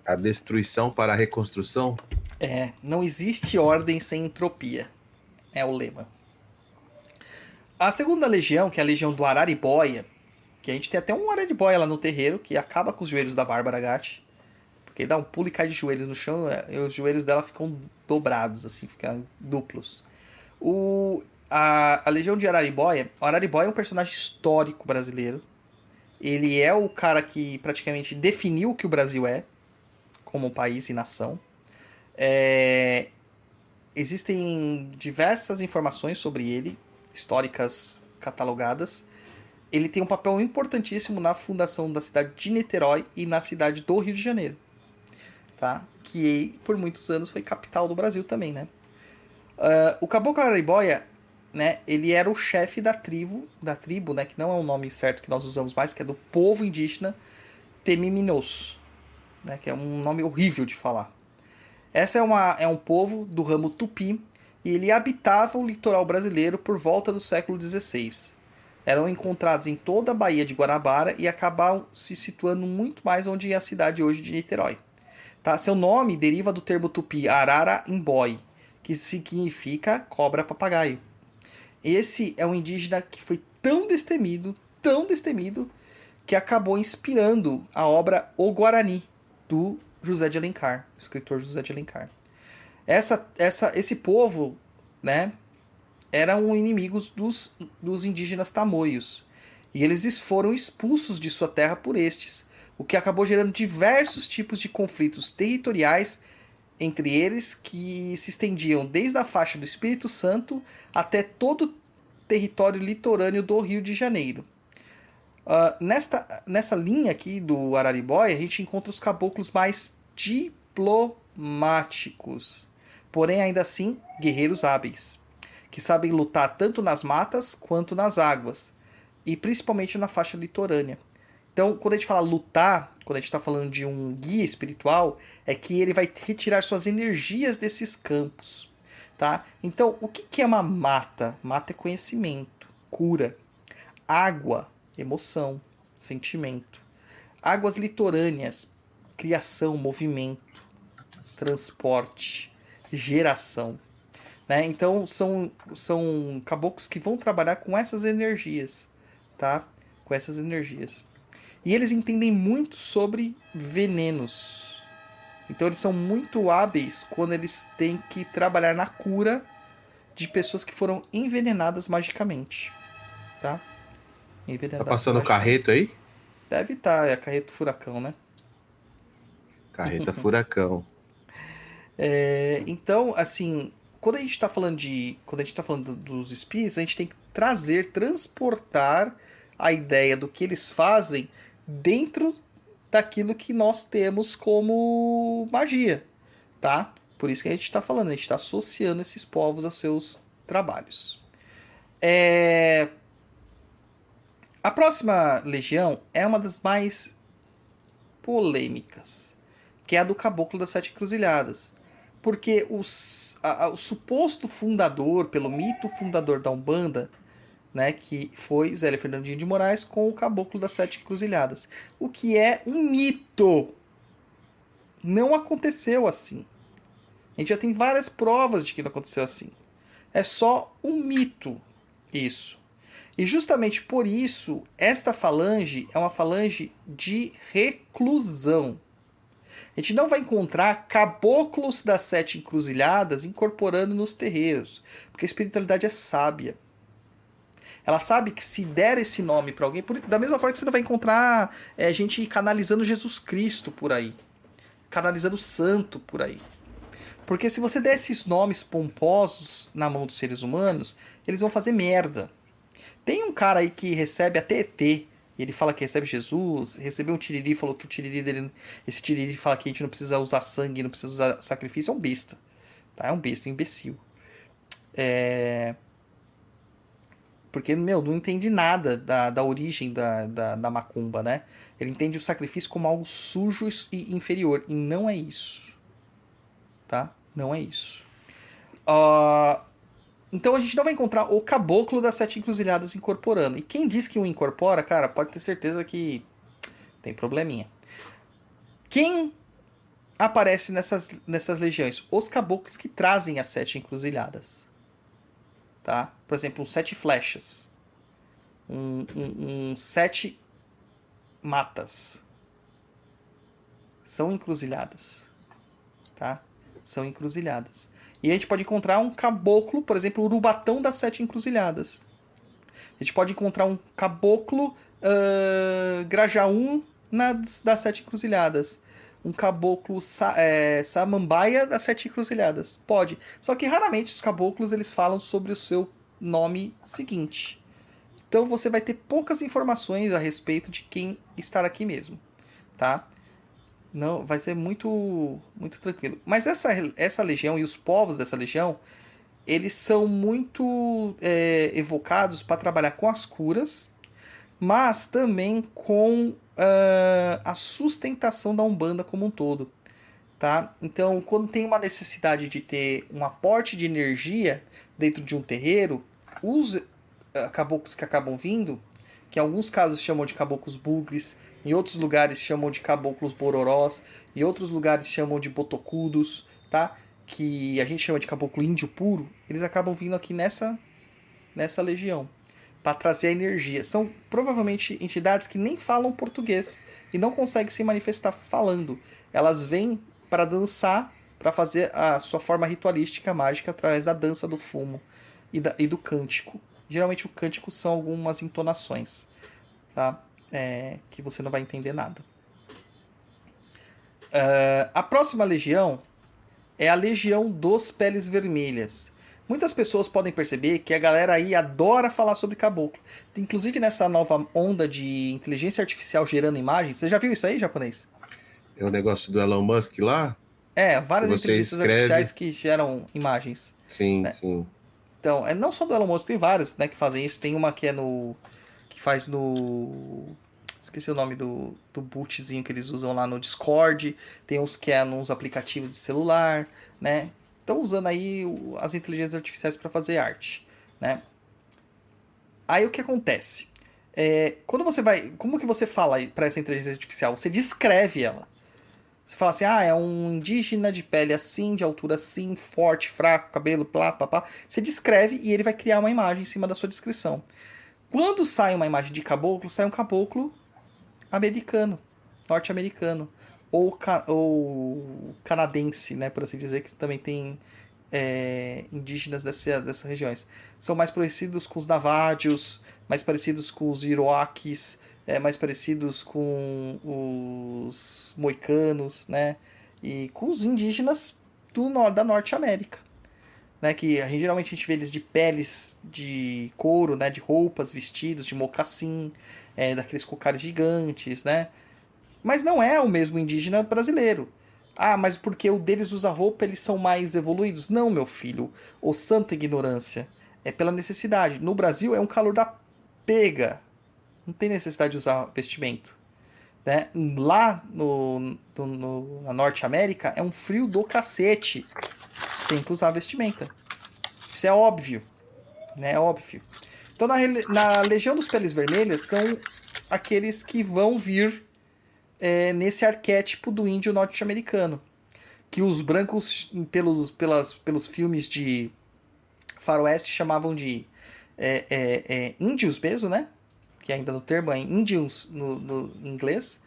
A destruição para a reconstrução? É, não existe ordem sem entropia. É o lema. A segunda legião, que é a legião do Araribóia, que a gente tem até um Araribóia lá no terreiro, que acaba com os joelhos da Bárbara Gatti. Porque dá um pulo e cai de joelhos no chão, é, e os joelhos dela ficam dobrados, assim, ficam duplos. O, a, a Legião de Araribóia, o Araribóia é um personagem histórico brasileiro. Ele é o cara que praticamente definiu o que o Brasil é, como país e nação. É, existem diversas informações sobre ele, históricas catalogadas. Ele tem um papel importantíssimo na fundação da cidade de Niterói e na cidade do Rio de Janeiro, tá? Que por muitos anos foi capital do Brasil também, né? Uh, o Caboclo Araribóia né, ele era o chefe da tribo, da tribo, né, que não é o nome certo que nós usamos mais, que é do povo indígena Temiminos, né, que é um nome horrível de falar. Essa é, uma, é um povo do ramo Tupi e ele habitava o litoral brasileiro por volta do século XVI. Eram encontrados em toda a Baía de Guanabara e acabaram se situando muito mais onde é a cidade hoje de Niterói. Tá? Seu nome deriva do termo tupi Arara Imboi, que significa cobra papagaio. Esse é um indígena que foi tão destemido, tão destemido, que acabou inspirando a obra O Guarani, do José de Alencar, escritor José de Alencar. Essa, essa, esse povo, né, eram inimigos dos, dos indígenas tamoios. E eles foram expulsos de sua terra por estes, o que acabou gerando diversos tipos de conflitos territoriais entre eles que se estendiam desde a faixa do Espírito Santo até todo o território litorâneo do Rio de Janeiro. Uh, nesta, nessa linha aqui do Araribóia, a gente encontra os caboclos mais diplomáticos, porém ainda assim guerreiros hábeis, que sabem lutar tanto nas matas quanto nas águas, e principalmente na faixa litorânea. Então, quando a gente fala lutar, quando a gente está falando de um guia espiritual, é que ele vai retirar suas energias desses campos, tá? Então, o que, que é uma mata? Mata é conhecimento, cura. Água, emoção, sentimento. Águas litorâneas, criação, movimento, transporte, geração. Né? Então, são, são caboclos que vão trabalhar com essas energias, tá? Com essas energias. E eles entendem muito sobre venenos. Então eles são muito hábeis quando eles têm que trabalhar na cura de pessoas que foram envenenadas magicamente. Tá? Envenenadas tá passando o carreto aí? Deve estar, tá, é carreto furacão, né? Carreta [laughs] furacão. É, então, assim, quando a gente está falando de. Quando a gente tá falando dos espíritos, a gente tem que trazer, transportar a ideia do que eles fazem dentro daquilo que nós temos como magia, tá? Por isso que a gente está falando, a gente está associando esses povos aos seus trabalhos. É... A próxima legião é uma das mais polêmicas, que é a do Caboclo das Sete Encruzilhadas. Porque os, a, o suposto fundador, pelo mito fundador da Umbanda, né, que foi Zélia Fernandinho de Moraes com o Caboclo das Sete Encruzilhadas. O que é um mito. Não aconteceu assim. A gente já tem várias provas de que não aconteceu assim. É só um mito isso. E justamente por isso, esta falange é uma falange de reclusão. A gente não vai encontrar caboclos das sete encruzilhadas incorporando nos terreiros, porque a espiritualidade é sábia. Ela sabe que se der esse nome para alguém, por, da mesma forma que você não vai encontrar é, gente canalizando Jesus Cristo por aí, canalizando santo por aí. Porque se você der esses nomes pomposos na mão dos seres humanos, eles vão fazer merda. Tem um cara aí que recebe até ET. Ele fala que recebe Jesus, recebeu um tiriri, falou que o tiriri dele. Esse tiriri fala que a gente não precisa usar sangue, não precisa usar sacrifício, é um besta. Tá? É um besta, um imbecil. É. Porque, meu, não entende nada da, da origem da, da, da macumba, né? Ele entende o sacrifício como algo sujo e inferior. E não é isso. Tá? Não é isso. Uh, então a gente não vai encontrar o caboclo das sete encruzilhadas incorporando. E quem diz que o incorpora, cara, pode ter certeza que tem probleminha. Quem aparece nessas, nessas legiões? Os caboclos que trazem as sete encruzilhadas. Tá? Por exemplo, um sete flechas. Um, um, um sete matas. São encruzilhadas. Tá? São encruzilhadas. E a gente pode encontrar um caboclo, por exemplo, Urubatão das Sete Encruzilhadas. A gente pode encontrar um caboclo uh, Grajaú nas, das Sete Encruzilhadas. Um caboclo sa, é, Samambaia das Sete Encruzilhadas. Pode. Só que raramente os caboclos eles falam sobre o seu nome seguinte. Então você vai ter poucas informações a respeito de quem estar aqui mesmo. Tá? Não, vai ser muito muito tranquilo. Mas essa, essa legião e os povos dessa legião, eles são muito é, evocados para trabalhar com as curas, mas também com uh, a sustentação da Umbanda como um todo. Tá? Então, quando tem uma necessidade de ter um aporte de energia dentro de um terreiro, os uh, caboclos que acabam vindo, que em alguns casos chamam de caboclos bugres, em outros lugares chamam de caboclos bororós, em outros lugares chamam de botocudos, tá? Que a gente chama de caboclo índio puro, eles acabam vindo aqui nessa nessa legião para trazer a energia. São provavelmente entidades que nem falam português e não conseguem se manifestar falando. Elas vêm para dançar, para fazer a sua forma ritualística mágica através da dança do fumo e, da, e do cântico. Geralmente o cântico são algumas entonações, tá? É, que você não vai entender nada. Uh, a próxima legião é a Legião dos Peles Vermelhas. Muitas pessoas podem perceber que a galera aí adora falar sobre caboclo. Inclusive nessa nova onda de inteligência artificial gerando imagens. Você já viu isso aí, japonês? É o negócio do Elon Musk lá? É, várias inteligências escreve... artificiais que geram imagens. Sim, né? sim. Então, é não só do Elon Musk, tem várias né, que fazem isso. Tem uma que é no que faz no. Esqueci o nome do, do bootzinho que eles usam lá no Discord. Tem uns que é nos aplicativos de celular, né? Estão usando aí as inteligências artificiais para fazer arte, né? Aí o que acontece? É, quando você vai. Como que você fala para essa inteligência artificial? Você descreve ela. Você fala assim, ah, é um indígena de pele assim, de altura assim, forte, fraco, cabelo, plá, pá. Você descreve e ele vai criar uma imagem em cima da sua descrição. Quando sai uma imagem de caboclo, sai um caboclo americano, norte-americano, ou, ca ou canadense, né, por assim dizer, que também tem é, indígenas dessa, dessas regiões. São mais parecidos com os navádios, mais parecidos com os iroquis, é, mais parecidos com os moicanos, né, e com os indígenas do, da Norte América. Né? Que a gente, geralmente a gente vê eles de peles de couro, né? De roupas, vestidos, de mocassim, é, daqueles cocares gigantes, né? Mas não é o mesmo indígena brasileiro. Ah, mas porque o deles usa roupa, eles são mais evoluídos? Não, meu filho. Ô santa ignorância. É pela necessidade. No Brasil é um calor da pega. Não tem necessidade de usar vestimento. Né? Lá no, no, no, na Norte América é um frio do cacete. Tem que usar vestimenta. Isso é óbvio. Né? É óbvio. Então na, na Legião dos Peles Vermelhas são aqueles que vão vir é, nesse arquétipo do índio norte-americano. Que os brancos, pelos, pelas, pelos filmes de faroeste, chamavam de é, é, é, índios mesmo, né? Que ainda no termo é índios no, no inglês.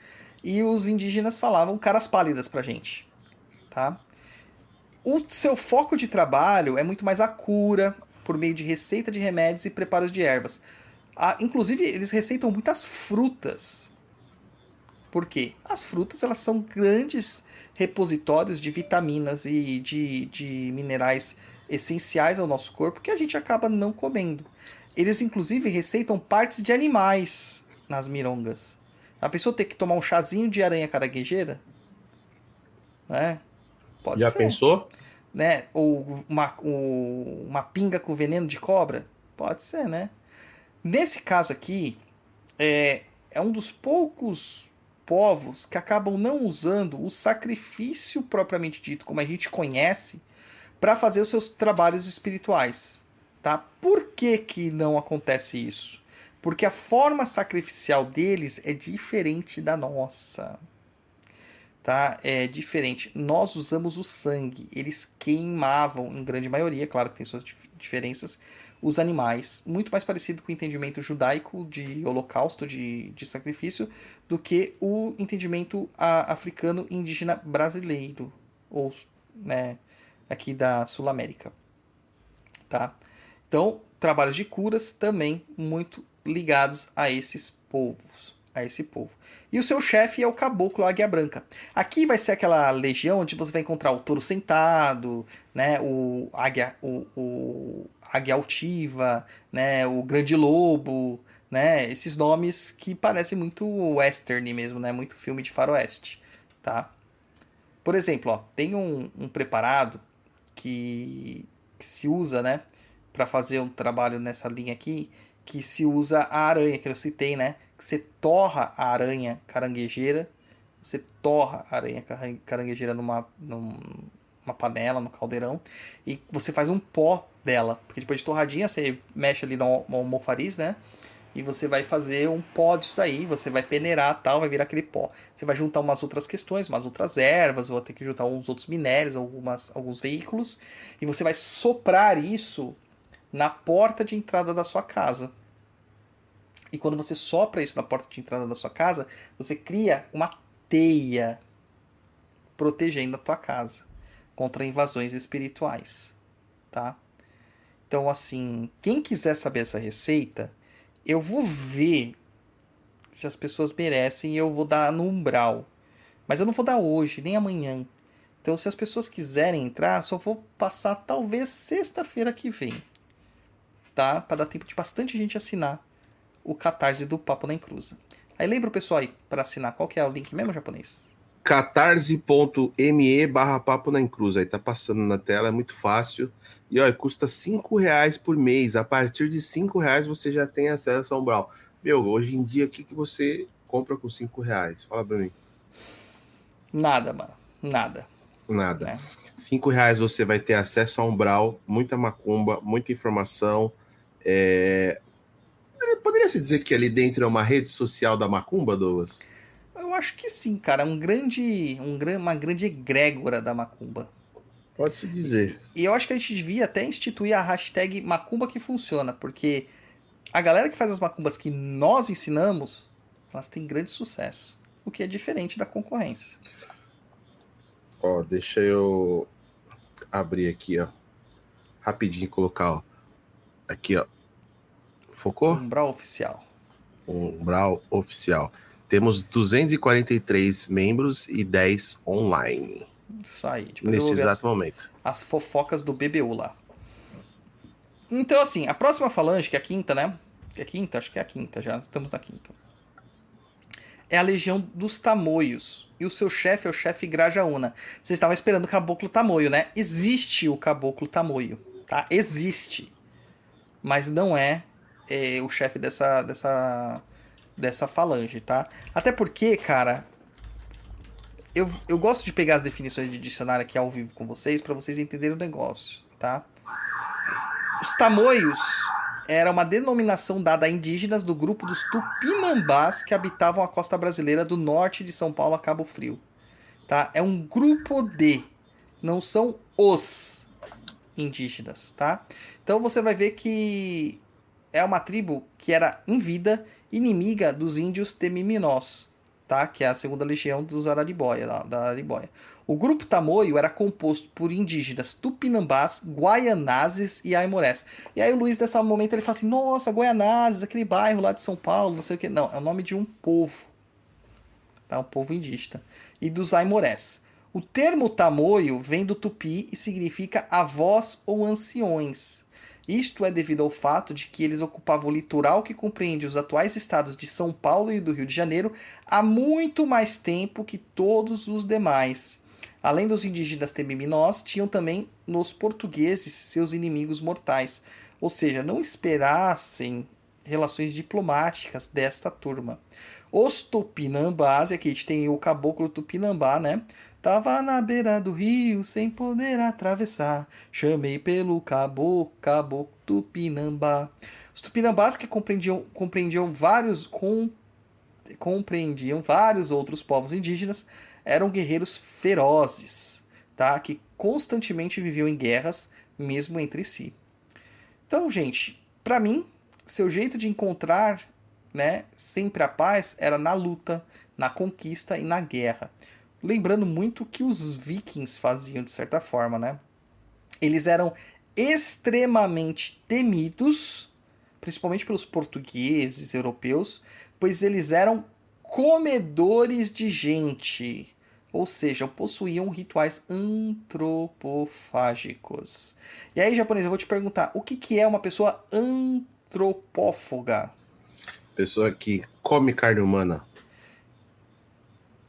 E os indígenas falavam caras pálidas pra gente. Tá? O seu foco de trabalho é muito mais a cura, por meio de receita de remédios e preparos de ervas. Ah, inclusive, eles receitam muitas frutas por quê? As frutas elas são grandes repositórios de vitaminas e de, de minerais essenciais ao nosso corpo que a gente acaba não comendo. Eles inclusive receitam partes de animais nas mirongas. A pessoa tem que tomar um chazinho de aranha caranguejeira? Né? Pode Já ser. pensou? Né? Ou uma, uma pinga com veneno de cobra? Pode ser, né? Nesse caso aqui, é, é um dos poucos povos que acabam não usando o sacrifício propriamente dito, como a gente conhece, para fazer os seus trabalhos espirituais. Tá? Por que, que não acontece isso? Porque a forma sacrificial deles é diferente da nossa. Tá? É diferente. Nós usamos o sangue. Eles queimavam, em grande maioria, claro que tem suas diferenças, os animais, muito mais parecido com o entendimento judaico de holocausto, de, de sacrifício, do que o entendimento a, africano indígena brasileiro, ou né, aqui da Sul América. Tá? Então, trabalhos de curas também muito ligados a esses povos a esse povo. E o seu chefe é o caboclo Águia Branca. Aqui vai ser aquela legião onde você vai encontrar o touro sentado, né, o águia, o, o águia altiva, né, o grande lobo, né, esses nomes que parecem muito western mesmo, né, muito filme de faroeste, tá? Por exemplo, ó, tem um, um preparado que, que se usa, né, para fazer um trabalho nessa linha aqui, que se usa a aranha que eu citei, né? Você torra a aranha caranguejeira, você torra a aranha caranguejeira numa, numa panela, no caldeirão, e você faz um pó dela. Porque depois de torradinha, você mexe ali no, almofariz, né? E você vai fazer um pó disso daí, você vai peneirar tal, vai virar aquele pó. Você vai juntar umas outras questões, umas outras ervas, ou ter que juntar uns outros minérios, algumas, alguns veículos, e você vai soprar isso na porta de entrada da sua casa. E quando você sopra isso na porta de entrada da sua casa, você cria uma teia protegendo a tua casa contra invasões espirituais, tá? Então, assim, quem quiser saber essa receita, eu vou ver se as pessoas merecem e eu vou dar no umbral. Mas eu não vou dar hoje, nem amanhã. Então, se as pessoas quiserem entrar, só vou passar talvez sexta-feira que vem. Tá? Para dar tempo de bastante gente assinar o catarse do Papo na Encruza. Aí lembra o pessoal aí, para assinar, qual que é o link mesmo, japonês? catarse.me barra papo na encruza. Aí tá passando na tela, é muito fácil. E olha, custa cinco reais por mês. A partir de cinco reais você já tem acesso ao Umbral. Meu, hoje em dia, o que, que você compra com cinco reais? Fala pra mim. Nada, mano. Nada. Nada. É. Cinco reais você vai ter acesso ao Umbral, muita macumba, muita informação. É, Poderia se dizer que ali dentro é uma rede social da Macumba, Douglas? Eu acho que sim, cara. Um grande, um, uma grande egrégora da Macumba. Pode-se dizer. E eu acho que a gente devia até instituir a hashtag Macumba que funciona, porque a galera que faz as macumbas que nós ensinamos, elas têm grande sucesso. O que é diferente da concorrência. Ó, deixa eu abrir aqui, ó. Rapidinho colocar, ó. Aqui, ó. Focou? Umbral oficial. Umbral oficial. Temos 243 membros e 10 online. Isso aí. Depois neste exato as, momento. As fofocas do BBU lá. Então, assim, a próxima falange, que é a quinta, né? É a quinta? Acho que é a quinta já. Estamos na quinta. É a Legião dos Tamoios. E o seu chefe é o chefe Grajaúna. Vocês estavam esperando o Caboclo Tamoio, né? Existe o Caboclo Tamoio, tá? Existe. Mas não é, é o chefe dessa, dessa, dessa falange, tá? Até porque, cara, eu, eu gosto de pegar as definições de dicionário aqui ao vivo com vocês para vocês entenderem o negócio, tá? Os tamoios era uma denominação dada a indígenas do grupo dos tupinambás que habitavam a costa brasileira do norte de São Paulo a Cabo Frio. Tá? É um grupo de, não são os indígenas, tá? Então você vai ver que é uma tribo que era em vida inimiga dos índios temiminós, tá? Que é a segunda legião dos Araribóia, da, Araribóia. O grupo Tamoio era composto por indígenas tupinambás, guaianazes e aimorés. E aí o Luiz, nesse momento, ele fala assim, nossa, Guaianazes, aquele bairro lá de São Paulo, não sei o que. Não, é o nome de um povo, tá? Um povo indígena. E dos aimorés. O termo tamoio vem do tupi e significa avós ou anciões. Isto é devido ao fato de que eles ocupavam o litoral que compreende os atuais estados de São Paulo e do Rio de Janeiro há muito mais tempo que todos os demais. Além dos indígenas temiminós, tinham também nos portugueses seus inimigos mortais, ou seja, não esperassem relações diplomáticas desta turma. Os tupinambás, e aqui a gente tem o caboclo tupinambá, né? Tava na beira do rio sem poder atravessar. Chamei pelo caboclo, caboclo tupinambá. Os tupinambás que compreendiam, compreendiam vários com, compreendiam vários outros povos indígenas eram guerreiros ferozes, tá? Que constantemente viviam em guerras, mesmo entre si. Então, gente, para mim, seu jeito de encontrar, né, sempre a paz era na luta, na conquista e na guerra lembrando muito o que os vikings faziam de certa forma, né? Eles eram extremamente temidos, principalmente pelos portugueses, europeus, pois eles eram comedores de gente, ou seja, possuíam rituais antropofágicos. E aí, japonês, eu vou te perguntar, o que, que é uma pessoa antropófaga? Pessoa que come carne humana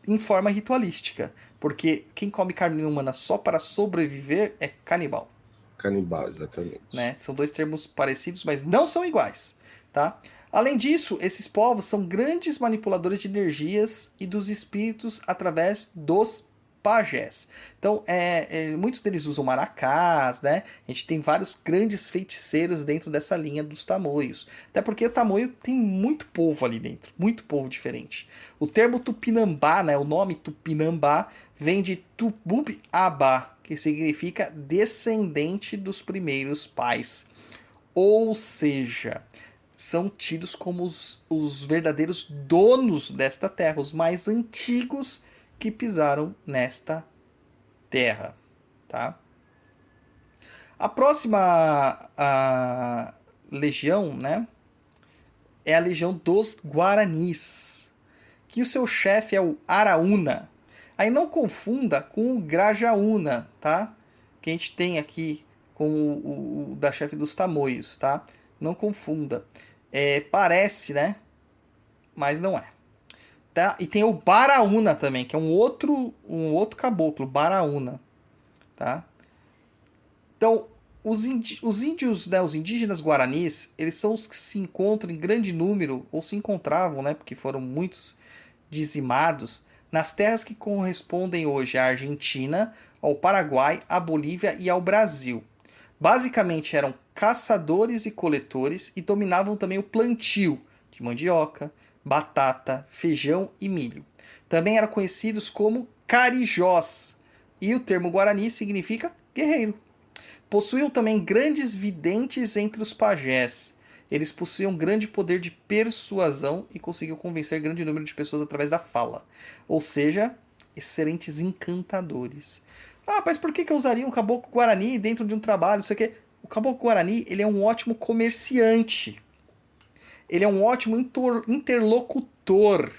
em forma ritualística. Porque quem come carne humana só para sobreviver é canibal. Canibal, exatamente. Né? São dois termos parecidos, mas não são iguais. Tá? Além disso, esses povos são grandes manipuladores de energias e dos espíritos através dos pajés. Então, é, é, muitos deles usam maracás, né? A gente tem vários grandes feiticeiros dentro dessa linha dos tamoios. Até porque o tamoio tem muito povo ali dentro, muito povo diferente. O termo tupinambá, né? O nome tupinambá vem de tubub-abá, que significa descendente dos primeiros pais. Ou seja, são tidos como os, os verdadeiros donos desta terra, os mais antigos que pisaram nesta terra, tá? A próxima a legião, né, é a legião dos Guaranis, que o seu chefe é o Araúna. Aí não confunda com o Grajaúna, tá? Que a gente tem aqui com o, o da chefe dos Tamoios, tá? Não confunda. É, parece, né? Mas não é. Tá? E tem o Baraúna também, que é um outro, um outro caboclo, Baraúna. Tá? Então, os, os índios, né, os indígenas guaranis, eles são os que se encontram em grande número, ou se encontravam, né, porque foram muitos dizimados, nas terras que correspondem hoje à Argentina, ao Paraguai, à Bolívia e ao Brasil. Basicamente eram caçadores e coletores e dominavam também o plantio de mandioca, batata, feijão e milho. Também eram conhecidos como carijós, e o termo guarani significa guerreiro. Possuíam também grandes videntes entre os pajés. Eles possuíam grande poder de persuasão e conseguiam convencer grande número de pessoas através da fala. Ou seja, excelentes encantadores. Ah, mas por que, que eu usaria um caboclo guarani dentro de um trabalho? Isso aqui. O caboclo guarani ele é um ótimo comerciante. Ele é um ótimo interlocutor.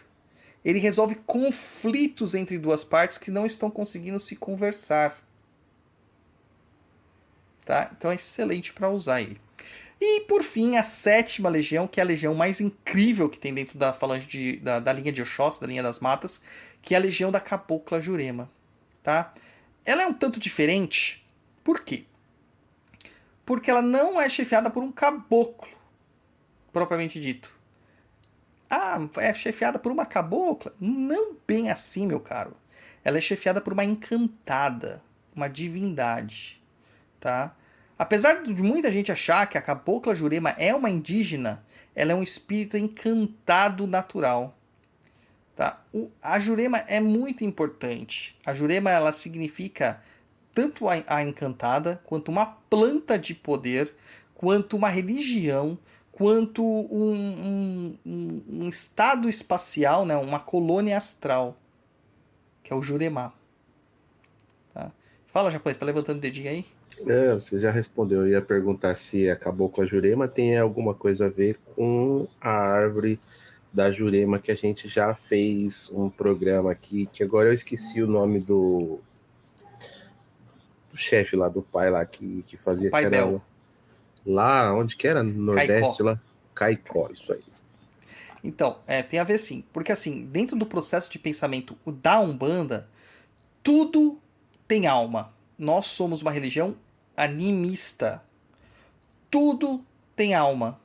Ele resolve conflitos entre duas partes que não estão conseguindo se conversar. Tá? Então é excelente para usar ele. E por fim, a sétima legião, que é a legião mais incrível que tem dentro da falange de, da, da linha de Oxóssi, da linha das matas, que é a legião da Cabocla Jurema. Tá? Ela é um tanto diferente. Por quê? Porque ela não é chefiada por um caboclo, propriamente dito. Ah, é chefiada por uma cabocla? Não bem assim, meu caro. Ela é chefiada por uma encantada, uma divindade, tá? Apesar de muita gente achar que a cabocla Jurema é uma indígena, ela é um espírito encantado natural. Tá? O, a Jurema é muito importante. A Jurema ela significa tanto a, a encantada, quanto uma planta de poder, quanto uma religião, quanto um, um, um, estado espacial, né? uma colônia astral, que é o Jurema. Tá? Fala, japonês, tá levantando o dedinho aí? É, você já respondeu. Eu ia perguntar se acabou com a Jurema tem alguma coisa a ver com a árvore da Jurema que a gente já fez um programa aqui, que agora eu esqueci o nome do, do chefe lá, do pai lá que, que fazia. Pai Bel. Lá, onde que era? No Nordeste Caicó. lá? Caicó, isso aí. Então, é, tem a ver sim. Porque assim, dentro do processo de pensamento da Umbanda, tudo tem alma. Nós somos uma religião animista. Tudo tem alma.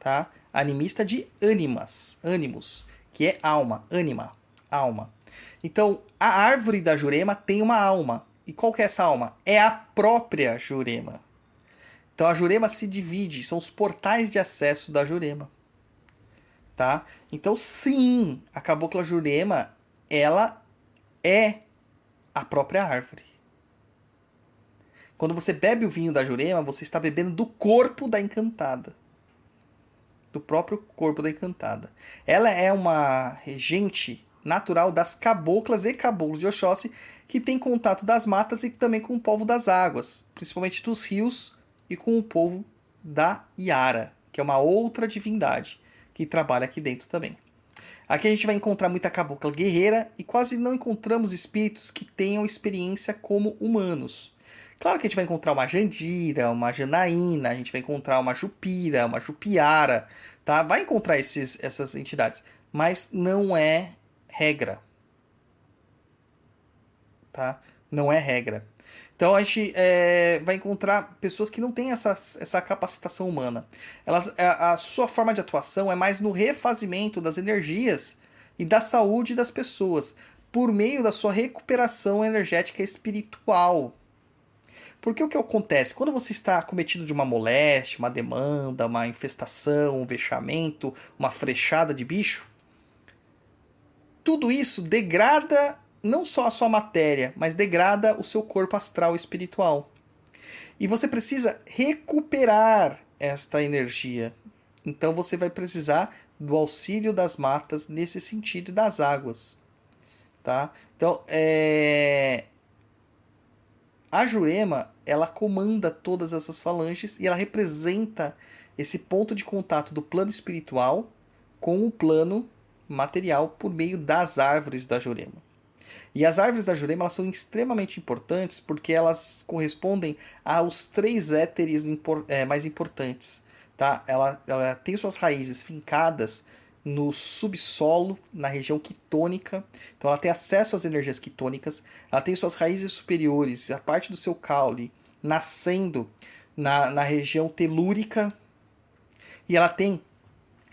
Tá? Animista de ânimas, ânimos, que é alma, ânima, alma. Então, a árvore da Jurema tem uma alma. E qual que é essa alma? É a própria Jurema. Então a Jurema se divide, são os portais de acesso da Jurema. Tá? Então sim, a Cabocla Jurema, ela é a própria árvore. Quando você bebe o vinho da Jurema, você está bebendo do corpo da encantada. Do próprio corpo da encantada. Ela é uma regente natural das caboclas e caboclos de Oxóssi que tem contato das matas e também com o povo das águas, principalmente dos rios e com o povo da Iara, que é uma outra divindade que trabalha aqui dentro também. Aqui a gente vai encontrar muita cabocla guerreira e quase não encontramos espíritos que tenham experiência como humanos. Claro que a gente vai encontrar uma Jandira, uma Janaína, a gente vai encontrar uma Jupira, uma Jupiara, tá? Vai encontrar esses, essas entidades, mas não é regra. Tá? Não é regra. Então a gente é, vai encontrar pessoas que não têm essa, essa capacitação humana. Elas, a, a, sua forma de atuação é mais no refazimento das energias e da saúde das pessoas, por meio da sua recuperação energética espiritual. Porque o que acontece? Quando você está cometido de uma moléstia, uma demanda, uma infestação, um vexamento, uma frechada de bicho, tudo isso degrada não só a sua matéria, mas degrada o seu corpo astral espiritual. E você precisa recuperar esta energia. Então você vai precisar do auxílio das matas nesse sentido das águas. Tá? Então, é... a Jurema, ela comanda todas essas falanges e ela representa esse ponto de contato do plano espiritual com o plano material por meio das árvores da Jurema. E as árvores da Jurema elas são extremamente importantes porque elas correspondem aos três éteres impor, é, mais importantes. Tá? Ela, ela tem suas raízes fincadas no subsolo, na região quitônica. Então ela tem acesso às energias quitônicas. Ela tem suas raízes superiores, a parte do seu caule, nascendo na, na região telúrica. E ela tem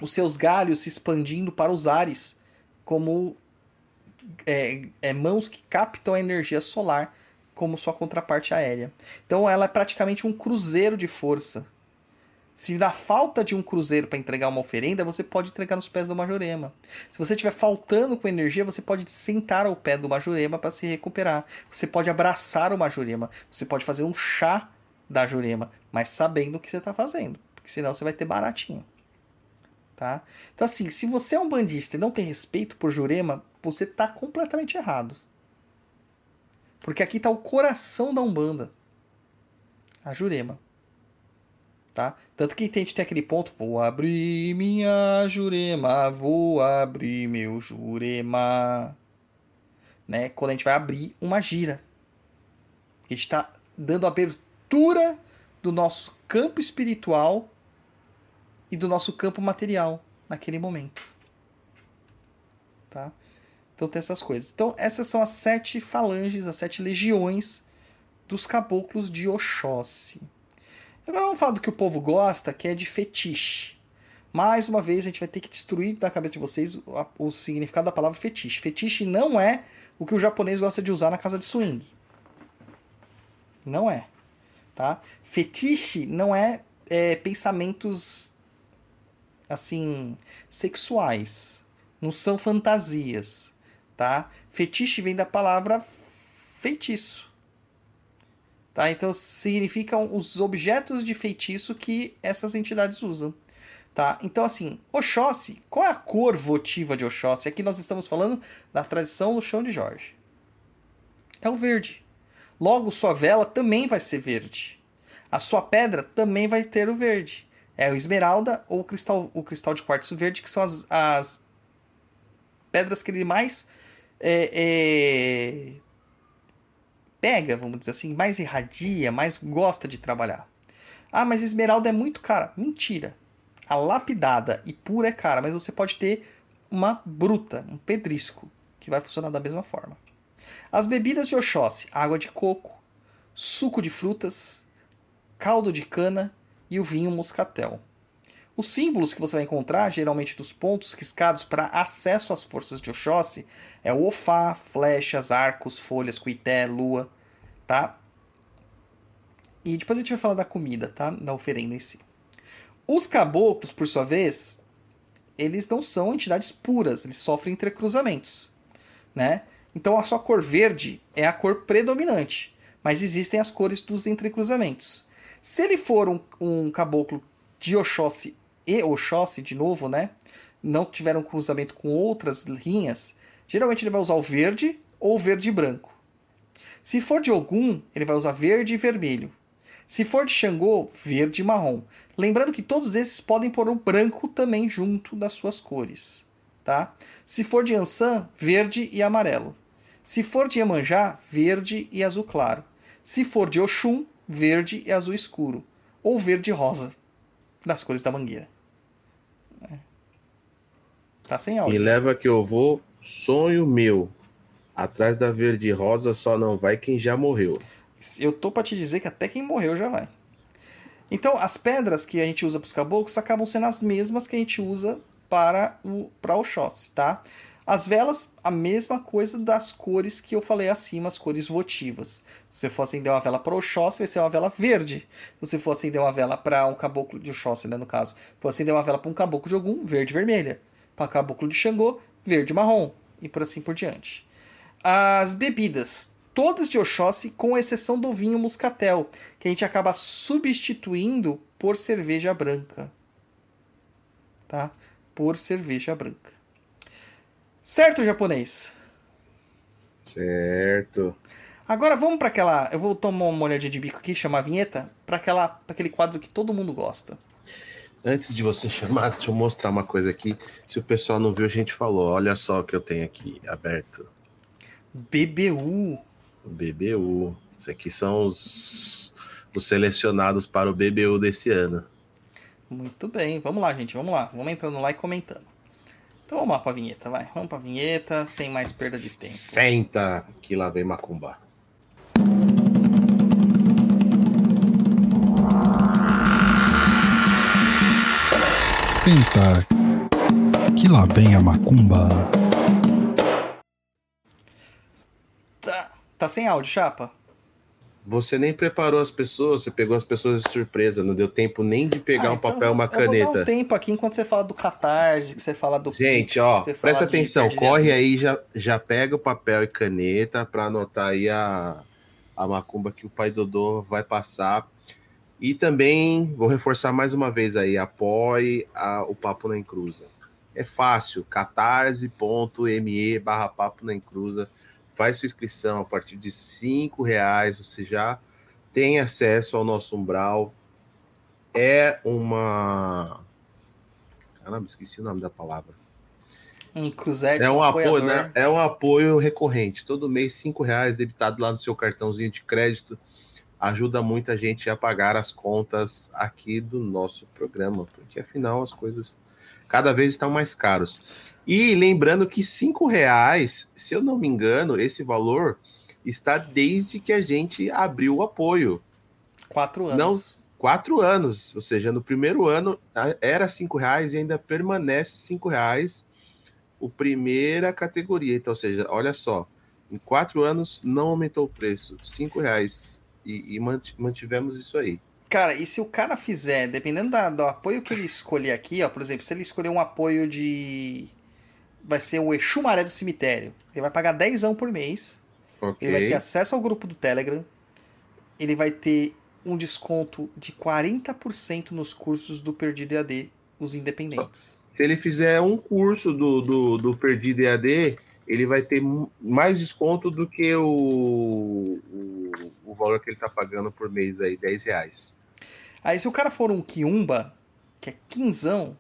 os seus galhos se expandindo para os ares, como é, é, mãos que captam a energia solar como sua contraparte aérea. Então ela é praticamente um cruzeiro de força. Se dá falta de um cruzeiro para entregar uma oferenda, você pode entregar nos pés do Majorema. Se você estiver faltando com energia, você pode sentar ao pé do Majorema para se recuperar. Você pode abraçar o Majorema. Você pode fazer um chá da Jurema, mas sabendo o que você está fazendo. Porque senão você vai ter baratinho. Tá? Então, assim, se você é um bandista e não tem respeito por Jurema, você está completamente errado. Porque aqui está o coração da Umbanda. A Jurema. Tá? Tanto que a gente tem aquele ponto, vou abrir minha Jurema, vou abrir meu Jurema. Né? Quando a gente vai abrir uma gira. A gente está dando abertura do nosso campo espiritual e do nosso campo material naquele momento. Então tem essas coisas. Então essas são as sete falanges, as sete legiões dos caboclos de Oxóssi. Agora vamos falar do que o povo gosta, que é de fetiche. Mais uma vez a gente vai ter que destruir da cabeça de vocês o, o significado da palavra fetiche. Fetiche não é o que o japonês gosta de usar na casa de swing. Não é. Tá? Fetiche não é, é pensamentos assim sexuais. Não são fantasias. Tá? Fetiche vem da palavra feitiço. Tá? Então significam os objetos de feitiço que essas entidades usam. Tá? Então, assim, Oxóssi, qual é a cor votiva de Oxóssi? Aqui nós estamos falando da tradição do chão de Jorge. É o verde. Logo, sua vela também vai ser verde. A sua pedra também vai ter o verde. É o esmeralda ou o cristal, o cristal de quartzo verde, que são as, as pedras que ele mais é, é, pega, vamos dizer assim, mais irradia, mais gosta de trabalhar. Ah, mas esmeralda é muito cara. Mentira. A lapidada e pura é cara, mas você pode ter uma bruta, um pedrisco, que vai funcionar da mesma forma. As bebidas de Oxóssi, água de coco, suco de frutas, caldo de cana e o vinho moscatel. Os símbolos que você vai encontrar, geralmente dos pontos riscados para acesso às forças de Oxóssi, é o ofá, flechas, arcos, folhas, cuité, lua, tá? E depois a gente vai falar da comida, tá? Da oferenda em si. Os caboclos, por sua vez, eles não são entidades puras, eles sofrem entrecruzamentos, né? Então a sua cor verde é a cor predominante, mas existem as cores dos entrecruzamentos. Se ele for um, um caboclo de Oxóssi e Oxóssi, de novo, né? Não tiver um cruzamento com outras linhas, geralmente ele vai usar o verde ou verde e branco. Se for de Ogum, ele vai usar verde e vermelho. Se for de Xangô, verde e marrom. Lembrando que todos esses podem pôr o branco também junto das suas cores. Tá? Se for de Ansan, verde e amarelo. Se for de Iemanjá, verde e azul claro. Se for de Oxum, verde e azul escuro. Ou verde e rosa, das cores da mangueira. É. Tá sem áudio. E leva que eu vou, sonho meu. Atrás da verde rosa só não vai quem já morreu. Eu tô para te dizer que até quem morreu já vai. Então, as pedras que a gente usa para os caboclos acabam sendo as mesmas que a gente usa para o para Oxóssi, tá? As velas, a mesma coisa das cores que eu falei acima, as cores votivas. Se você for acender uma vela para Oxóssi, vai ser uma vela verde. Se você for acender uma vela para um caboclo de Oxóssi, né, no caso. Se for acender uma vela para um caboclo de Ogum, verde vermelha. Para caboclo de Xangô, verde e marrom. E por assim por diante. As bebidas, todas de Oxóssi, com exceção do vinho muscatel, que a gente acaba substituindo por cerveja branca. Tá? Por cerveja branca. Certo, japonês? Certo. Agora vamos para aquela. Eu vou tomar uma olhadinha de bico aqui, chamar a vinheta, para aquele quadro que todo mundo gosta. Antes de você chamar, deixa eu mostrar uma coisa aqui. Se o pessoal não viu, a gente falou. Olha só o que eu tenho aqui aberto. BBU. BBU. Isso aqui são os, os selecionados para o BBU desse ano. Muito bem. Vamos lá, gente. Vamos lá. Vamos entrando lá e comentando. Então vamos lá pra vinheta, vai. Vamos pra vinheta, sem mais perda de tempo. Senta que lá vem Macumba. Senta, que lá vem a macumba. Tá, tá sem áudio, chapa? Você nem preparou as pessoas, você pegou as pessoas de surpresa, não deu tempo nem de pegar Ah, um então papel, uma eu vou dar caneta. um tempo aqui enquanto você fala do Catarse, que você fala do Gente, Pix, ó, presta atenção, corre aí, já, já pega o papel e caneta para anotar aí a, a macumba que o pai Dodô vai passar. E também vou reforçar mais uma vez aí, apoie a- o Papo na Encruza. É fácil, catarse.me barra Papo na Encruza. Faz sua inscrição a partir de cinco reais, você já tem acesso ao nosso umbral. É uma... Caramba, esqueci o nome da palavra. Um cruzete, É um apoio, apoiador. né? É um apoio recorrente. Todo mês, cinco reais debitado lá no seu cartãozinho de crédito. ajuda muita gente a pagar as contas aqui do nosso programa, porque afinal as coisas cada vez estão mais caros. E lembrando que cinco reais, se eu não me engano, esse valor está desde que a gente abriu o apoio. Quatro anos. Não, quatro anos, ou seja, no primeiro ano era cinco reais e ainda permanece cinco reais o primeira categoria. Então, ou seja, olha só, em quatro anos não aumentou o preço, cinco reais e, e mant- mantivemos isso aí. Cara, e se o cara fizer, dependendo da- do apoio que ele escolher aqui, ó, por exemplo, se ele escolher um apoio de. Vai ser o Exu Maré do Cemitério. Ele vai pagar 10 por mês. Ok. Ele vai ter acesso ao grupo do Telegram. Ele vai ter um desconto de 40% nos cursos do Perdido EAD, os independentes. Se ele fizer um curso do, do, do Perdido EAD, ele vai ter mais desconto do que o, o, o valor que ele está pagando por mês aí, 10 reais. Aí se o cara for um Kiumba, que é quinzão,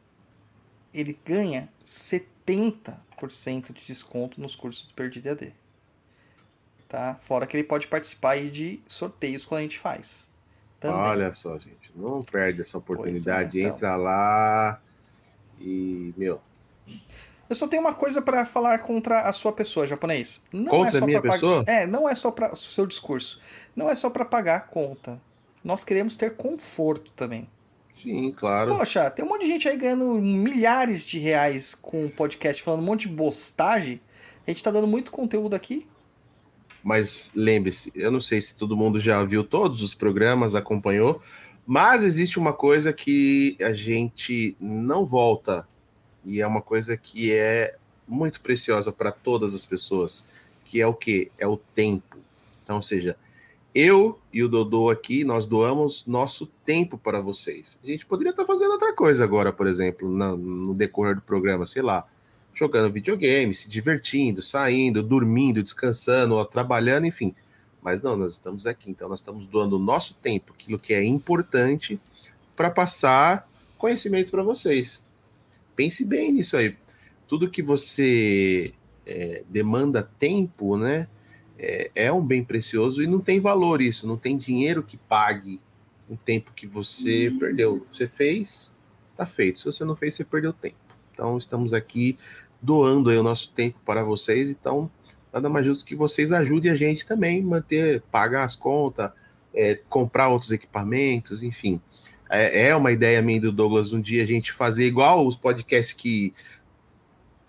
ele ganha 70% de desconto nos cursos do Perdido EAD. Tá? Fora que ele pode participar de sorteios quando a gente faz. Também. Olha só, gente, não perde essa oportunidade. Pois é, então. Entra lá e, meu, Eu só tenho uma coisa pra falar contra a sua pessoa, japonês. Não Contra é só a minha pra pessoa? É, não é só para o seu discurso. Não é só pra pagar a conta. Nós queremos ter conforto também. sim, claro. Poxa, tem um monte de gente aí ganhando milhares de reais com o podcast falando um monte de bostagem. A gente tá dando muito conteúdo aqui. Mas lembre-se, eu não sei se todo mundo já viu todos os programas, acompanhou, mas existe uma coisa que a gente não volta e é uma coisa que é muito preciosa para todas as pessoas, que é o que? É o tempo. Então, ou seja, eu e o Dodô aqui, nós doamos nosso tempo para vocês. A gente poderia estar fazendo outra coisa agora, por exemplo, na- no decorrer do programa, sei lá, jogando videogame, se divertindo, saindo, dormindo, descansando, trabalhando, enfim. Mas não, nós estamos aqui, então nós estamos doando o nosso tempo, aquilo que é importante, para passar conhecimento para vocês. Pense bem nisso aí. Tudo que você é, demanda tempo, né? É, é um bem precioso e não tem valor isso, não tem dinheiro que pague o tempo que você perdeu. Você fez, tá feito. Se você não fez, você perdeu tempo. Então estamos aqui doando o nosso tempo para vocês. Então nada mais justo que vocês ajudem a gente também manter, pagar as contas, é, comprar outros equipamentos, enfim. É, é uma ideia minha do Douglas um dia a gente fazer igual os podcasts que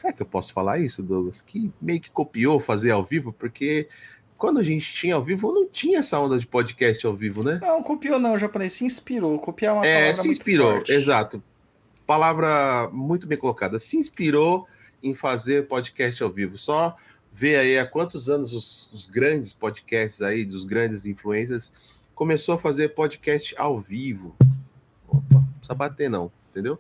Será que eu posso falar isso, Douglas? Que meio que copiou fazer ao vivo, porque quando a gente tinha ao vivo, não tinha essa onda de podcast ao vivo, né? Não, copiou não, o japonês se inspirou. Copiar é uma É, palavra se inspirou, exato. Palavra muito bem colocada. Se inspirou em fazer podcast ao vivo. Só ver aí há quantos anos os, os grandes podcasts aí, dos grandes influencers, começou a fazer podcast ao vivo. Opa, não precisa bater não, entendeu?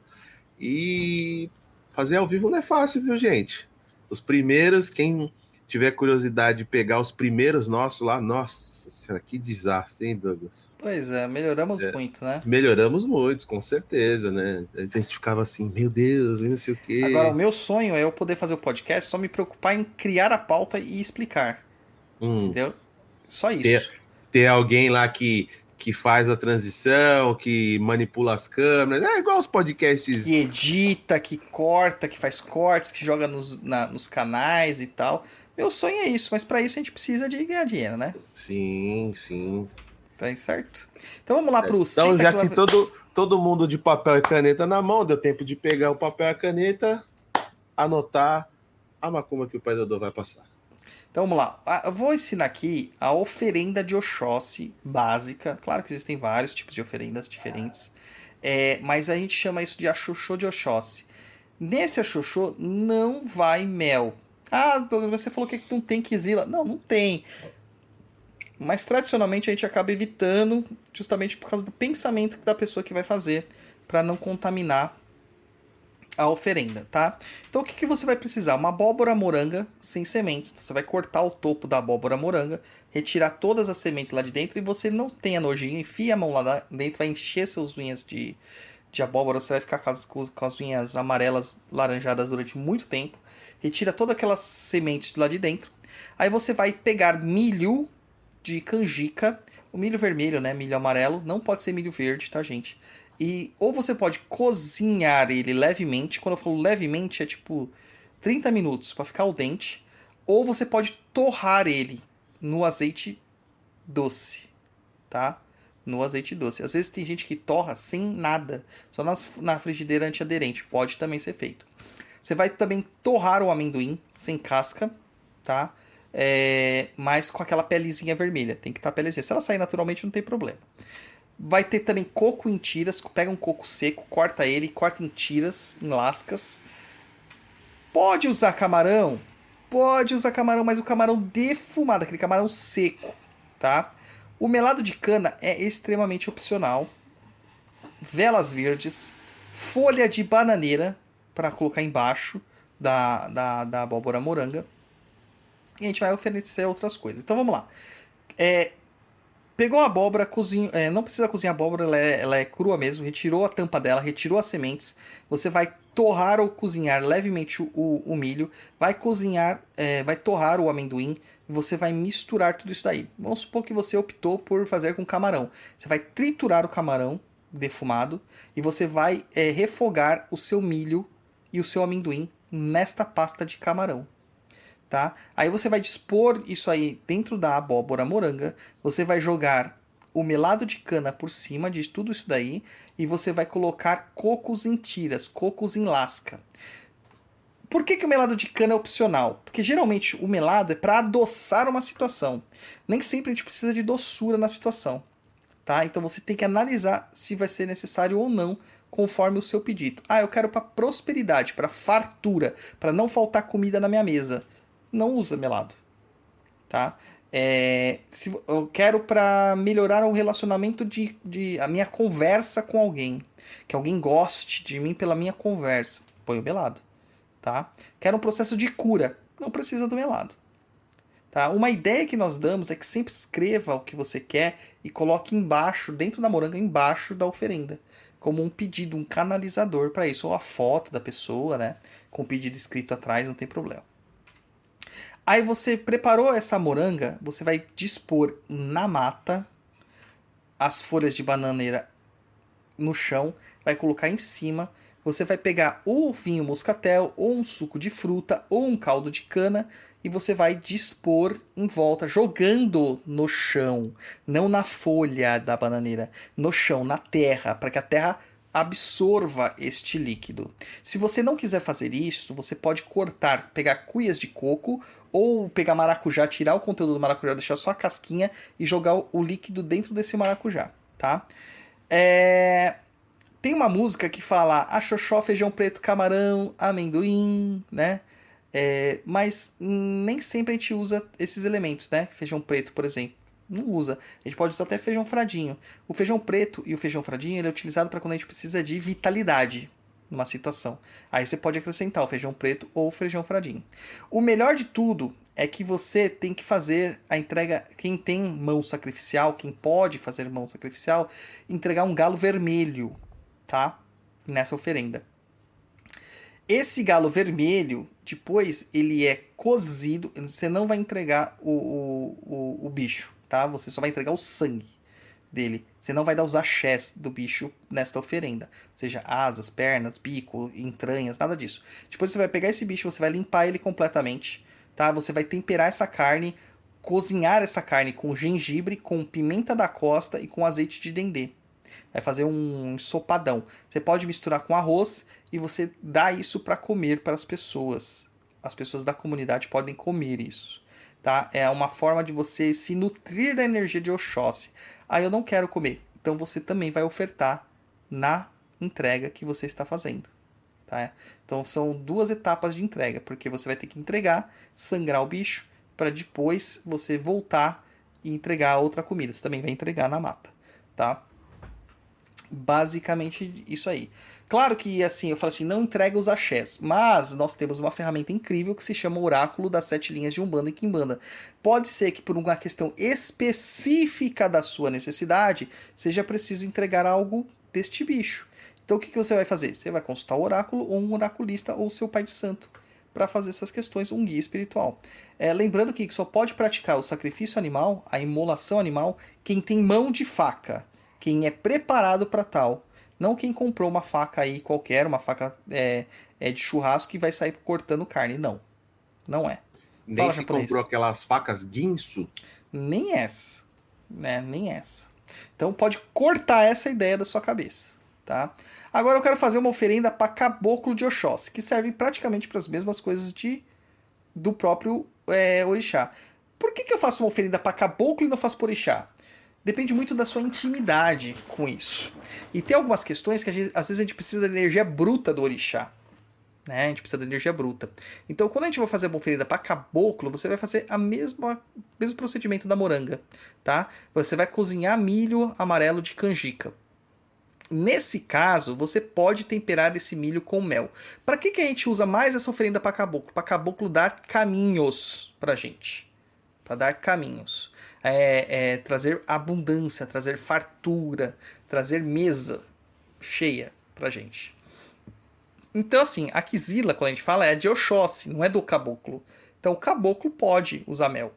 E fazer ao vivo não é fácil, viu, gente? Os primeiros, quem tiver curiosidade de pegar os primeiros nossos lá, nossa senhora, que desastre, hein, Douglas? Pois é, melhoramos É. muito, né? Melhoramos muito, com certeza, né? A gente ficava assim, meu Deus, e não sei o quê. Agora, o meu sonho é eu poder fazer o podcast, só me preocupar em criar a pauta e explicar, Hum, entendeu? Só isso. ter alguém lá que, que faz a transição, que manipula as câmeras. É igual os podcasts. Que edita, que corta, que faz cortes, que joga nos, na- nos canais e tal. Meu sonho é isso, mas pra isso a gente precisa de ganhar dinheiro, né? Sim, sim. Tá certo? Então vamos lá pro Então, já que todo, todo mundo de papel e caneta na mão, deu tempo de pegar o papel e a caneta, anotar a macumba que o pai Dodô vai passar. Então vamos lá. Ah, Eu vou ensinar aqui a oferenda de Oxóssi básica. Claro que existem vários tipos de oferendas diferentes. É, mas a gente chama isso de Axoxô de Oxóssi. Nesse Axoxô não vai mel. Ah, Douglas, mas você falou que não tem quizila. Não, não tem. Mas tradicionalmente a gente acaba evitando justamente por causa do pensamento da pessoa que vai fazer para não contaminar a oferenda, tá? Então o que, que você vai precisar? Uma abóbora moranga sem sementes. Então, você vai cortar o topo da abóbora moranga, retirar todas as sementes lá de dentro e você não tenha nojinho, enfia a mão lá dentro, vai encher seus unhas de, de abóbora, você vai ficar com as, com as unhas amarelas, laranjadas durante muito tempo. Retira todas aquelas sementes lá de dentro. Aí você vai pegar milho de canjica O milho vermelho, né? Milho amarelo, não pode ser milho verde, tá, gente? E ou você pode cozinhar ele levemente. Quando eu falo levemente, é tipo 30 minutos para ficar al dente. Ou você pode torrar ele no azeite doce, tá? No azeite doce. Às vezes tem gente que torra sem nada, só nas, na frigideira antiaderente. Pode também ser feito. Você vai também torrar o amendoim sem casca, tá? É, mas com aquela pelezinha vermelha. Tem que estar tá pelezinha. Se ela sair naturalmente, não tem problema. Vai ter também coco em tiras. Pega um coco seco, corta ele, corta em tiras, em lascas. Pode usar camarão? Pode usar camarão, mas o camarão defumado, aquele camarão seco, tá? O melado de cana é extremamente opcional. Velas verdes, folha de bananeira para colocar embaixo da, da, da abóbora moranga. E a gente vai oferecer outras coisas. Então vamos lá. É, pegou a abóbora, cozinho, é, não precisa cozinhar abóbora, ela é, ela é crua mesmo. Retirou a tampa dela, retirou as sementes. Você vai torrar ou cozinhar levemente o, o milho, vai cozinhar, é, vai torrar o amendoim você vai misturar tudo isso daí. Vamos supor que você optou por fazer com camarão. Você vai triturar o camarão defumado e você vai é, refogar o seu milho e o seu amendoim nesta pasta de camarão tá? Aí você vai dispor isso aí dentro da abóbora moranga, você vai jogar o melado de cana por cima de tudo isso daí e você vai colocar cocos em tiras, cocos em lasca. Por que, que o melado de cana é opcional? Porque geralmente o melado é para adoçar uma situação. Nem sempre a gente precisa de doçura na situação. Tá? Então você tem que analisar se vai ser necessário ou não conforme o seu pedido. Ah, eu quero para prosperidade, para fartura, para não faltar comida na minha mesa não usa melado, tá? É, se eu quero para melhorar o relacionamento de, de a minha conversa com alguém, que alguém goste de mim pela minha conversa, põe o melado, tá? Quero um processo de cura, não precisa do melado. Tá? Uma ideia que nós damos é que sempre escreva o que você quer e coloque embaixo, dentro da moranga, embaixo da oferenda, como um pedido, um canalizador para isso, ou a foto da pessoa, né, com o pedido escrito atrás, não tem problema. Aí você preparou essa moranga, você vai dispor na mata as folhas de bananeira no chão, vai colocar em cima. Você vai pegar ou vinho moscatel, ou um suco de fruta, ou um caldo de cana e você vai dispor em volta, jogando no chão, não na folha da bananeira, no chão, na terra, para que a terra absorva este líquido. Se você não quiser fazer isso, você pode cortar, pegar cuias de coco ou pegar maracujá, tirar o conteúdo do maracujá, deixar só a casquinha e jogar o líquido dentro desse maracujá, tá? É... Tem uma música que fala axoxó, feijão preto, camarão, amendoim, né? É... Mas nem sempre a gente usa esses elementos, né? Feijão preto, por exemplo não usa. A gente pode usar até feijão fradinho. O feijão preto e o feijão fradinho ele é utilizado para quando a gente precisa de vitalidade numa situação. Aí você pode acrescentar o feijão preto ou o feijão fradinho. O melhor de tudo é que você tem que fazer a entrega. Quem tem mão sacrificial, quem pode fazer mão sacrificial, entregar um galo vermelho, tá? Nessa oferenda. Esse galo vermelho, depois ele é cozido. Você não vai entregar o, o, o, o bicho tá? Você só vai entregar o sangue dele. Você não vai dar os axés do bicho nesta oferenda. Ou seja, asas, pernas, bico, entranhas, nada disso. Depois você vai pegar esse bicho, você vai limpar ele completamente, tá? Você vai temperar essa carne, cozinhar essa carne com gengibre, com pimenta da costa e com azeite de dendê. Vai fazer um ensopadão. Você pode misturar com arroz e você dá isso para comer para as pessoas. As pessoas da comunidade podem comer isso tá? É uma forma de você se nutrir da energia de Oxóssi. Ah, eu não quero comer. Então você também vai ofertar na entrega que você está fazendo, tá? Então são duas etapas de entrega, porque você vai ter que entregar, sangrar o bicho para depois você voltar e entregar outra comida. Você também vai entregar na mata, tá? Basicamente isso aí. Claro que assim, eu falo assim, não entrega os axés, mas nós temos uma ferramenta incrível que se chama Oráculo das Sete Linhas de Umbanda e Quimbanda. Pode ser que por uma questão específica da sua necessidade, seja preciso entregar algo deste bicho. Então o que, que você vai fazer? Você vai consultar o oráculo ou um oraculista ou seu pai de santo para fazer essas questões, um guia espiritual. É, lembrando que só pode praticar o sacrifício animal, a imolação animal, quem tem mão de faca, quem é preparado para tal. Não quem comprou uma faca aí qualquer, uma faca é, é de churrasco que vai sair cortando carne. Não. Não é. Nem Fala, se japonês. comprou aquelas facas guinso. Nem essa. Né? Nem essa. Então pode cortar essa ideia da sua cabeça. Tá? Agora eu quero fazer uma oferenda para caboclo de Oxóssi, que servem praticamente para as mesmas coisas de do próprio é, orixá. Por que, que eu faço uma oferenda para caboclo e não faço para orixá? Depende muito da sua intimidade com isso. E tem algumas questões que a gente- às vezes a gente precisa da energia bruta do orixá. Né? A gente precisa da energia bruta. Então, quando a gente vai fazer uma oferenda para caboclo, você vai fazer a mesma mesmo procedimento da moranga, tá? Você vai cozinhar milho amarelo de canjica. Nesse caso, você pode temperar esse milho com mel. Para que, que a gente usa mais essa oferenda para caboclo? Para caboclo dar caminhos pra gente. Para dar caminhos. É, é, trazer abundância, trazer fartura, trazer mesa cheia pra gente. Então, assim, a quizila, quando a gente fala, é de Oxóssi, não é do caboclo. Então, o caboclo pode usar mel.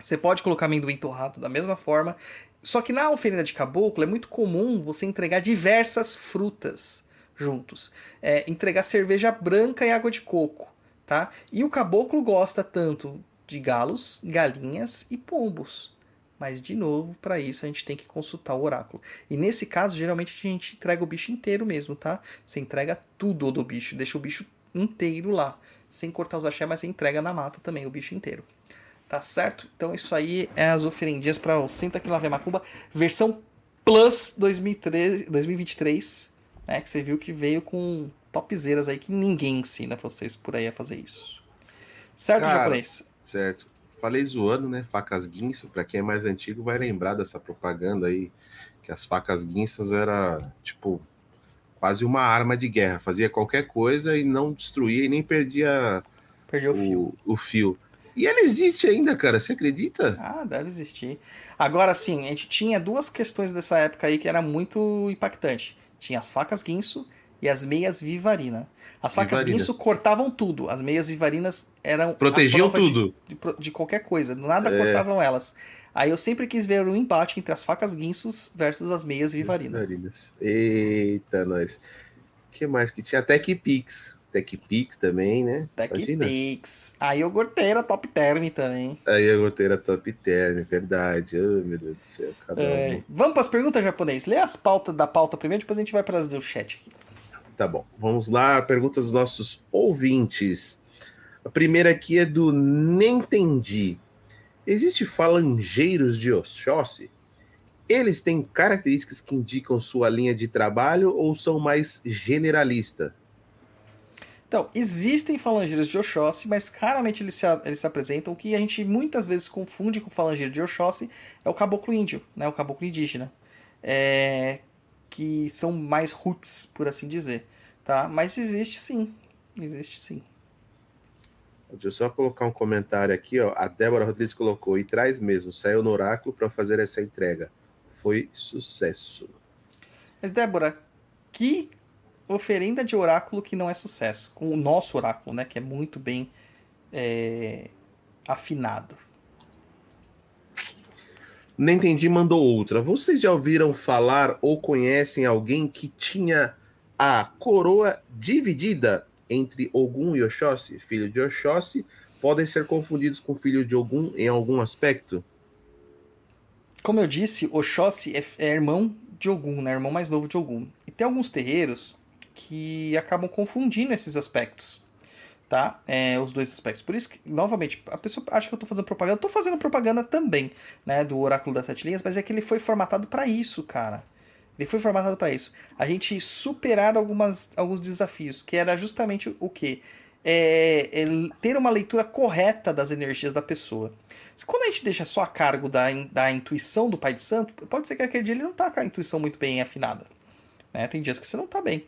Você pode colocar amendoim torrado da mesma forma. Só que na oferenda de caboclo é muito comum você entregar diversas frutas juntos. É, entregar cerveja branca e água de coco, tá? E o caboclo gosta tanto de galos, galinhas e pombos. Mas, de novo, para isso a gente tem que consultar o oráculo. E nesse caso, geralmente a gente entrega o bicho inteiro mesmo, tá? Você entrega tudo do bicho, deixa o bicho inteiro lá. Sem cortar os axé, mas você entrega na mata também o bicho inteiro. Tá certo? Então isso aí é as oferendinhas para o Senta que lá vem Macumba, versão Plus 2013, 2023, né? Que você viu que veio com topzeiras aí que ninguém ensina vocês por aí a fazer isso. Certo, Cara, japonês? Certo. Falei zoando, né? Facas guinso. Pra quem é mais antigo, vai lembrar dessa propaganda aí. Que as facas guinças era, tipo, quase uma arma de guerra. Fazia qualquer coisa e não destruía e nem perdia Perdi o fio. o fio. E ela existe ainda, cara. Você acredita? Ah, deve existir. Agora sim, a gente tinha duas questões dessa época aí que era muito impactante. Tinha as facas guinso e as meias vivarina. As facas Vivarina. guinso cortavam tudo. As meias vivarinas eram Protegiam de- tudo. De, pro- de qualquer coisa. Nada É. cortavam elas. Aí eu sempre quis ver um embate entre as facas guinsos versus as meias vivarina. Vivarinas. Eita, nós. O que mais que tinha? Tech Pix. Tech Pix também, né? Tech Imagina. Pix. Aí eu gorteira top term também. Aí a goteira top term, é verdade. Oh, meu Deus do céu. É, um. Vamos para as perguntas, japonês. Lê as pautas da pauta primeiro, depois a gente vai para as do chat aqui. Tá bom, vamos lá. Perguntas dos nossos ouvintes. A primeira aqui é do Nentendi. Existe falangeiros de Oxóssi? Eles têm características que indicam sua linha de trabalho ou são mais generalista? Então, existem falangeiros de Oxóssi, mas raramente eles se, eles se apresentam. O que a gente muitas vezes confunde com falangeiro de Oxóssi é o caboclo índio, né? o caboclo indígena. É, que são mais roots, por assim dizer. Tá? Mas existe sim. Existe sim. Deixa eu só colocar um comentário aqui, ó. A Débora Rodrigues colocou e traz mesmo, saiu no oráculo para fazer essa entrega. Foi sucesso. Mas, Débora, que oferenda de oráculo que não é sucesso? Com o nosso oráculo, né? Que é muito bem é, afinado. Nem entendi, mandou outra. Vocês já ouviram falar ou conhecem alguém que tinha a coroa dividida entre Ogum e Oxóssi? Filho de Oxóssi podem ser confundidos com filho de Ogum em algum aspecto? Como eu disse, Oxóssi é, é irmão de Ogum, né? Irmão mais novo de Ogum. E tem alguns terreiros que acabam confundindo esses aspectos, tá? É, os dois aspectos. Por isso que, novamente, a pessoa acha que eu tô fazendo propaganda. Eu tô fazendo propaganda também, né? Do Oráculo das Sete Linhas, mas é que ele foi formatado para isso, cara. Ele foi formatado para isso. A gente superar algumas, alguns desafios, que era justamente o quê? É, é ter uma leitura correta das energias da pessoa. Quando a gente deixa só a cargo da, da intuição do Pai de Santo, pode ser que aquele dia ele não tá com a intuição muito bem afinada. Né? Tem dias que você não tá bem.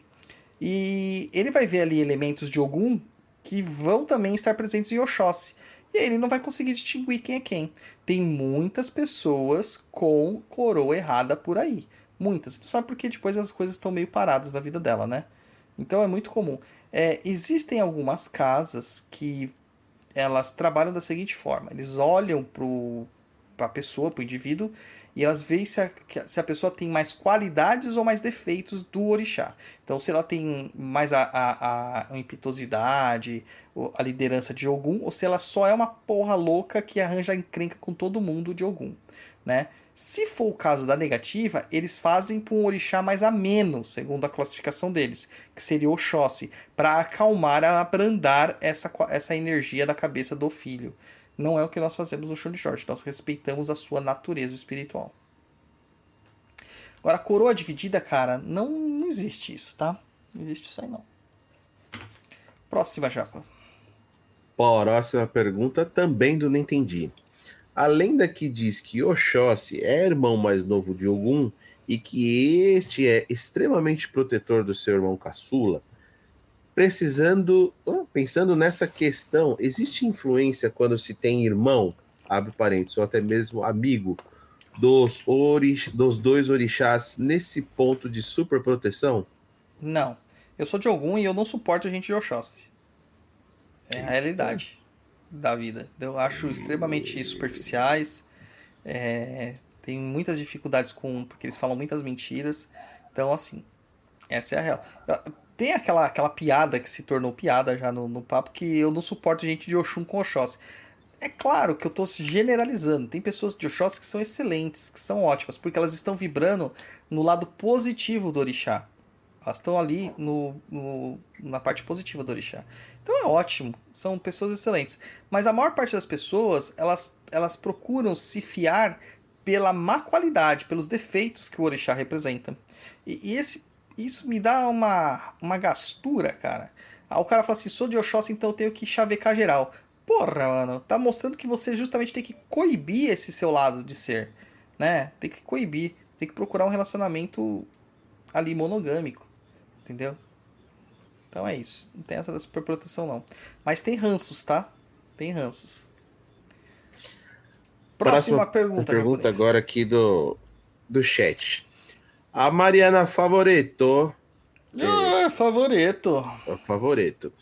E ele vai ver ali elementos de Ogum que vão também estar presentes em Oxóssi. E aí ele não vai conseguir distinguir quem é quem. Tem muitas pessoas com coroa errada por aí. Muitas. Tu sabe porque depois as coisas estão meio paradas na vida dela, né? Então é muito comum. É, existem algumas casas que elas trabalham da seguinte forma: eles olham para a pessoa, para o indivíduo, e elas veem se a, se a pessoa tem mais qualidades ou mais defeitos do orixá. Então, se ela tem mais a, a, a impetuosidade, a liderança de Ogum, ou se ela só é uma porra louca que arranja encrenca com todo mundo de Ogum, né? Se for o caso da negativa, eles fazem para um orixá mais ameno, segundo a classificação deles, que seria Oxóssi, para acalmar, abrandar essa, essa energia da cabeça do filho. Não é o que nós fazemos no show de Jorge, nós respeitamos a sua natureza espiritual. Agora, coroa dividida, cara, não, não existe isso, tá? Não existe isso aí, não. Próxima, Japa. Próxima pergunta também do Não Entendi. A lenda que diz que Oxóssi é irmão mais novo de Ogum e que este é extremamente protetor do seu irmão caçula, precisando, pensando nessa questão, existe influência quando se tem irmão, abre parênteses, ou até mesmo amigo dos, dos dois orixás nesse ponto de super proteção? Não. Eu sou de Ogum e eu não suporto gente de Oxóssi. É a realidade da vida. Eu acho extremamente superficiais. É, tem muitas dificuldades com. porque eles falam muitas mentiras. Então, assim, essa é a real. Tem aquela, aquela piada que se tornou piada já no, no papo que eu não suporto gente de Oxum com Oxóssi. É claro que eu estou generalizando. Tem pessoas de Oxóssi que são excelentes, que são ótimas, porque elas estão vibrando no lado positivo do orixá. Elas estão ali no, no, na parte positiva do orixá. Então é ótimo, são pessoas excelentes. Mas a maior parte das pessoas, elas, elas procuram se fiar pela má qualidade, pelos defeitos que o orixá representa. E, e esse, isso me dá uma, uma gastura, cara. Aí o cara fala assim, sou de Oxóssi, então eu tenho que chavecar geral. Porra, mano, tá mostrando que você justamente tem que coibir esse seu lado de ser, né? Tem que coibir, tem que procurar um relacionamento ali monogâmico. Entendeu? Então é isso. Não tem essa da superproteção, não. Mas tem ranços, tá? Tem ranços. Próxima, Próxima pergunta. Pergunta japonês. agora aqui do, do chat. A Mariana Favoreto. Ah, é, favorito. É favorito.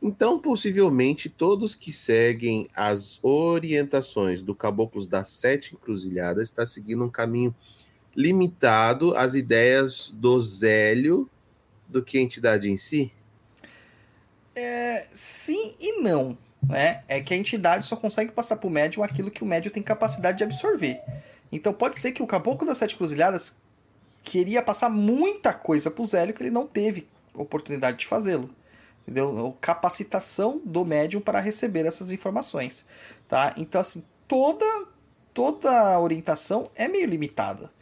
Então, possivelmente, todos que seguem as orientações do Caboclos das Sete Encruzilhadas está seguindo um caminho limitado às ideias do Zélio do que a entidade em si? É, sim e não. Né? É que a entidade só consegue passar para o médium aquilo que o médium tem capacidade de absorver. Então pode ser que o Caboclo das Sete Cruzilhadas queria passar muita coisa para o Zélio que ele não teve oportunidade de fazê-lo. Entendeu? Capacitação do médium para receber essas informações. Tá? Então, assim, toda, toda orientação é meio limitada.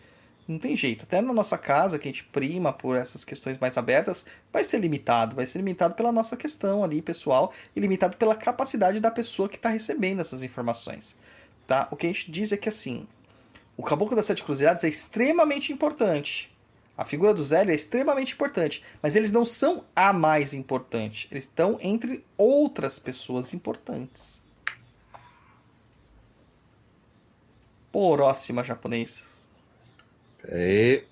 Não tem jeito. Até na nossa casa, que a gente prima por essas questões mais abertas, vai ser limitado. Vai ser limitado pela nossa questão ali, pessoal, e limitado pela capacidade da pessoa que está recebendo essas informações. Tá? O que a gente diz é que assim, o Caboclo das Sete Cruzadas é extremamente importante. A figura do Zélio é extremamente importante, mas eles não são a mais importante. Eles estão entre outras pessoas importantes. Próxima japonês. Aí.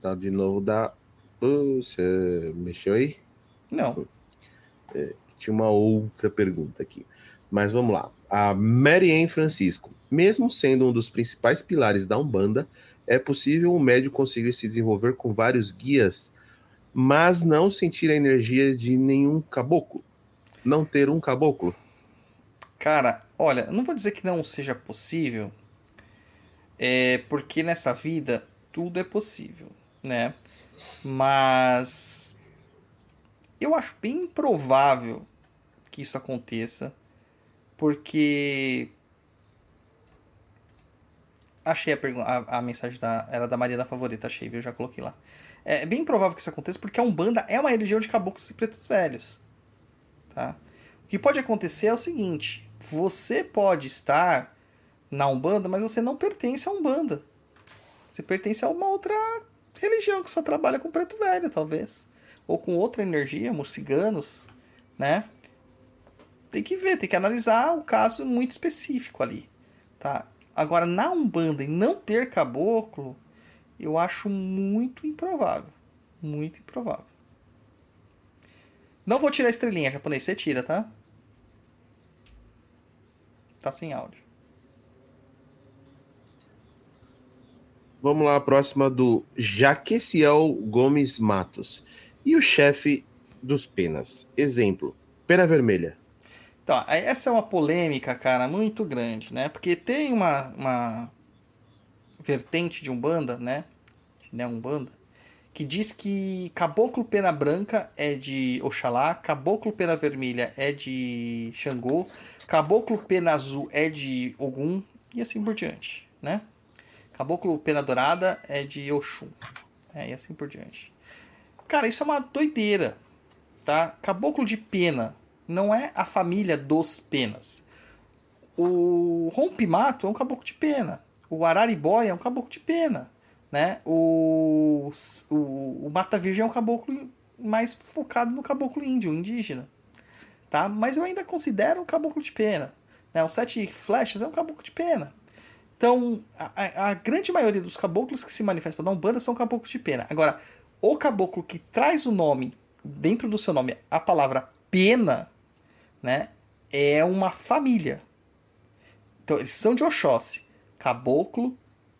Tá de novo da. Uh, você mexeu aí? Não. É, tinha uma outra pergunta aqui. Mas vamos lá. A Mary Ann Francisco. Mesmo sendo um dos principais pilares da Umbanda, é possível um médio conseguir se desenvolver com vários guias, mas não sentir a energia de nenhum caboclo? Não ter um caboclo? Cara, olha, não vou dizer que não seja possível, é porque nessa vida tudo é possível, né? Mas eu acho bem improvável que isso aconteça, porque achei a, a, a mensagem da era da Maria da Favorita, achei, viu? Já coloquei lá. É bem provável que isso aconteça porque a Umbanda é uma religião de caboclos e pretos velhos, tá? O que pode acontecer é o seguinte: você pode estar na Umbanda, mas você não pertence à Umbanda. Você pertence a uma outra religião que só trabalha com preto velho, talvez. Ou com outra energia, morciganos, né? Tem que ver, tem que analisar o caso muito específico ali, tá? Agora, na Umbanda e não ter caboclo, eu acho muito improvável. Muito improvável. Não vou tirar a estrelinha, japonês. Você tira, tá? Tá sem áudio. Vamos lá, a próxima do Jaqueciel Gomes Matos. E o chefe dos penas. Exemplo, pena vermelha. Então, essa é uma polêmica, cara, muito grande, né? Porque tem uma, uma vertente de Umbanda, né? De Umbanda, que diz que Caboclo Pena Branca é de Oxalá, Caboclo Pena Vermelha é de Xangô, Caboclo Pena Azul é de Ogum e assim por diante, né? Caboclo Pena Dourada é de Oxum, é, e assim por diante. Cara, isso é uma doideira, tá? Caboclo de Pena não é a família dos penas. O rompimato é um caboclo de pena. O araribóia é um caboclo de pena. Né? O, o, o mata virgem é um caboclo mais focado no caboclo índio, indígena. Tá? Mas eu ainda considero um caboclo de pena. Né? O sete flechas é um caboclo de pena. Então, a, a grande maioria dos caboclos que se manifestam na Umbanda são caboclos de pena. Agora, o caboclo que traz o nome, dentro do seu nome, a palavra pena, né? É uma família. Então, eles são de Oxóssi. Caboclo,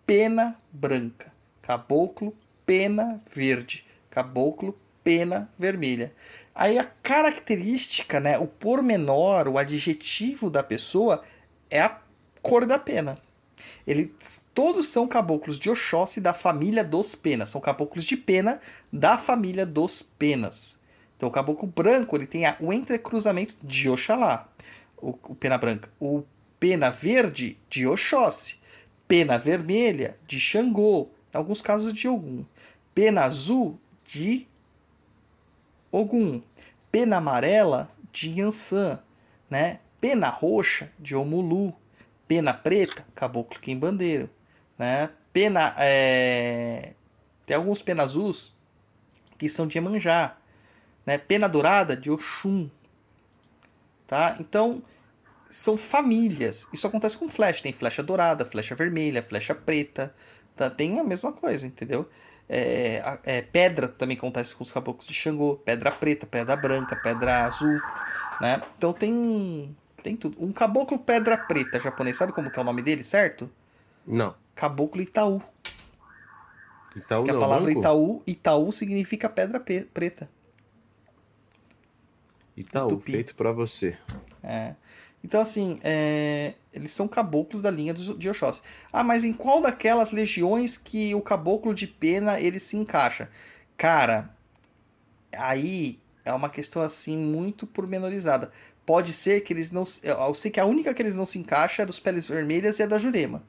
pena branca. Caboclo, pena verde. Caboclo, pena vermelha. Aí a característica, né, o pormenor, o adjetivo da pessoa é a cor da pena. Eles todos são caboclos de Oxóssi da família dos penas. São caboclos de pena da família dos penas. Então o caboclo branco ele tem a, o entrecruzamento de Oxalá, o, o pena branca. O pena verde de Oxóssi. Pena vermelha de Xangô, em alguns casos de Ogum. Pena azul de Ogum. Pena amarela de Yansan, né? Pena roxa de Omulu. Pena preta, caboclo quimbandeiro, né? Pena é... tem alguns penas azuis que são de Emanjá, né? Pena dourada de Oxum. Tá? Então, são famílias. Isso acontece com flecha. Tem flecha dourada, flecha vermelha, flecha preta. Tá? Tem a mesma coisa, entendeu? É, é, pedra também acontece com os caboclos de Xangô. Pedra preta, pedra branca, pedra azul. Né? Então tem, tem tudo. Um caboclo pedra preta japonês, sabe como que é o nome dele, certo? Não. Caboclo Itaú. Itaú que não, a palavra banco? Itaú, Itaú significa pedra pe- preta. Itaú, Tupi. feito pra você. É. Então, assim, é, eles são caboclos da linha de Oxóssi. Ah, mas em qual daquelas legiões que o caboclo de pena ele se encaixa? Cara, aí é uma questão assim muito pormenorizada. Pode ser que eles não. se- Eu sei que a única que eles não se encaixam é dos peles vermelhas e a da Jurema.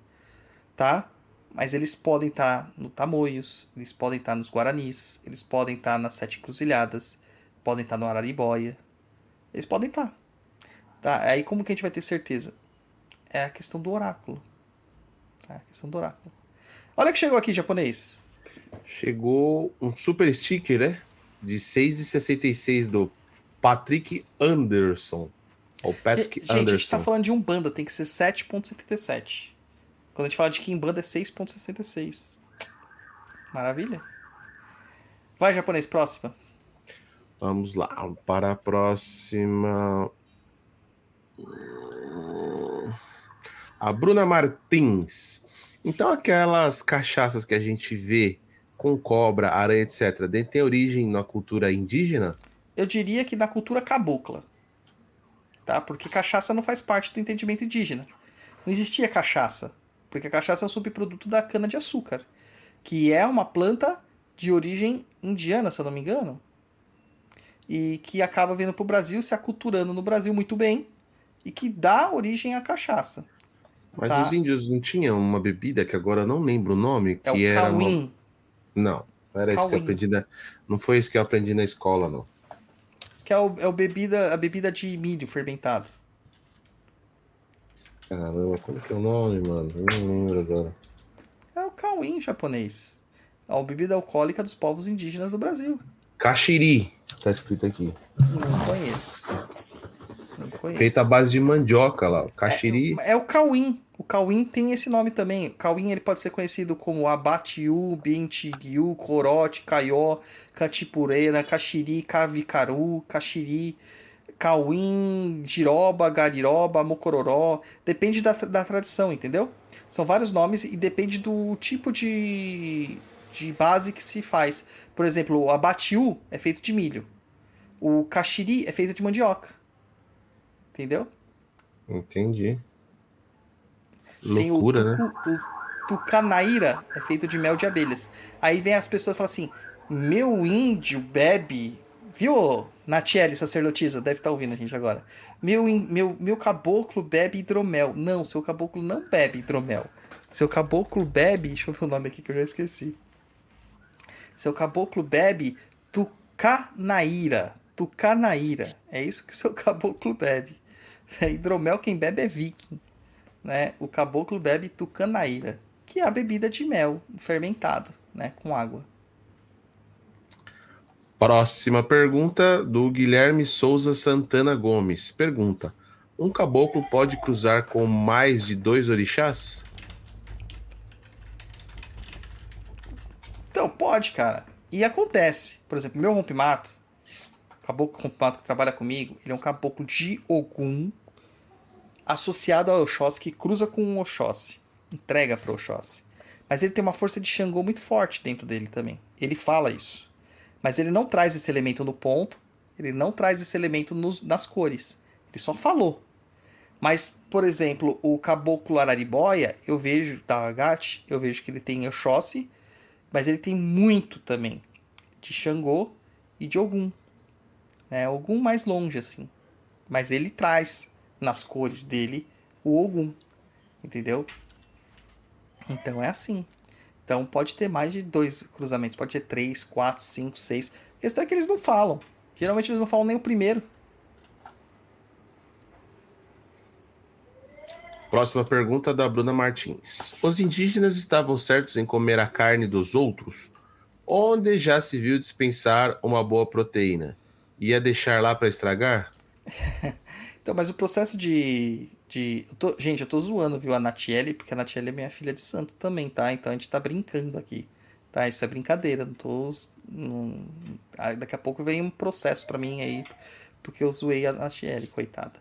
Tá? Mas eles podem estar no Tamoios, eles podem estar nos Guaranis, eles podem estar nas Sete Encruzilhadas, podem estar no Araribóia. Eles podem estar. Tá? Aí como que a gente vai ter certeza? É a questão do oráculo. É a questão do oráculo. Olha que chegou aqui, japonês. Chegou um super sticker, né? De 6,66 do Patrick Anderson. Ou Patrick gente, a gente Anderson. tá falando de Umbanda, tem que ser 7.77. Quando a gente fala de Kimbanda é 6.66. Maravilha. Vai, japonês, próxima. Vamos lá, para a próxima. A Bruna Martins. Então, aquelas cachaças que a gente vê com cobra, aranha, etc., tem origem na cultura indígena? Eu diria que na cultura cabocla. Tá? Porque cachaça não faz parte do entendimento indígena. Não existia cachaça. Porque a cachaça é um subproduto da cana-de-açúcar. Que é uma planta de origem indiana, se eu não me engano. E que acaba vindo para o Brasil, se aculturando no Brasil muito bem. E que dá origem à cachaça. Mas Tá. os índios não tinham uma bebida que agora eu não lembro o nome, que É o era uma... cauim. Não, não era isso que eu aprendi na... Não foi isso que eu aprendi na escola, não. Que é, o, é o bebida, a bebida de milho fermentado. Caramba, como que é o nome, mano? Eu não lembro agora. É o cauim japonês. É a bebida alcoólica dos povos indígenas do Brasil. Caxiri, tá escrito aqui. Não conheço. Não conheço. Feita à base de mandioca lá. o Caxiri. É, é o cauim. O Cauim tem esse nome também. Cauim ele pode ser conhecido como Abatiu, Bintigyu, Corote, Caió, Catipureira, Caxiri, Cavicaru, Caxiri, Cauim, Giroba, Gariroba, Mocororó. Depende da, da tradição, entendeu? São vários nomes e depende do tipo de, de base que se faz. Por exemplo, o Abatiu é feito de milho. O Caxiri é feito de mandioca. Entendeu? Entendi. Tem Loucura, o, né? tucu, o tucanaíra é feito de mel de abelhas. Aí vem as pessoas e falam assim: meu índio bebe. Viu, Natiele, sacerdotisa? Deve estar ouvindo a gente agora. Meu, meu, meu caboclo bebe hidromel. Não, seu caboclo não bebe hidromel. Seu caboclo bebe. Deixa eu ver o nome aqui que eu já esqueci. Seu caboclo bebe tucanaíra. Tucanaíra. É isso que [laughs] seu caboclo bebe. É, hidromel quem bebe é viking né, o caboclo bebe tucanaíra, que é a bebida de mel fermentado, né, com água. Próxima pergunta do Guilherme Souza Santana Gomes. Pergunta: Um caboclo pode cruzar com mais de dois orixás? Então, pode, cara. E acontece. Por exemplo, meu rompimato, caboclo rompimato que trabalha comigo, ele é um caboclo de Ogum associado ao Oxóssi que cruza com o Oxóssi, entrega para o Oxóssi. Mas ele tem uma força de Xangô muito forte dentro dele também. Ele fala isso. Mas ele não traz esse elemento no ponto, ele não traz esse elemento nos- nas cores. Ele só falou. Mas, por exemplo, o caboclo araribóia, eu vejo, da Agate, eu vejo que ele tem Oxóssi, mas ele tem muito também de Xangô e de Ogum. Né? Ogum mais longe, assim. Mas ele traz nas cores dele o Ogum. Entendeu? Então é assim. Então pode ter mais de dois cruzamentos. Pode ter três, quatro, cinco, seis. A questão é que eles não falam. Geralmente eles não falam nem o primeiro. Próxima pergunta da Bruna Martins. Os indígenas estavam certos em comer a carne dos outros? Onde já se viu dispensar uma boa proteína? Ia deixar lá para estragar? [laughs] Então, mas o processo de. de eu tô- gente, eu tô zoando, viu, a Natiele, porque a Natiele é minha filha de santo também, tá? Então a gente tá brincando aqui. Tá? Isso é brincadeira, não tô. Não... Daqui a pouco vem um processo pra mim aí, porque eu zoei a Natiele, coitada.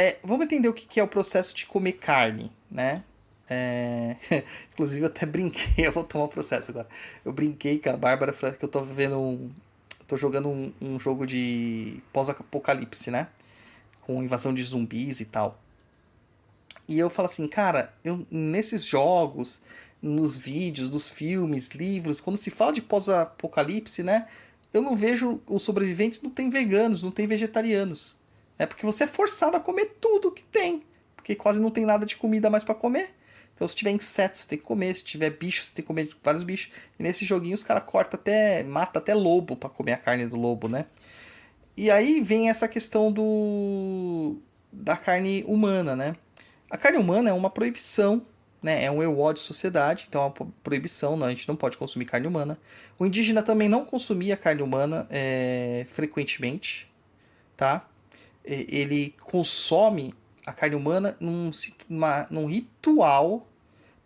É, vamos entender o que que é o processo de comer carne, né? É, [laughs] Inclusive, eu até brinquei, [laughs] eu vou tomar o processo agora. Eu brinquei com a Bárbara, que eu tô vendo um. Tô jogando um, um jogo de pós-apocalipse, né? Com invasão de zumbis e tal. E eu falo assim, cara, eu, nesses jogos, nos vídeos, nos filmes, livros, quando se fala de pós-apocalipse, né? Eu não vejo os sobreviventes, não tem veganos, não tem vegetarianos. É porque você é forçado a comer tudo que tem. Porque quase não tem nada de comida mais para comer. Então, se tiver inseto, você tem que comer. Se tiver bicho, você tem que comer vários bichos. E nesse joguinho, os caras cortam até. mata até lobo para comer a carne do lobo, né? E aí vem essa questão do. da carne humana, né? A carne humana é uma proibição, né? É um EWO de sociedade, então é uma pro- proibição, não, a gente não pode consumir carne humana. O indígena também não consumia carne humana é, frequentemente, tá? Ele consome a carne humana num, numa- num ritual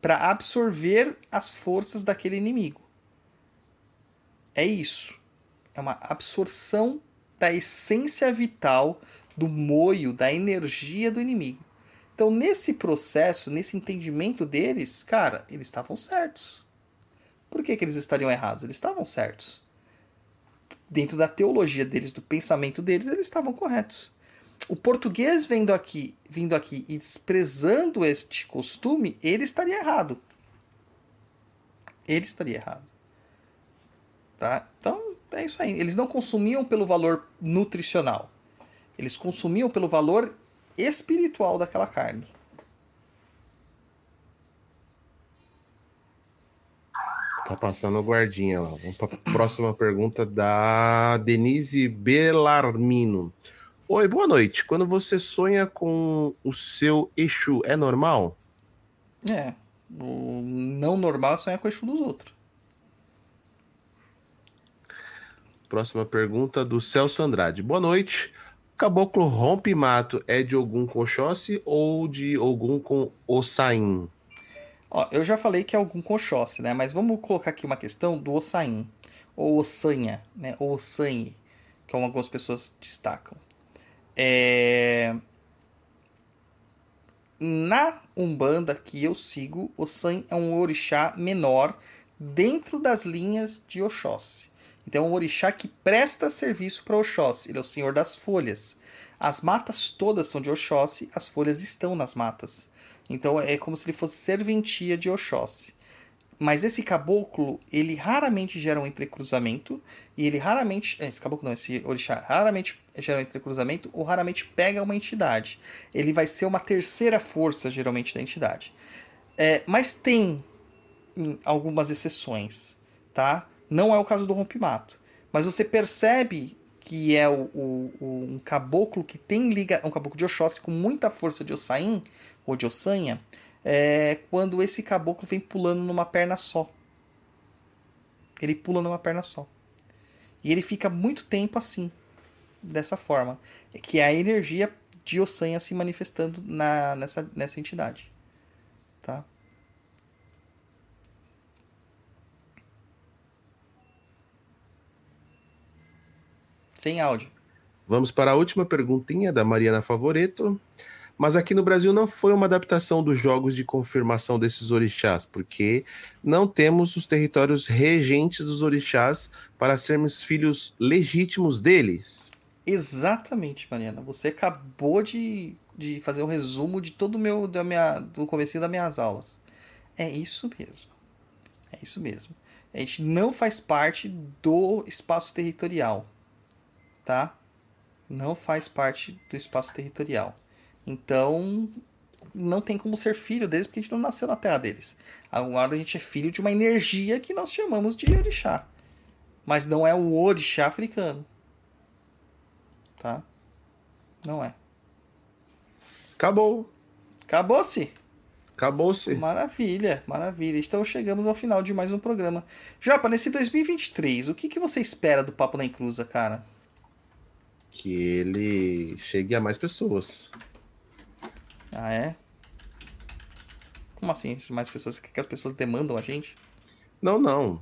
para absorver as forças daquele inimigo. É isso. É uma absorção da essência vital, do moio, da energia do inimigo. Então, nesse processo, nesse entendimento deles, cara, eles estavam certos. Por que, que eles estariam errados? Eles estavam certos. Dentro da teologia deles, do pensamento deles, eles estavam corretos. O português vendo aqui, vindo aqui e desprezando este costume, ele estaria errado. Ele estaria errado. Tá? Então, é isso aí. Eles não consumiam pelo valor nutricional. Eles consumiam pelo valor espiritual daquela carne. Tá passando o guardinha lá. Vamos para a próxima pergunta da Denise Belarmino. Oi, boa noite. Quando você sonha com o seu Exu, é normal? É. O não normal é sonhar com o eixo dos outros. Próxima pergunta do Celso Andrade. Boa noite. caboclo rompe-mato é de algum com Oxóssi ou de algum com Ossain? Ó, eu já falei que é algum com Oxóssi, né? Mas vamos colocar aqui uma questão do Ossain, ou Ossanha, né? Ou Ossanhe, que algumas pessoas destacam. É... Na Umbanda que eu sigo, Ossan é um orixá menor dentro das linhas de Oxóssi. Então é um orixá que presta serviço para Oxóssi, ele é o senhor das folhas. As matas todas são de Oxóssi, as folhas estão nas matas. Então é como se ele fosse serventia de Oxóssi. Mas esse caboclo, ele raramente gera um entrecruzamento, e ele raramente. Esse caboclo não, esse orixá raramente gera um entrecruzamento ou raramente pega uma entidade. Ele vai ser uma terceira força, geralmente, da entidade. É, mas tem algumas exceções, tá? Não é o caso do rompimato. Mas você percebe que é o, o, o, um caboclo que tem liga. Um caboclo de Oxóssi com muita força de Ossain, ou de Ossanha, é quando esse caboclo vem pulando numa perna só. Ele pula numa perna só. E ele fica muito tempo assim, dessa forma. Que é a energia de Ossanha se manifestando na, nessa, nessa entidade. Tá? Sem áudio. Vamos para a última perguntinha da Mariana Favoreto. Mas aqui no Brasil não foi uma adaptação dos jogos de confirmação desses orixás, porque não temos os territórios regentes dos orixás para sermos filhos legítimos deles. Exatamente, Mariana. Você acabou de, de fazer um resumo de todo o meu da minha do começo das minhas aulas. É isso mesmo. É isso mesmo. A gente não faz parte do espaço territorial, tá? Não faz parte do espaço territorial. Então, não tem como ser filho deles porque a gente não nasceu na terra deles. Agora a gente é filho de uma energia que nós chamamos de orixá. Mas não é o orixá africano. Tá? Não é. Acabou. Acabou-se? Acabou-se. Maravilha, maravilha. Então chegamos ao final de mais um programa. Japa, nesse 2023, o que, que você espera do Papo na Encruza, cara? Que ele chegue a mais pessoas. Ah, é? Como assim? Mais pessoas que as pessoas demandam a gente? Não, não.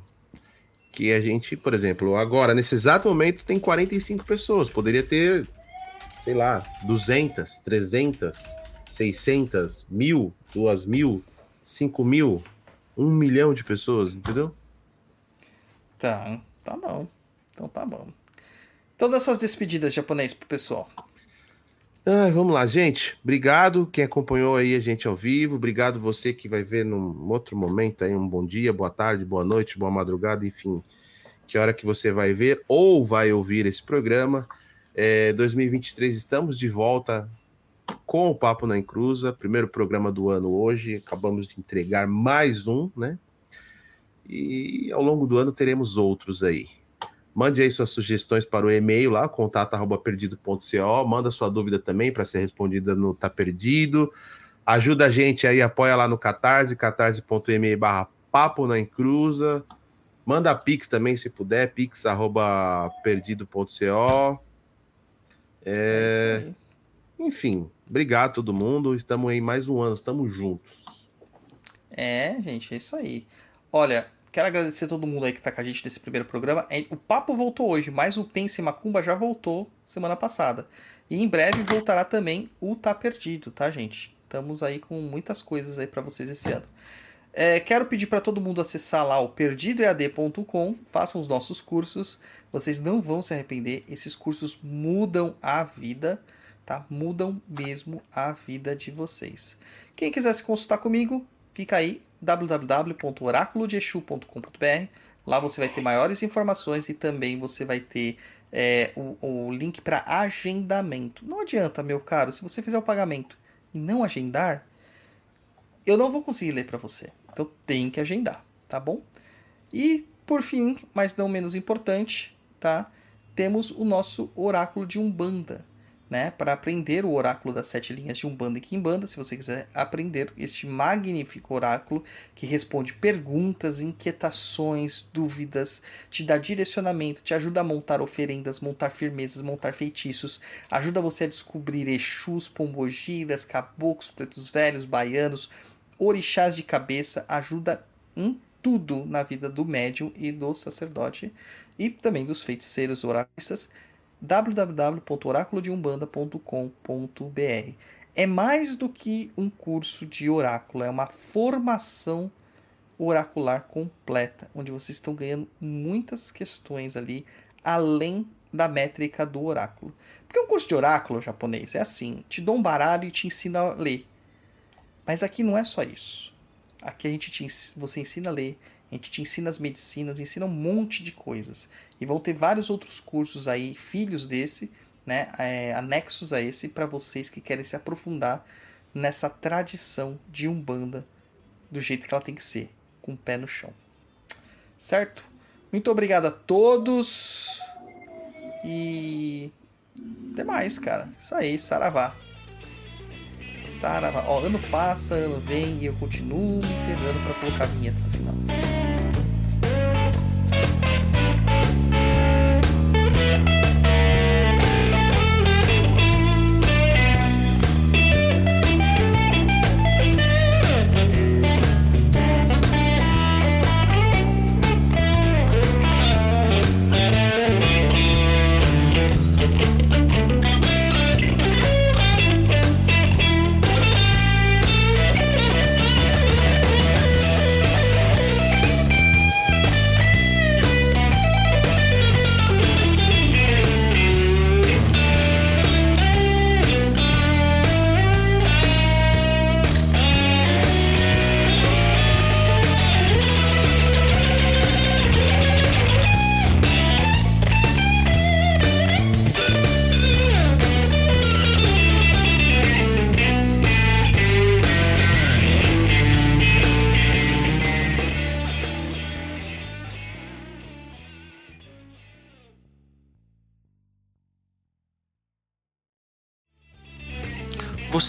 Que a gente, por exemplo, agora, nesse exato momento, tem 45 pessoas. Poderia ter, sei lá, 200, 300, 600, mil, duas mil, cinco mil, um milhão de pessoas, entendeu? Tá, tá bom. Então tá bom. Então dá suas despedidas japonês pro pessoal. Ah, vamos lá, gente. Obrigado quem acompanhou aí a gente ao vivo. Obrigado você que vai ver num outro momento aí. Um bom dia, boa tarde, boa noite, boa madrugada, enfim. Que hora que você vai ver ou vai ouvir esse programa. É, 2023 estamos de volta com o Papo na Encruza. Primeiro programa do ano hoje. Acabamos de entregar mais um, né? E ao longo do ano teremos outros aí. Mande aí suas sugestões para o e-mail lá, contato@perdido.co. Manda sua dúvida também para ser respondida no Tá Perdido. Ajuda a gente aí, apoia lá no Catarse, catarse.me barra papo na encruza. Manda Pix também, se puder, pix.perdido.co. É... Enfim, obrigado a todo mundo. Estamos aí mais um ano, estamos juntos. É, gente, é isso aí. Olha, Quero agradecer a todo mundo aí que tá com a gente nesse primeiro programa. É, o papo voltou hoje, mas o Pense Macumba já voltou semana passada. E em breve voltará também o Tá Perdido, tá, gente? Estamos aí com muitas coisas aí para vocês esse ano. É, quero pedir para todo mundo acessar lá o perdidoead.com, façam os nossos cursos. Vocês não vão se arrepender. Esses cursos mudam a vida, tá? Mudam mesmo a vida de vocês. Quem quiser se consultar comigo, fica aí www.oraculodexu.com.br. Lá você vai ter maiores informações e também você vai ter é, o, o link para agendamento. Não adianta, meu caro, se você fizer o pagamento e não agendar, eu não vou conseguir ler para você. Então tem que agendar, tá bom? E por fim, mas não menos importante, tá? Temos o nosso oráculo de Umbanda. Né, para aprender o oráculo das sete linhas de Umbanda e Quimbanda, se você quiser aprender este magnífico oráculo que responde perguntas, inquietações, dúvidas, te dá direcionamento, te ajuda a montar oferendas, montar firmezas, montar feitiços, ajuda você a descobrir Exus, pombogiras, caboclos, pretos velhos, baianos, orixás de cabeça, ajuda em tudo na vida do médium e do sacerdote e também dos feiticeiros oraculistas www.oraculodeumbanda.com.br. É mais do que um curso de oráculo, é uma formação oracular completa, onde vocês estão ganhando muitas questões ali além da métrica do oráculo. Porque um curso de oráculo japonês é assim, te dou um baralho e te ensino a ler. Mas aqui não é só isso. Aqui a gente te, você ensina a ler, a gente te ensina as medicinas, ensina um monte de coisas. E vão ter vários outros cursos aí, filhos desse, né, é, anexos a esse, para vocês que querem se aprofundar nessa tradição de Umbanda do jeito que ela tem que ser, com o pé no chão. Certo? Muito obrigado a todos. E até mais, cara. Isso aí, saravá. Saravá. Ó, ano passa, ano vem e eu continuo me ferrando pra colocar a vinheta no final.